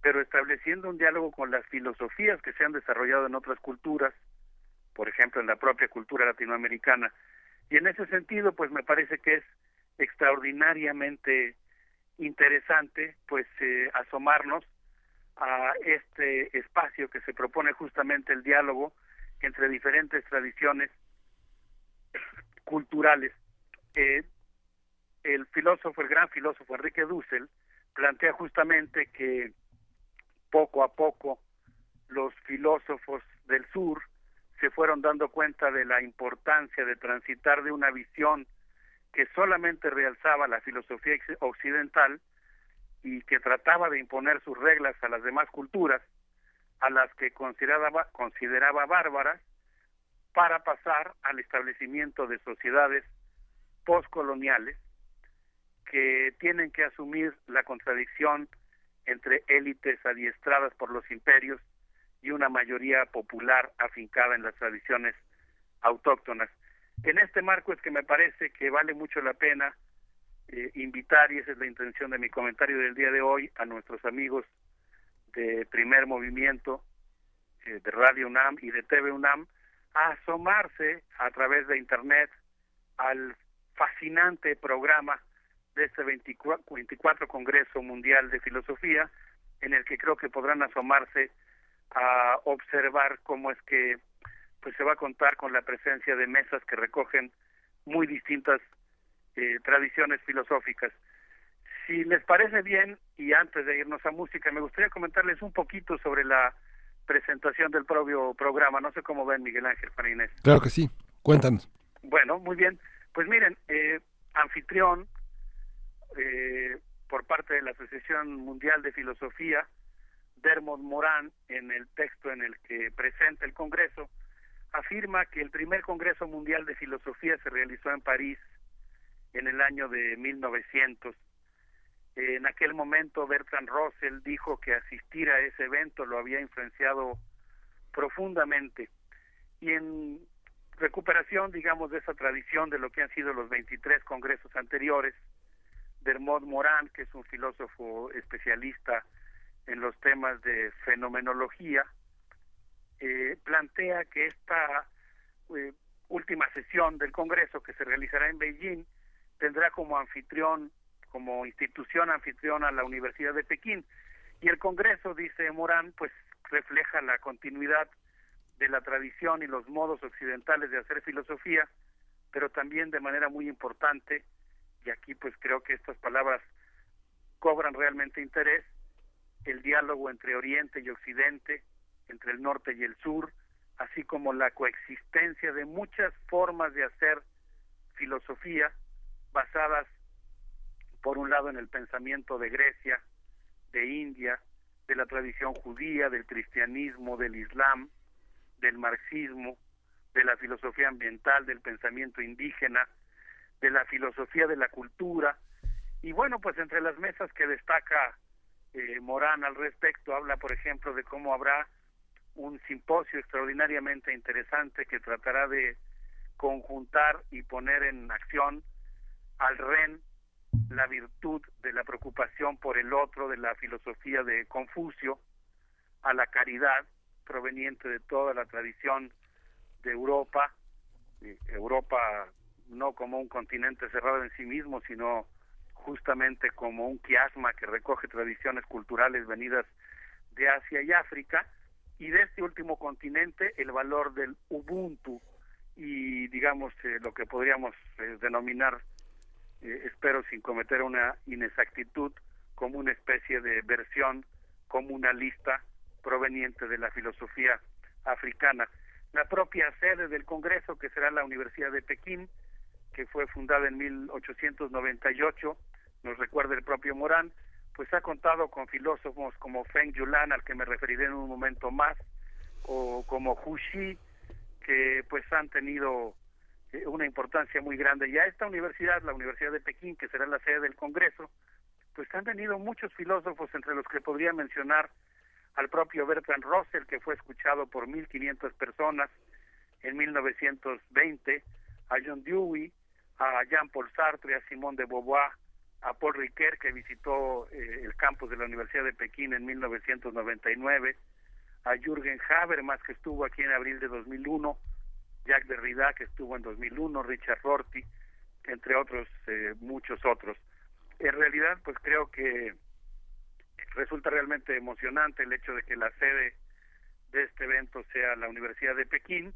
pero estableciendo un diálogo con las filosofías que se han desarrollado en otras culturas, por ejemplo en la propia cultura latinoamericana. Y en ese sentido, pues me parece que es extraordinariamente interesante pues eh, asomarnos a este espacio que se propone justamente el diálogo entre diferentes tradiciones culturales. Eh, el filósofo, el gran filósofo Enrique Dussel, plantea justamente que poco a poco los filósofos del sur se fueron dando cuenta de la importancia de transitar de una visión que solamente realzaba la filosofía occidental y que trataba de imponer sus reglas a las demás culturas, a las que consideraba, consideraba bárbaras, para pasar al establecimiento de sociedades postcoloniales que tienen que asumir la contradicción entre élites adiestradas por los imperios y una mayoría popular afincada en las tradiciones autóctonas. En este marco es que me parece que vale mucho la pena eh, invitar, y esa es la intención de mi comentario del día de hoy, a nuestros amigos de Primer Movimiento, eh, de Radio UNAM y de TV UNAM, a asomarse a través de Internet al fascinante programa de este 24, Congreso Mundial de Filosofía, en el que creo que podrán asomarse a observar cómo es que pues se va a contar con la presencia de mesas que recogen muy distintas eh, tradiciones filosóficas. Si les parece bien, y antes de irnos a música, me gustaría comentarles un poquito sobre la presentación del propio programa. No sé cómo ven Miguel Ángel Juan Inés. Claro que sí, cuéntanos. Bueno, muy bien. Pues miren, eh, anfitrión eh, por parte de la Asociación Mundial de Filosofía, Dermot Morán, en el texto en el que presenta el Congreso, afirma que el primer Congreso Mundial de Filosofía se realizó en París en el año de 1900. En aquel momento Bertrand Russell dijo que asistir a ese evento lo había influenciado profundamente. Y en recuperación, digamos, de esa tradición de lo que han sido los 23 congresos anteriores, Dermot Moran, que es un filósofo especialista en los temas de fenomenología, eh, plantea que esta eh, última sesión del Congreso que se realizará en Beijing tendrá como anfitrión, como institución anfitriona a la Universidad de Pekín. Y el Congreso, dice Morán, pues refleja la continuidad de la tradición y los modos occidentales de hacer filosofía, pero también de manera muy importante, y aquí pues creo que estas palabras cobran realmente interés, el diálogo entre Oriente y Occidente, entre el norte y el sur, así como la coexistencia de muchas formas de hacer filosofía basadas, por un lado, en el pensamiento de Grecia, de India, de la tradición judía, del cristianismo, del islam, del marxismo, de la filosofía ambiental, del pensamiento indígena, de la filosofía de la cultura. Y bueno, pues entre las mesas que destaca eh, Morán al respecto, habla, por ejemplo, de cómo habrá un simposio extraordinariamente interesante que tratará de conjuntar y poner en acción al REN la virtud de la preocupación por el otro, de la filosofía de Confucio, a la caridad proveniente de toda la tradición de Europa, Europa no como un continente cerrado en sí mismo, sino justamente como un quiasma que recoge tradiciones culturales venidas de Asia y África, y de este último continente el valor del Ubuntu y digamos eh, lo que podríamos eh, denominar, eh, espero sin cometer una inexactitud, como una especie de versión comunalista proveniente de la filosofía africana. La propia sede del Congreso, que será la Universidad de Pekín, que fue fundada en 1898, nos recuerda el propio Morán, pues ha contado con filósofos como Feng Yulan, al que me referiré en un momento más, o como Hu Xi, que pues han tenido eh, una importancia muy grande. Y a esta universidad, la Universidad de Pekín, que será la sede del Congreso, pues han venido muchos filósofos, entre los que podría mencionar al propio Bertrand Russell, que fue escuchado por 1.500 personas en 1920, a John Dewey, a Jean-Paul Sartre, a Simone de Beauvoir, a Paul Ricoeur, que visitó eh, el campus de la Universidad de Pekín en 1999, a Jürgen Habermas, que estuvo aquí en abril de 2001, Jacques Derrida, que estuvo en 2001, Richard Rorty, entre otros, eh, muchos otros. En realidad, pues creo que resulta realmente emocionante el hecho de que la sede de este evento sea la Universidad de Pekín,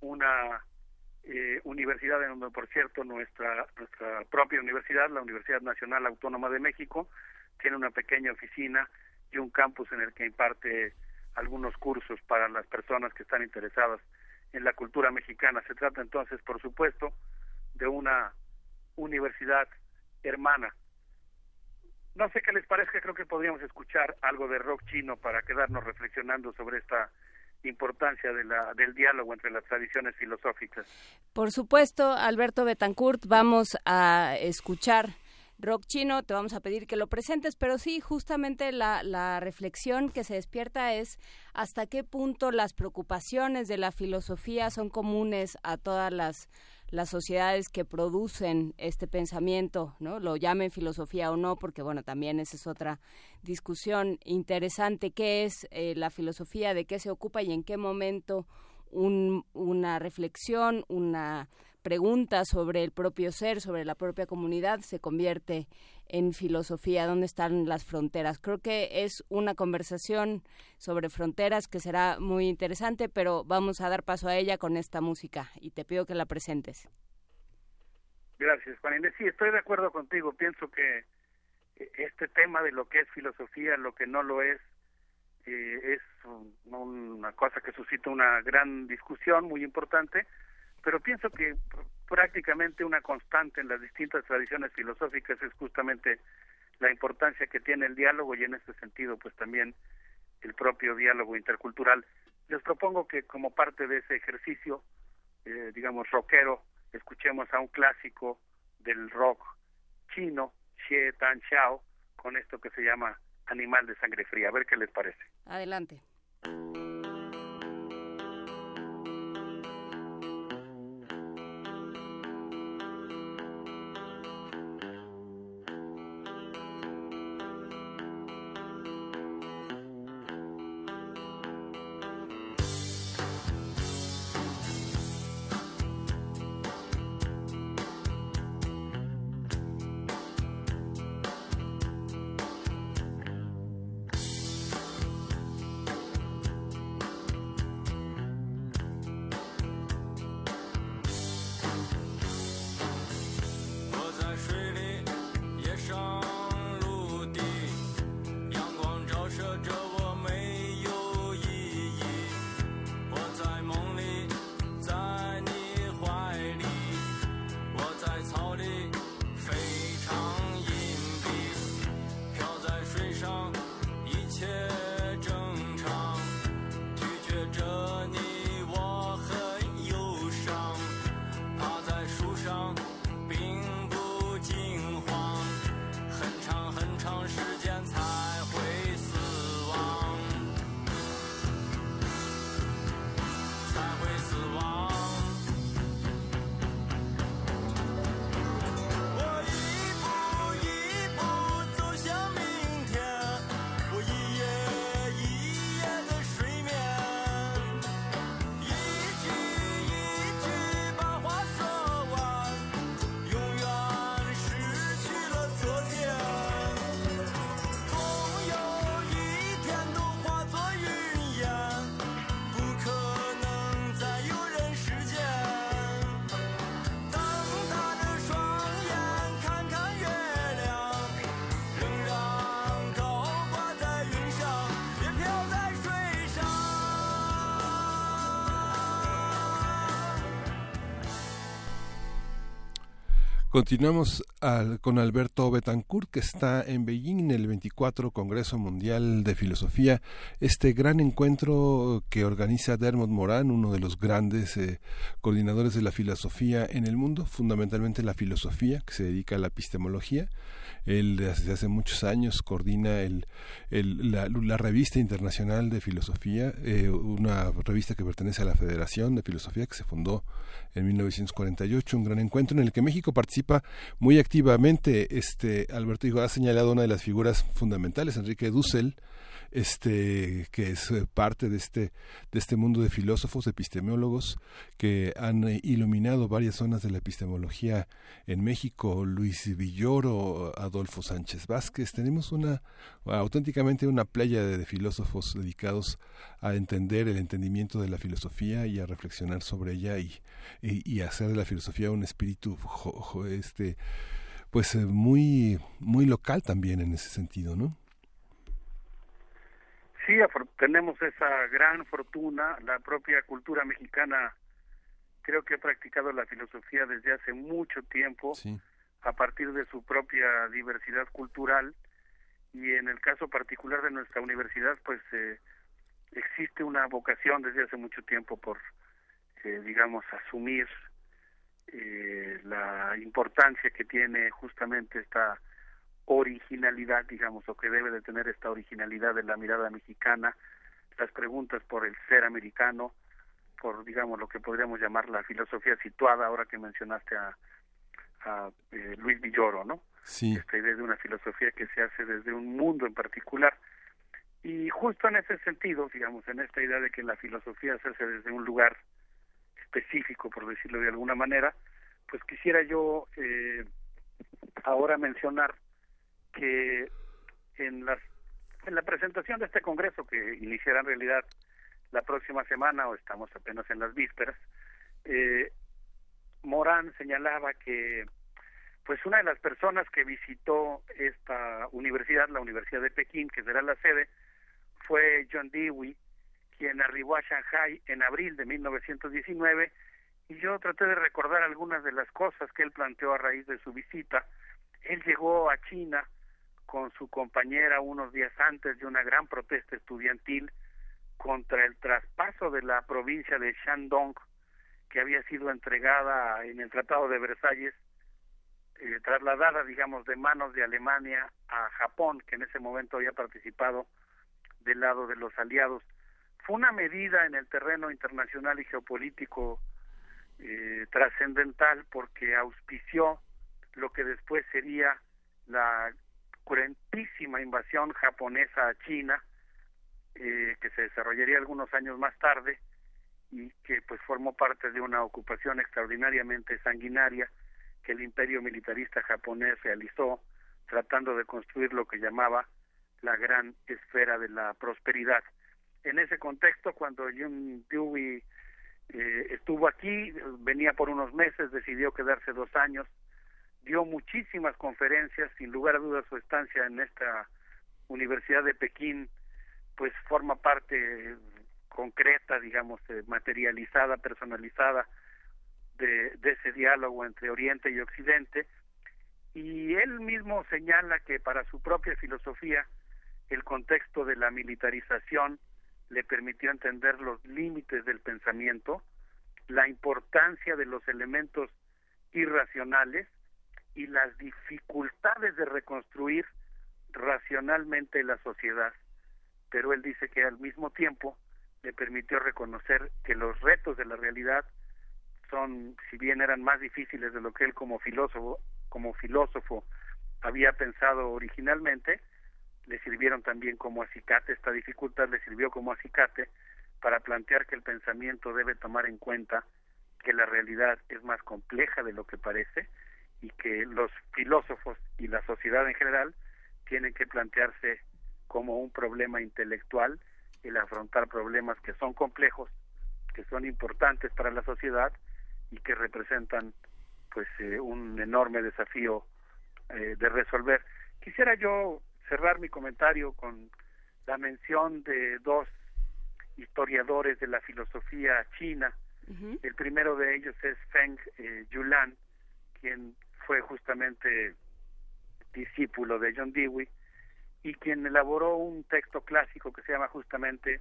una eh, universidad en donde, por cierto, nuestra, nuestra propia universidad, la Universidad Nacional Autónoma de México, tiene una pequeña oficina y un campus en el que imparte algunos cursos para las personas que están interesadas en la cultura mexicana. Se trata entonces, por supuesto, de una universidad hermana. No sé qué les parece, creo que podríamos escuchar algo de rock chino para quedarnos reflexionando sobre esta importancia de la, del diálogo entre las tradiciones filosóficas. Por supuesto, Alberto Betancourt, vamos a escuchar rock chino, te vamos a pedir que lo presentes, pero sí, justamente la, la reflexión que se despierta es hasta qué punto las preocupaciones de la filosofía son comunes a todas las las sociedades que producen este pensamiento, ¿no? Lo llamen filosofía o no, porque bueno, también esa es otra discusión interesante, qué es eh, la filosofía, de qué se ocupa y en qué momento una reflexión, una pregunta sobre el propio ser, sobre la propia comunidad, se convierte en filosofía, dónde están las fronteras. Creo que es una conversación sobre fronteras que será muy interesante, pero vamos a dar paso a ella con esta música y te pido que la presentes. Gracias, Juan Inés. Sí, estoy de acuerdo contigo. Pienso que este tema de lo que es filosofía, lo que no lo es, eh, es una cosa que suscita una gran discusión muy importante pero pienso que prácticamente una constante en las distintas tradiciones filosóficas es justamente la importancia que tiene el diálogo y en este sentido pues también el propio diálogo intercultural. Les propongo que como parte de ese ejercicio, eh, digamos, rockero, escuchemos a un clásico del rock chino, Xie Tan Xiao, con esto que se llama Animal de Sangre Fría. A ver qué les parece. Adelante. Continuamos con Alberto Betancourt, que está en Beijing en el 24 Congreso Mundial de Filosofía, este gran encuentro que organiza Dermot Moran, uno de los grandes eh, coordinadores de la filosofía en el mundo, fundamentalmente la filosofía, que se dedica a la epistemología. Él desde hace muchos años coordina el, la, revista internacional de filosofía, eh, una revista que pertenece a la Federación de Filosofía que se fundó en 1948, un gran encuentro en el que México participa muy activamente. Este Alberto Hijo ha señalado una de las figuras fundamentales, Enrique Dussel, este que es eh, parte de este de este mundo de filósofos epistemólogos que han eh, iluminado varias zonas de la epistemología en México Luis Villoro Adolfo Sánchez Vázquez. Tenemos una auténticamente una playa de, filósofos dedicados a entender el entendimiento de la filosofía y a reflexionar sobre ella y, y, hacer de la filosofía un espíritu este pues eh, muy muy local también en ese sentido no Sí, tenemos esa gran fortuna, la propia cultura mexicana creo que ha practicado la filosofía desde hace mucho tiempo a partir de su propia diversidad cultural. Y en el caso particular de nuestra universidad pues eh, existe una vocación desde hace mucho tiempo por eh, digamos asumir eh, la importancia que tiene justamente esta originalidad, digamos, o que debe de tener esta originalidad de la mirada mexicana, las preguntas por el ser americano, por, digamos, lo que podríamos llamar la filosofía situada, ahora que mencionaste a, a eh, Luis Villoro, ¿no? Sí. Esta idea de una filosofía que se hace desde un mundo en particular. Y justo en ese sentido, digamos, en esta idea de que la filosofía se hace desde un lugar específico, por decirlo de alguna manera, pues quisiera yo eh, ahora mencionar que en, las, en la presentación de este Congreso, que iniciará en realidad la próxima semana, o estamos apenas en las vísperas, eh, Morán señalaba que pues una de las personas que visitó esta universidad, la Universidad de Pekín, que será la sede, fue John Dewey, quien arribó a Shanghai en abril de 1919, y yo traté de recordar algunas de las cosas que él planteó a raíz de su visita. Él llegó a China con su compañera unos días antes de una gran protesta estudiantil contra el traspaso de la provincia de Shandong que había sido entregada en el Tratado de Versalles eh, trasladada, digamos, de manos de Alemania a Japón, que en ese momento había participado del lado de los aliados. Fue una medida en el terreno internacional y geopolítico eh, trascendental porque auspició lo que después sería la cruentísima invasión japonesa a China, eh, que se desarrollaría algunos años más tarde y que pues formó parte de una ocupación extraordinariamente sanguinaria que el imperio militarista japonés realizó tratando de construir lo que llamaba la gran esfera de la prosperidad. En ese contexto, cuando Jun Dewey eh, estuvo aquí, venía por unos meses, decidió quedarse dos años, dio muchísimas conferencias, sin lugar a dudas su estancia en esta Universidad de Pekín, pues forma parte concreta, digamos, eh, materializada, personalizada de, de ese diálogo entre Oriente y Occidente, y él mismo señala que para su propia filosofía el contexto de la militarización le permitió entender los límites del pensamiento, la importancia de los elementos irracionales y las dificultades de reconstruir racionalmente la sociedad. Pero él dice que al mismo tiempo le permitió reconocer que los retos de la realidad son, si bien eran más difíciles de lo que él como filósofo, como filósofo había pensado originalmente, le sirvieron también como acicate, esta dificultad le sirvió como acicate para plantear que el pensamiento debe tomar en cuenta que la realidad es más compleja de lo que parece y que los filósofos y la sociedad en general tienen que plantearse como un problema intelectual el afrontar problemas que son complejos, que son importantes para la sociedad y que representan pues eh, un enorme desafío eh, de resolver. Quisiera yo cerrar mi comentario con la mención de dos historiadores de la filosofía china. El primero de ellos es Feng eh, Yulan, quien fue justamente discípulo de John Dewey y quien elaboró un texto clásico que se llama justamente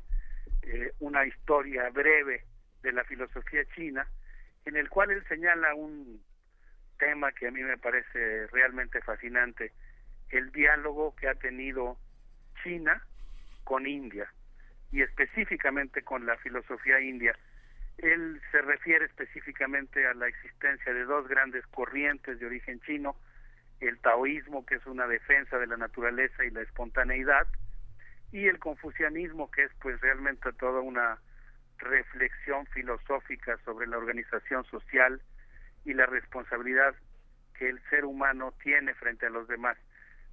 eh, una historia breve de la filosofía china, en el cual él señala un tema que a mí me parece realmente fascinante, el diálogo que ha tenido China con India y específicamente con la filosofía india. Él se refiere específicamente a la existencia de dos grandes corrientes de origen chino, el taoísmo, que es una defensa de la naturaleza y la espontaneidad, y el confucianismo, que es pues realmente toda una reflexión filosófica sobre la organización social y la responsabilidad que el ser humano tiene frente a los demás.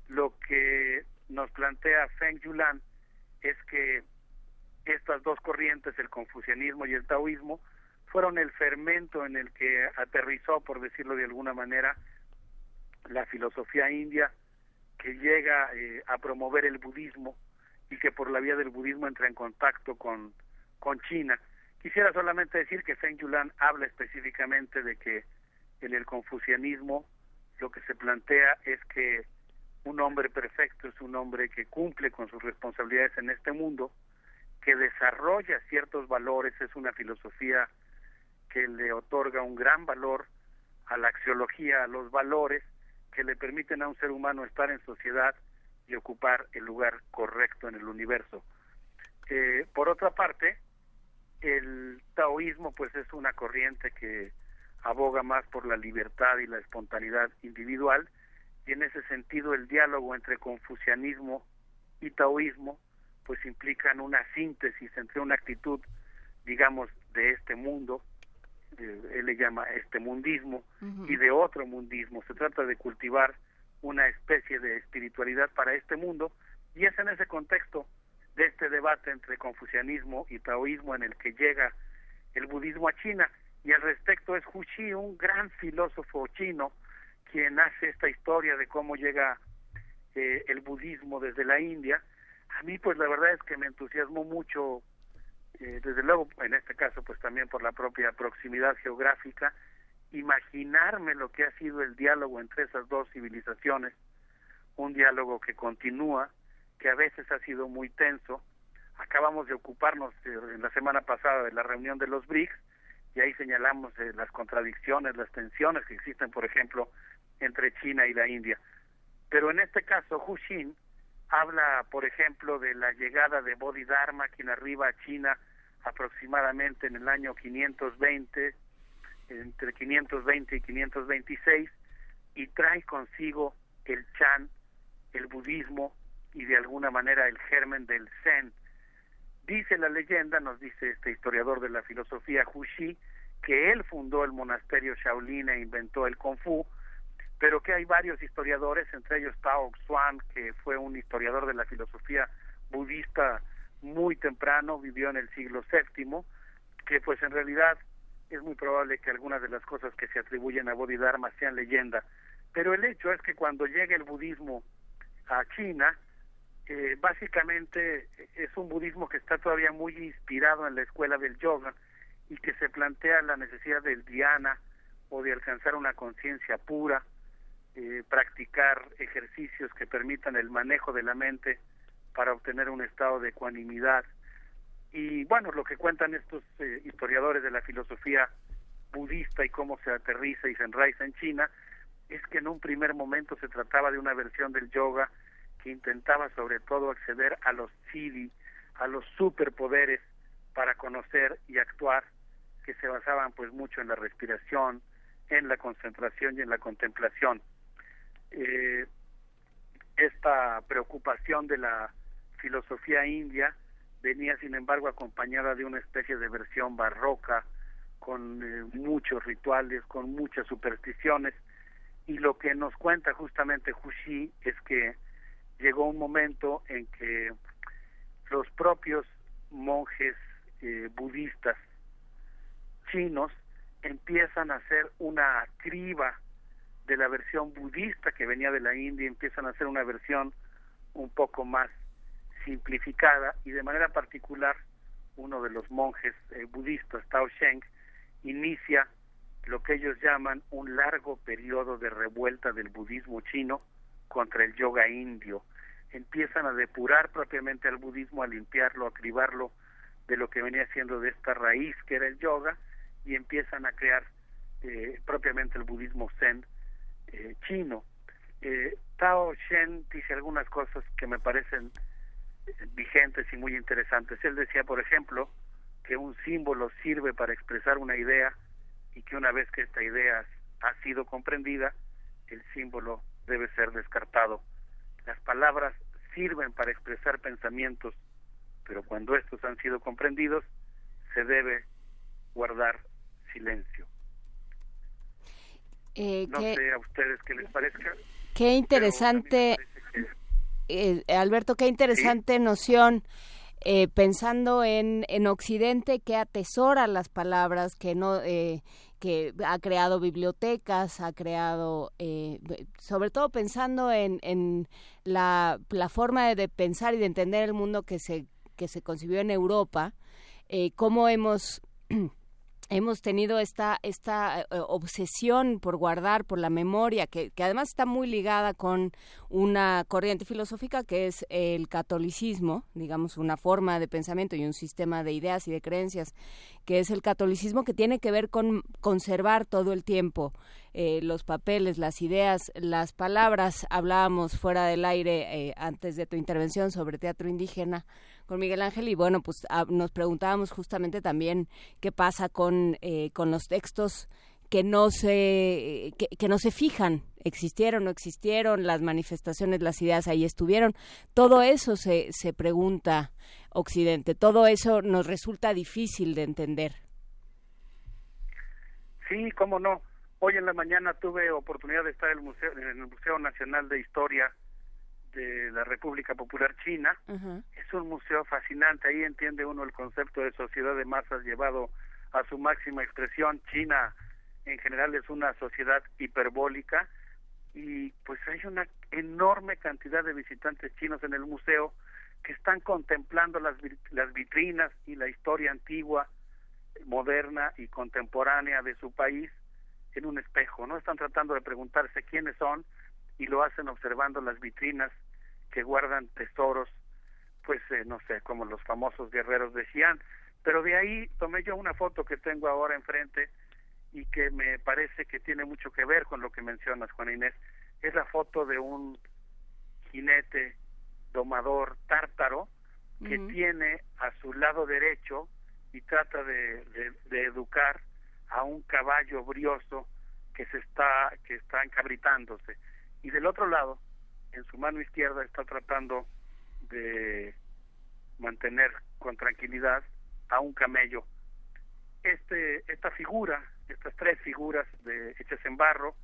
Lo que nos plantea Feng Yulan es que estas dos corrientes, el confucianismo y el taoísmo, fueron el fermento en el que aterrizó, por decirlo de alguna manera, la filosofía india que llega eh, a promover el budismo y que por la vía del budismo entra en contacto con, con China. Quisiera solamente decir que Feng Yulan habla específicamente de que en el confucianismo lo que se plantea es que un hombre perfecto es un hombre que cumple con sus responsabilidades en este mundo, que desarrolla ciertos valores, es una filosofía que le otorga un gran valor a la axiología, a los valores que le permiten a un ser humano estar en sociedad y ocupar el lugar correcto en el universo. Eh, por otra parte, el taoísmo pues es una corriente que aboga más por la libertad y la espontaneidad individual y en ese sentido el diálogo entre confucianismo y taoísmo pues implican una síntesis entre una actitud digamos de este mundo él le llama este mundismo y de otro mundismo. Se trata de cultivar una especie de espiritualidad para este mundo y es en ese contexto de este debate entre confucianismo y taoísmo en el que llega el budismo a China. Y al respecto es Hu Xi, un gran filósofo chino quien hace esta historia de cómo llega eh, el budismo desde la India, a mí pues la verdad es que me entusiasmó mucho, eh, desde luego en este caso pues también por la propia proximidad geográfica, imaginarme lo que ha sido el diálogo entre esas dos civilizaciones, un diálogo que continúa, que a veces ha sido muy tenso. Acabamos de ocuparnos eh, en la semana pasada de la reunión de los BRICS y ahí señalamos las contradicciones, las tensiones que existen, por ejemplo, entre China y la India. Pero en este caso, Hu Xin habla, por ejemplo, de la llegada de Bodhidharma, quien arriba a China aproximadamente en el año 520, entre 520 y 526, y trae consigo el Chan, el budismo y de alguna manera el germen del Zen. Dice la leyenda, nos dice este historiador de la filosofía Hu Xi, que él fundó el monasterio Shaolin e inventó el Kung Fu, pero que hay varios historiadores, entre ellos Tao Xuan, que fue un historiador de la filosofía budista muy temprano, vivió en el siglo VII, que pues en realidad es muy probable que algunas de las cosas que se atribuyen a Bodhidharma sean leyenda, pero el hecho es que cuando llega el budismo a China, eh, básicamente es un budismo que está todavía muy inspirado en la escuela del yoga y que se plantea la necesidad del dhyana o de alcanzar una conciencia pura, eh, practicar ejercicios que permitan el manejo de la mente para obtener un estado de ecuanimidad. Y bueno, lo que cuentan estos eh, historiadores de la filosofía budista y cómo se aterriza y se enraiza en China, es que en un primer momento se trataba de una versión del yoga que intentaba sobre todo acceder a los chidi, a los superpoderes para conocer y actuar, que se basaban pues mucho en la respiración, en la concentración y en la contemplación. Eh, esta preocupación de la filosofía india venía sin embargo acompañada de una especie de versión barroca con eh, muchos rituales, con muchas supersticiones. Y lo que nos cuenta justamente Hushi es que llegó un momento en que los propios monjes eh, budistas chinos empiezan a hacer una criba de la versión budista que venía de la India, empiezan a hacer una versión un poco más simplificada y de manera particular uno de los monjes eh, budistas, Tao Sheng, inicia lo que ellos llaman un largo periodo de revuelta del budismo chino contra el yoga indio. Empiezan a depurar propiamente al budismo, a limpiarlo, a cribarlo de lo que venía siendo de esta raíz que era el yoga y empiezan a crear eh, propiamente el budismo zen eh, chino. Eh, Tao Shen dice algunas cosas que me parecen vigentes y muy interesantes. Él decía, por ejemplo, que un símbolo sirve para expresar una idea y que una vez que esta idea ha sido comprendida, el símbolo debe ser descartado. Las palabras sirven para expresar pensamientos, pero cuando estos han sido comprendidos, se debe guardar silencio. Eh, no sé a ustedes qué les parezca. Qué interesante, eh, Alberto, qué interesante noción. Eh, pensando en, en Occidente que atesora las palabras, que no eh, que ha creado bibliotecas, ha creado, eh, sobre todo pensando en, en la, la forma de, pensar y de entender el mundo que se que se concibió en Europa, cómo hemos (clears throat) hemos tenido esta, esta eh, obsesión por guardar, por la memoria, que, además está muy ligada con una corriente filosófica que es el catolicismo, digamos, una forma de pensamiento y un sistema de ideas y de creencias, que es el catolicismo, que tiene que ver con conservar todo el tiempo eh, los papeles, las ideas, las palabras. Hablábamos fuera del aire eh, antes de tu intervención sobre teatro indígena con Miguel Ángel y bueno, pues ah, nos preguntábamos justamente también qué pasa con, eh, con los textos que no se que, que, no se fijan existieron no existieron las manifestaciones las ideas ahí estuvieron todo eso se, se pregunta occidente. Todo eso nos resulta difícil de entender. Sí cómo no. Hoy en la mañana tuve oportunidad de estar en el museo en el museo nacional de historia de la República Popular China. Es un museo fascinante, ahí entiende uno el concepto de sociedad de masas llevado a su máxima expresión. China en general es una sociedad hiperbólica y pues hay una enorme cantidad de visitantes chinos en el museo que están contemplando las, las vitrinas y la historia antigua, moderna y contemporánea de su país en un espejo, ¿no? Están tratando de preguntarse quiénes son, y lo hacen observando las vitrinas que guardan tesoros, pues eh, no sé, como los famosos guerreros de Xi'an. Pero de ahí tomé yo una foto que tengo ahora enfrente y que me parece que tiene mucho que ver con lo que mencionas, Juana Inés, es la foto de un jinete domador tártaro que tiene a su lado derecho y trata de, de, educar a un caballo brioso que se está que está encabritándose y del otro lado en su mano izquierda está tratando de mantener con tranquilidad a un camello este esta figura estas tres figuras de hechas en barro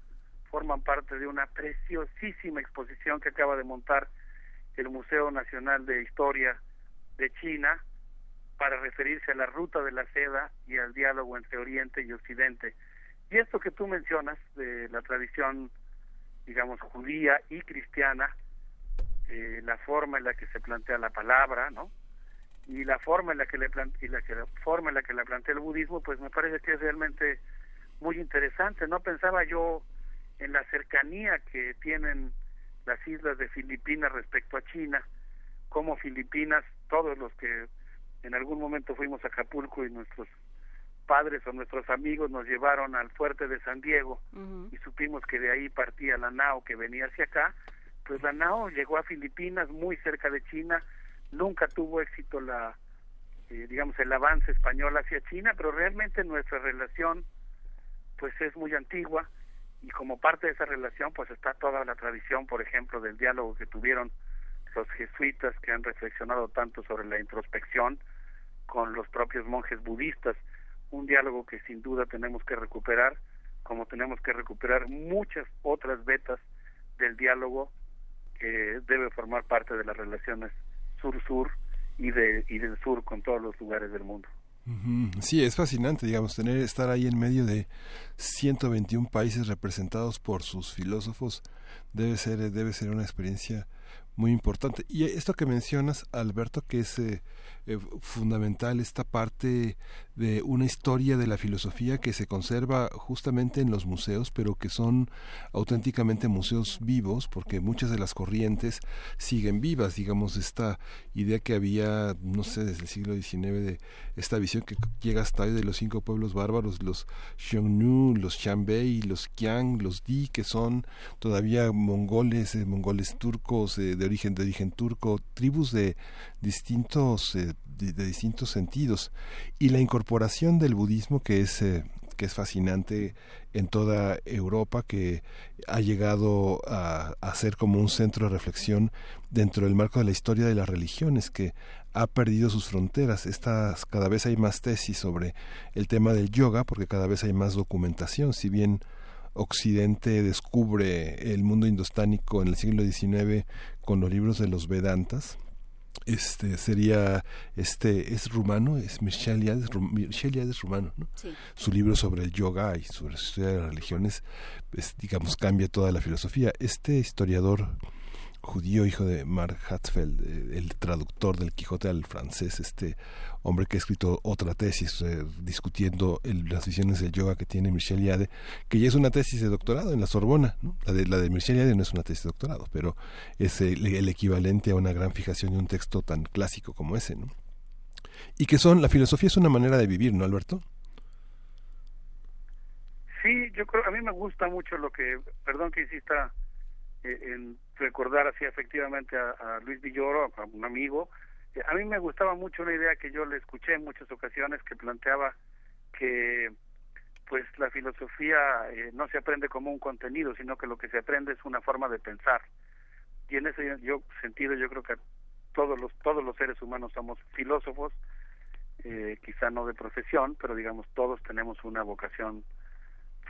forman parte de una preciosísima exposición que acaba de montar el Museo Nacional de Historia de China para referirse a la ruta de la seda y al diálogo entre Oriente y Occidente. Y esto que tú mencionas de la tradición, digamos, judía y cristiana, eh, la forma en la que se plantea la palabra, ¿no? Y la forma en la que le y la que la forma en la que la plantea el budismo, pues me parece que es realmente muy interesante. No pensaba yo en la cercanía que tienen las islas de Filipinas respecto a China, como Filipinas, todos los que en algún momento fuimos a Acapulco y nuestros padres o nuestros amigos nos llevaron al fuerte de San Diego y supimos que de ahí partía la nao que venía hacia acá, pues la nao llegó a Filipinas muy cerca de China, nunca tuvo éxito la eh, digamos el avance español hacia China, pero realmente nuestra relación pues es muy antigua y como parte de esa relación pues está toda la tradición, por ejemplo, del diálogo que tuvieron los jesuitas que han reflexionado tanto sobre la introspección con los propios monjes budistas, un diálogo que sin duda tenemos que recuperar, como tenemos que recuperar muchas otras vetas del diálogo que debe formar parte de las relaciones sur-sur y, de, y del sur con todos los lugares del mundo. Sí, es fascinante, digamos, tener estar ahí en medio de 121 países representados por sus filósofos debe ser debe ser una experiencia muy importante. Y esto que mencionas, Alberto, que es eh, eh, fundamental esta parte de una historia de la filosofía que se conserva justamente en los museos, pero que son auténticamente museos vivos, porque muchas de las corrientes siguen vivas, digamos, esta idea que había, no sé, desde el siglo XIX, de esta visión que llega hasta hoy de los cinco pueblos bárbaros, los Xiongnu, los Xianbei, los Qiang, los Di, que son todavía mongoles, eh, mongoles turcos de origen, de origen turco, tribus de distintos de, distintos sentidos y la incorporación del budismo que es eh, que es fascinante en toda Europa, que ha llegado a, ser como un centro de reflexión dentro del marco de la historia de las religiones, que ha perdido sus fronteras. Estas, cada vez hay más tesis sobre el tema del yoga, porque cada vez hay más documentación. Si bien Occidente descubre el mundo indostánico en el siglo XIX con los libros de los Vedantas, este sería este es rumano es Mircea es rumano ¿no? su libro sobre el yoga y sobre la historia de las religiones pues, digamos cambia toda la filosofía este historiador judío hijo de Mark Hatzfeld eh, el traductor del Quijote al francés este hombre que ha escrito otra tesis eh, discutiendo las visiones del yoga que tiene Michel Yade, que ya es una tesis de doctorado en la Sorbona. ¿no? La de, la de Michel Yade no es una tesis de doctorado, pero es el, equivalente a una gran fijación de un texto tan clásico como ese. ¿no? Y que son, la filosofía es una manera de vivir, ¿no, Alberto? Sí, yo creo, a mí me gusta mucho lo que, perdón que insista eh, en recordar así efectivamente a Luis Villoro, a un amigo, a mí me gustaba mucho una idea que yo le escuché en muchas ocasiones que planteaba que pues la filosofía eh, no se aprende como un contenido, sino que lo que se aprende es una forma de pensar. Y en ese yo, sentido yo creo que todos los todos los seres humanos somos filósofos, eh, quizá no de profesión, pero digamos todos tenemos una vocación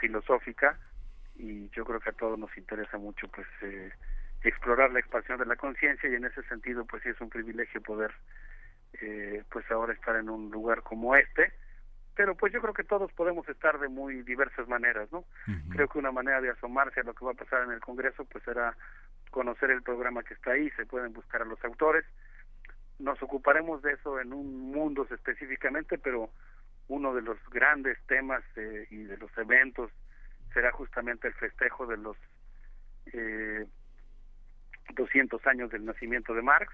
filosófica y yo creo que a todos nos interesa mucho pues eh, explorar la expansión de la conciencia y en ese sentido pues sí es un privilegio poder eh, pues ahora estar en un lugar como este. Pero pues yo creo que todos podemos estar de muy diversas maneras no creo que una manera de asomarse a lo que va a pasar en el Congreso pues será conocer el programa que está ahí se pueden buscar a los autores. Nos ocuparemos de eso en un mundo específicamente pero uno de los grandes temas eh, y de los eventos será justamente el festejo de los eh, 200 años del nacimiento de Marx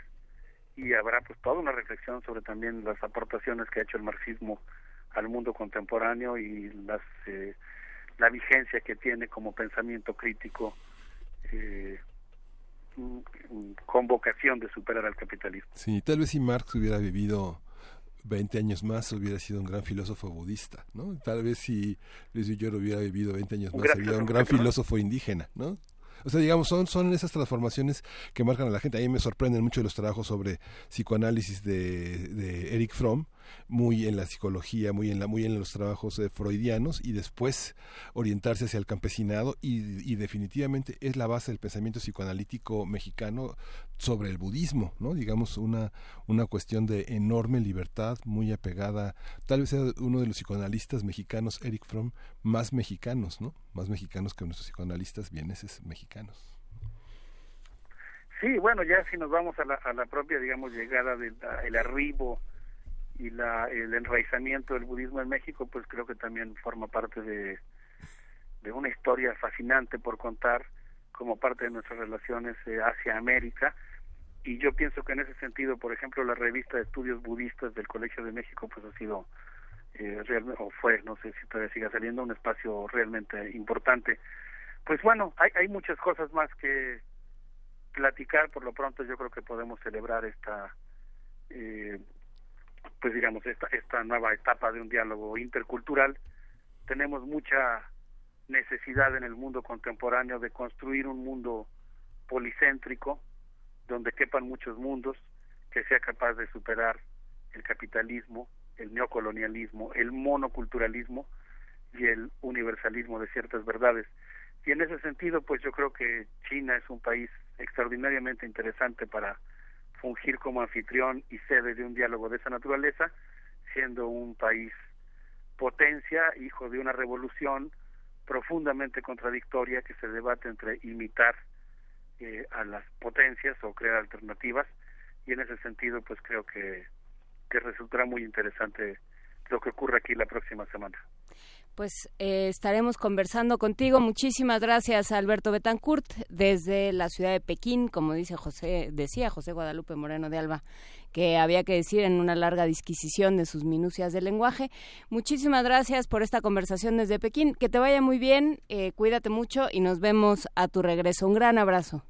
y habrá pues toda una reflexión sobre también las aportaciones que ha hecho el marxismo al mundo contemporáneo y las eh, la vigencia que tiene como pensamiento crítico eh, con vocación de superar al capitalismo. Sí, tal vez si Marx hubiera vivido 20 años más hubiera sido un gran filósofo budista, ¿no? Tal vez si Luis Villoro hubiera vivido 20 años más sería un gran filósofo indígena, ¿no? O sea, digamos, son, son esas transformaciones que marcan a la gente. A mí me sorprenden mucho los trabajos sobre psicoanálisis de, de Eric Fromm, muy en la psicología, muy en, la, muy en los trabajos eh, freudianos y después orientarse hacia el campesinado y, definitivamente es la base del pensamiento psicoanalítico mexicano sobre el budismo, ¿no? Digamos, una, una cuestión de enorme libertad, muy apegada, tal vez sea uno de los psicoanalistas mexicanos, Eric Fromm, más mexicanos, ¿no? Más mexicanos que nuestros psicoanalistas vieneses mexicanos. Sí, bueno, ya si nos vamos a la, a la propia, digamos, llegada del arribo y la, el enraizamiento del budismo en México, pues creo que también forma parte de, de una historia fascinante por contar como parte de nuestras relaciones eh, hacia América. Y yo pienso que en ese sentido, por ejemplo, la revista de estudios budistas del Colegio de México, pues ha sido, eh, o fue, no sé si todavía siga saliendo, un espacio realmente importante. Pues bueno, hay, hay muchas cosas más que platicar, por lo pronto yo creo que podemos celebrar esta eh, pues digamos, esta, esta nueva etapa de un diálogo intercultural. Tenemos mucha necesidad en el mundo contemporáneo de construir un mundo policéntrico, donde quepan muchos mundos, que sea capaz de superar el capitalismo, el neocolonialismo, el monoculturalismo y el universalismo de ciertas verdades. Y en ese sentido, pues yo creo que China es un país extraordinariamente interesante para fungir como anfitrión y sede de un diálogo de esa naturaleza, siendo un país potencia, hijo de una revolución profundamente contradictoria que se debate entre imitar eh, a las potencias o crear alternativas. Y en ese sentido pues creo que, que resultará muy interesante lo que ocurre aquí la próxima semana pues eh, estaremos conversando contigo. Muchísimas gracias, Alberto Betancourt, desde la ciudad de Pekín, como dice José, decía José Guadalupe Moreno de Alba, que había que decir en una larga disquisición de sus minucias del lenguaje. Muchísimas gracias por esta conversación desde Pekín. Que te vaya muy bien, eh, cuídate mucho y nos vemos a tu regreso. Un gran abrazo.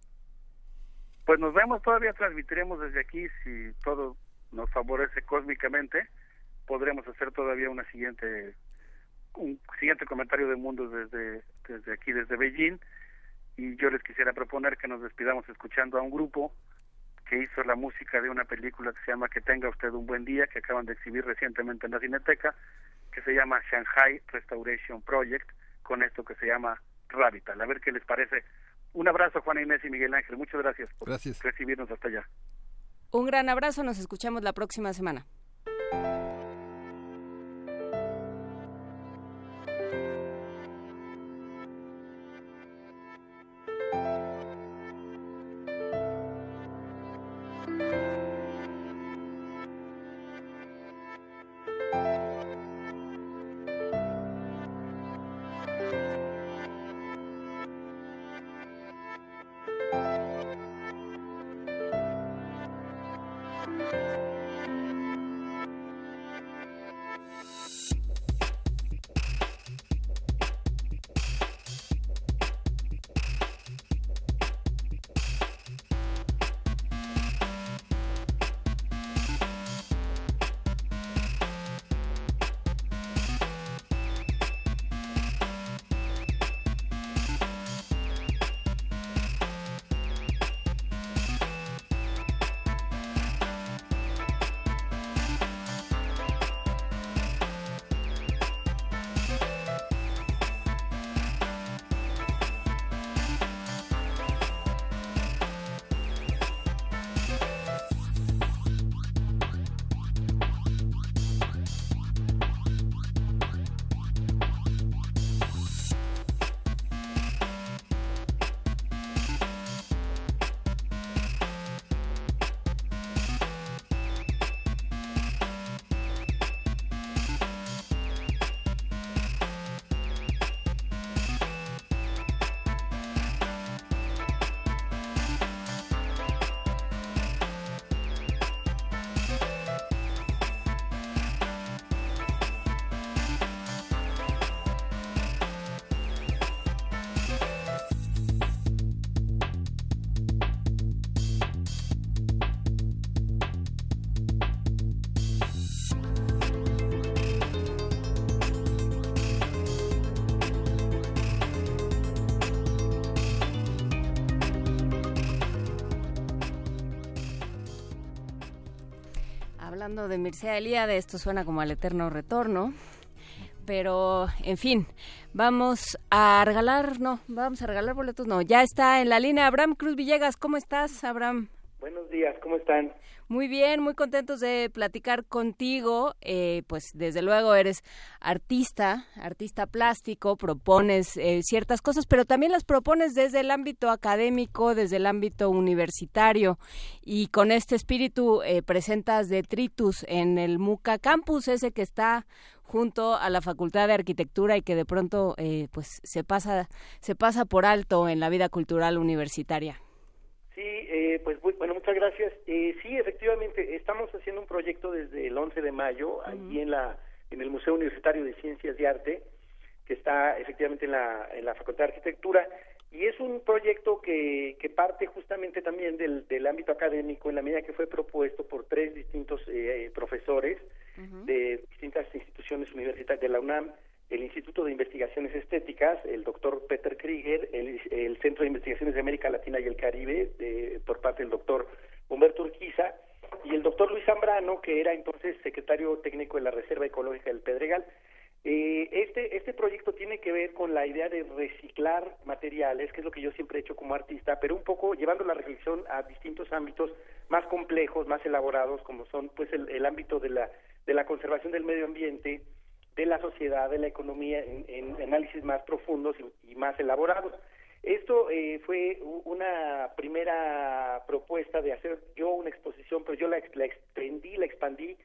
Pues nos vemos, todavía transmitiremos desde aquí, si todo nos favorece cósmicamente, podremos hacer todavía una siguiente un siguiente comentario de mundo desde, desde aquí, desde Beijing, y yo les quisiera proponer que nos despidamos escuchando a un grupo que hizo la música de una película que se llama Que tenga usted un buen día, que acaban de exhibir recientemente en la Cineteca, que se llama Shanghai Restoration Project, con esto que se llama Rabital. A ver qué les parece. Un abrazo, Juan Inés y Miguel Ángel. Muchas gracias por recibirnos hasta allá. Un gran abrazo. Nos escuchamos la próxima semana. De Mircea Eliade, esto suena como al eterno retorno. Pero, en fin, vamos a regalar, no, vamos a regalar boletos, no. Ya está en la línea Abraham Cruz Villegas. ¿Cómo estás, Abraham? ¿Cómo están? Muy bien, muy contentos de platicar contigo. Eh, pues desde luego eres artista, artista plástico, propones eh, ciertas cosas, pero también las propones desde el ámbito académico, desde el ámbito universitario. Y con este espíritu eh, presentas Detritus en el MUCA Campus, ese que está junto a la Facultad de Arquitectura y que de pronto pues se pasa se pasa por alto en la vida cultural universitaria. Sí, eh, pues bueno, muchas gracias. Eh, sí, efectivamente, estamos haciendo un proyecto desde el 11 de mayo, ahí en, la, en el Museo Universitario de Ciencias y Arte, que está efectivamente en la, en la Facultad de Arquitectura, y es un proyecto que, que parte justamente también del, del ámbito académico, en la medida que fue propuesto por tres distintos eh, profesores de distintas instituciones universitarias de la UNAM, el Instituto de Investigaciones Estéticas, el doctor Peter Krieger, el, Centro de Investigaciones de América Latina y el Caribe, por parte del doctor Humberto Urquiza, y el doctor Luis Zambrano, que era entonces secretario técnico de la Reserva Ecológica del Pedregal. Eh, este, este proyecto tiene que ver con la idea de reciclar materiales, que es lo que yo siempre he hecho como artista, pero un poco llevando la reflexión a distintos ámbitos más complejos, más elaborados, como son pues el, el ámbito de la, de la conservación del medio ambiente, de la sociedad, de la economía, en, análisis más profundos y, más elaborados. Esto eh, fue una primera propuesta de hacer yo una exposición, pero yo la, extendí, la expandí,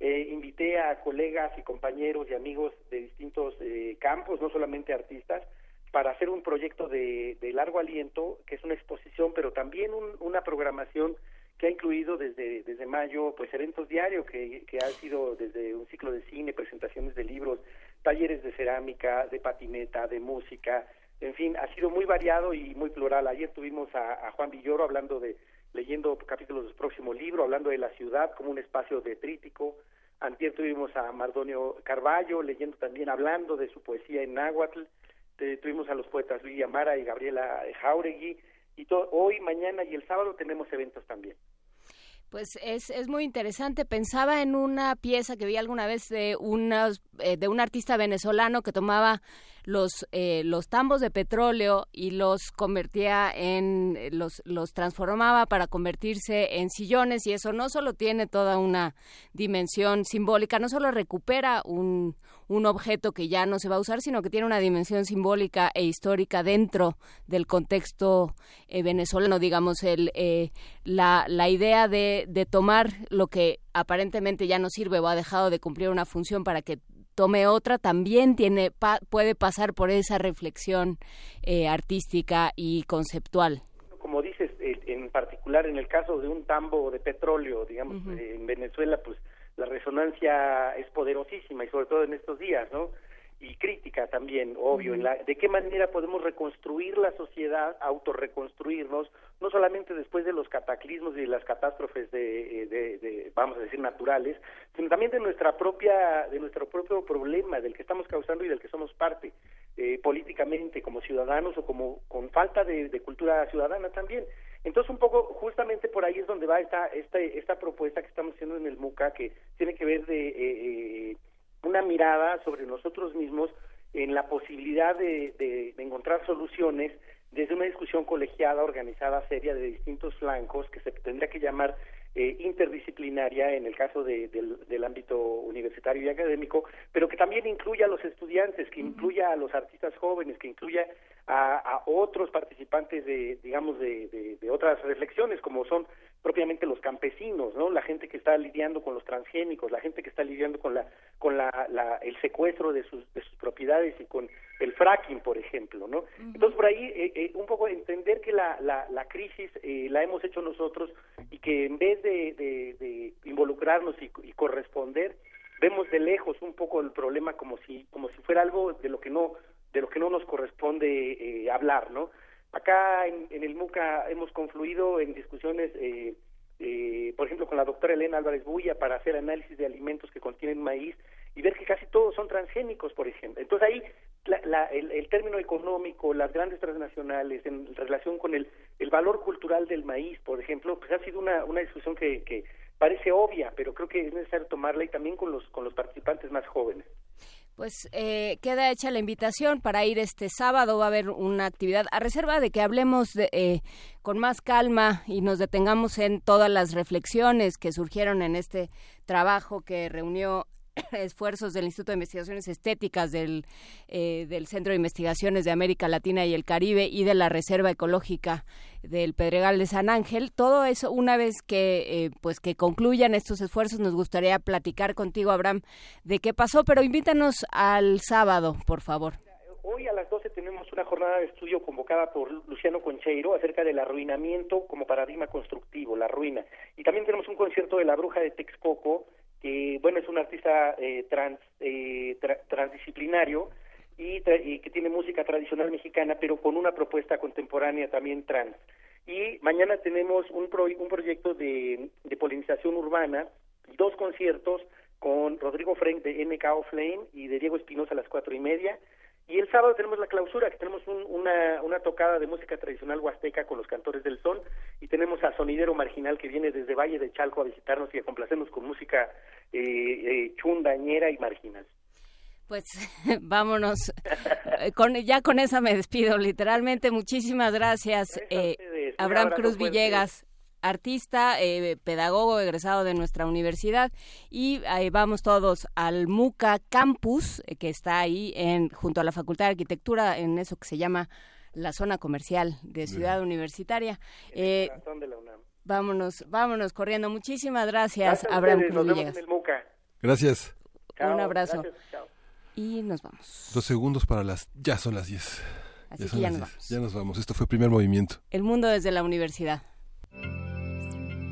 eh, invité a colegas y compañeros y amigos de distintos eh, campos, no solamente artistas, para hacer un proyecto de, largo aliento, que es una exposición, pero también una programación que ha incluido desde, desde mayo pues eventos diarios que, que ha sido desde un ciclo de cine, presentaciones de libros, talleres de cerámica, de patineta, de música, en fin, ha sido muy variado y muy plural. Ayer tuvimos a, Juan Villoro hablando de, leyendo capítulos del próximo libro, hablando de la ciudad como un espacio detrítico. Antier tuvimos a Mardonio Carballo leyendo también, hablando de su poesía en náhuatl. tuvimos a los poetas Luis Amara y Gabriela Jauregui. Y hoy, mañana y el sábado tenemos eventos también. Pues es, es muy interesante. Pensaba en una pieza que vi alguna vez de, unas, eh, de un artista venezolano que tomaba los, eh, los tambos de petróleo y los convertía en, eh, los, los transformaba para convertirse en sillones y eso no solo tiene toda una dimensión simbólica, no solo recupera un, un objeto que ya no se va a usar, sino que tiene una dimensión simbólica e histórica dentro del contexto eh, venezolano, digamos, el, la, la idea de, de tomar lo que aparentemente ya no sirve o ha dejado de cumplir una función para que tome otra, también tiene puede pasar por esa reflexión eh, artística y conceptual. Como dices, eh, en particular en el caso de un tambo de petróleo, digamos, eh, en Venezuela, pues la resonancia es poderosísima y sobre todo en estos días, ¿no? Y crítica también, obvio, en la, de qué manera podemos reconstruir la sociedad, autorreconstruirnos, no solamente después de los cataclismos y de las catástrofes de, de, vamos a decir, naturales, sino también de nuestra propia, de nuestro propio problema, del que estamos causando y del que somos parte, eh, políticamente, como ciudadanos o como con falta de, cultura ciudadana también. Entonces, un poco, justamente por ahí es donde va esta, esta, esta propuesta que estamos haciendo en el MUCA, que tiene que ver de... Eh, eh una mirada sobre nosotros mismos en la posibilidad de, de, encontrar soluciones desde una discusión colegiada, organizada, seria, de distintos flancos, que se tendría que llamar eh, interdisciplinaria en el caso del, del, ámbito universitario y académico, pero que también incluya a los estudiantes, que incluya a los artistas jóvenes, que incluya a, a otros participantes de, digamos, de, de, otras reflexiones, como son propiamente los campesinos, ¿no? La gente que está lidiando con los transgénicos, la gente que está lidiando con la con la, la el secuestro de sus de sus propiedades y con el fracking, por ejemplo, ¿no? Entonces por ahí eh, eh, un poco entender que la la, la crisis eh, la hemos hecho nosotros y que en vez de, de, involucrarnos y, y, corresponder vemos de lejos un poco el problema como si como si fuera algo de lo que no de lo que no nos corresponde hablar, ¿no? Acá en, el MUCA hemos confluido en discusiones, eh, eh, por ejemplo, con la doctora Elena Álvarez Bulla para hacer análisis de alimentos que contienen maíz y ver que casi todos son transgénicos, por ejemplo. Entonces ahí el, término económico, las grandes transnacionales, en relación con el, el valor cultural del maíz, por ejemplo, pues ha sido una, una discusión que, que parece obvia, pero creo que es necesario tomarla y también con los, con los participantes más jóvenes. Pues eh, queda hecha la invitación para ir este sábado. Va a haber una actividad a reserva de que hablemos de, eh, con más calma y nos detengamos en todas las reflexiones que surgieron en este trabajo que reunió (coughs) esfuerzos del Instituto de Investigaciones Estéticas del, eh, del Centro de Investigaciones de América Latina y el Caribe y de la Reserva Ecológica del Pedregal de San Ángel. Todo eso, una vez que, eh, pues que concluyan estos esfuerzos, nos gustaría platicar contigo, Abraham, de qué pasó, pero invítanos al sábado, por favor. Hoy a las 12 tenemos una jornada de estudio convocada por Luciano Concheiro acerca del arruinamiento como paradigma constructivo, la ruina. Y también tenemos un concierto de la bruja de Texcoco, que bueno es un artista eh, trans eh, transdisciplinario y, que tiene música tradicional mexicana pero con una propuesta contemporánea también trans. Y mañana tenemos un un proyecto de, de polinización urbana dos conciertos con Rodrigo Frank de MK Flame y de Diego Espinosa a las cuatro y media y el sábado tenemos la clausura, que tenemos una, una tocada de música tradicional huasteca con los cantores del son, y tenemos a Sonidero Marginal que viene desde Valle de Chalco a visitarnos y a complacernos con música eh, eh, chundañera y marginal. Pues (laughs) vámonos, eh, con, ya con esa me despido, literalmente. Muchísimas gracias, eh, Abraham Cruz Villegas artista, eh, pedagogo egresado de nuestra universidad y ahí vamos todos al MUCA Campus, eh, que está ahí en, junto a la Facultad de Arquitectura, en eso que se llama la zona comercial de Ciudad Universitaria. Eh, vámonos, vámonos corriendo. Muchísimas gracias, Abraham Gracias. Un abrazo. Y nos vamos. Dos segundos para las... Ya son las diez. Así ya que ya nos vamos. Ya nos vamos. Esto fue primer movimiento. El mundo desde la universidad.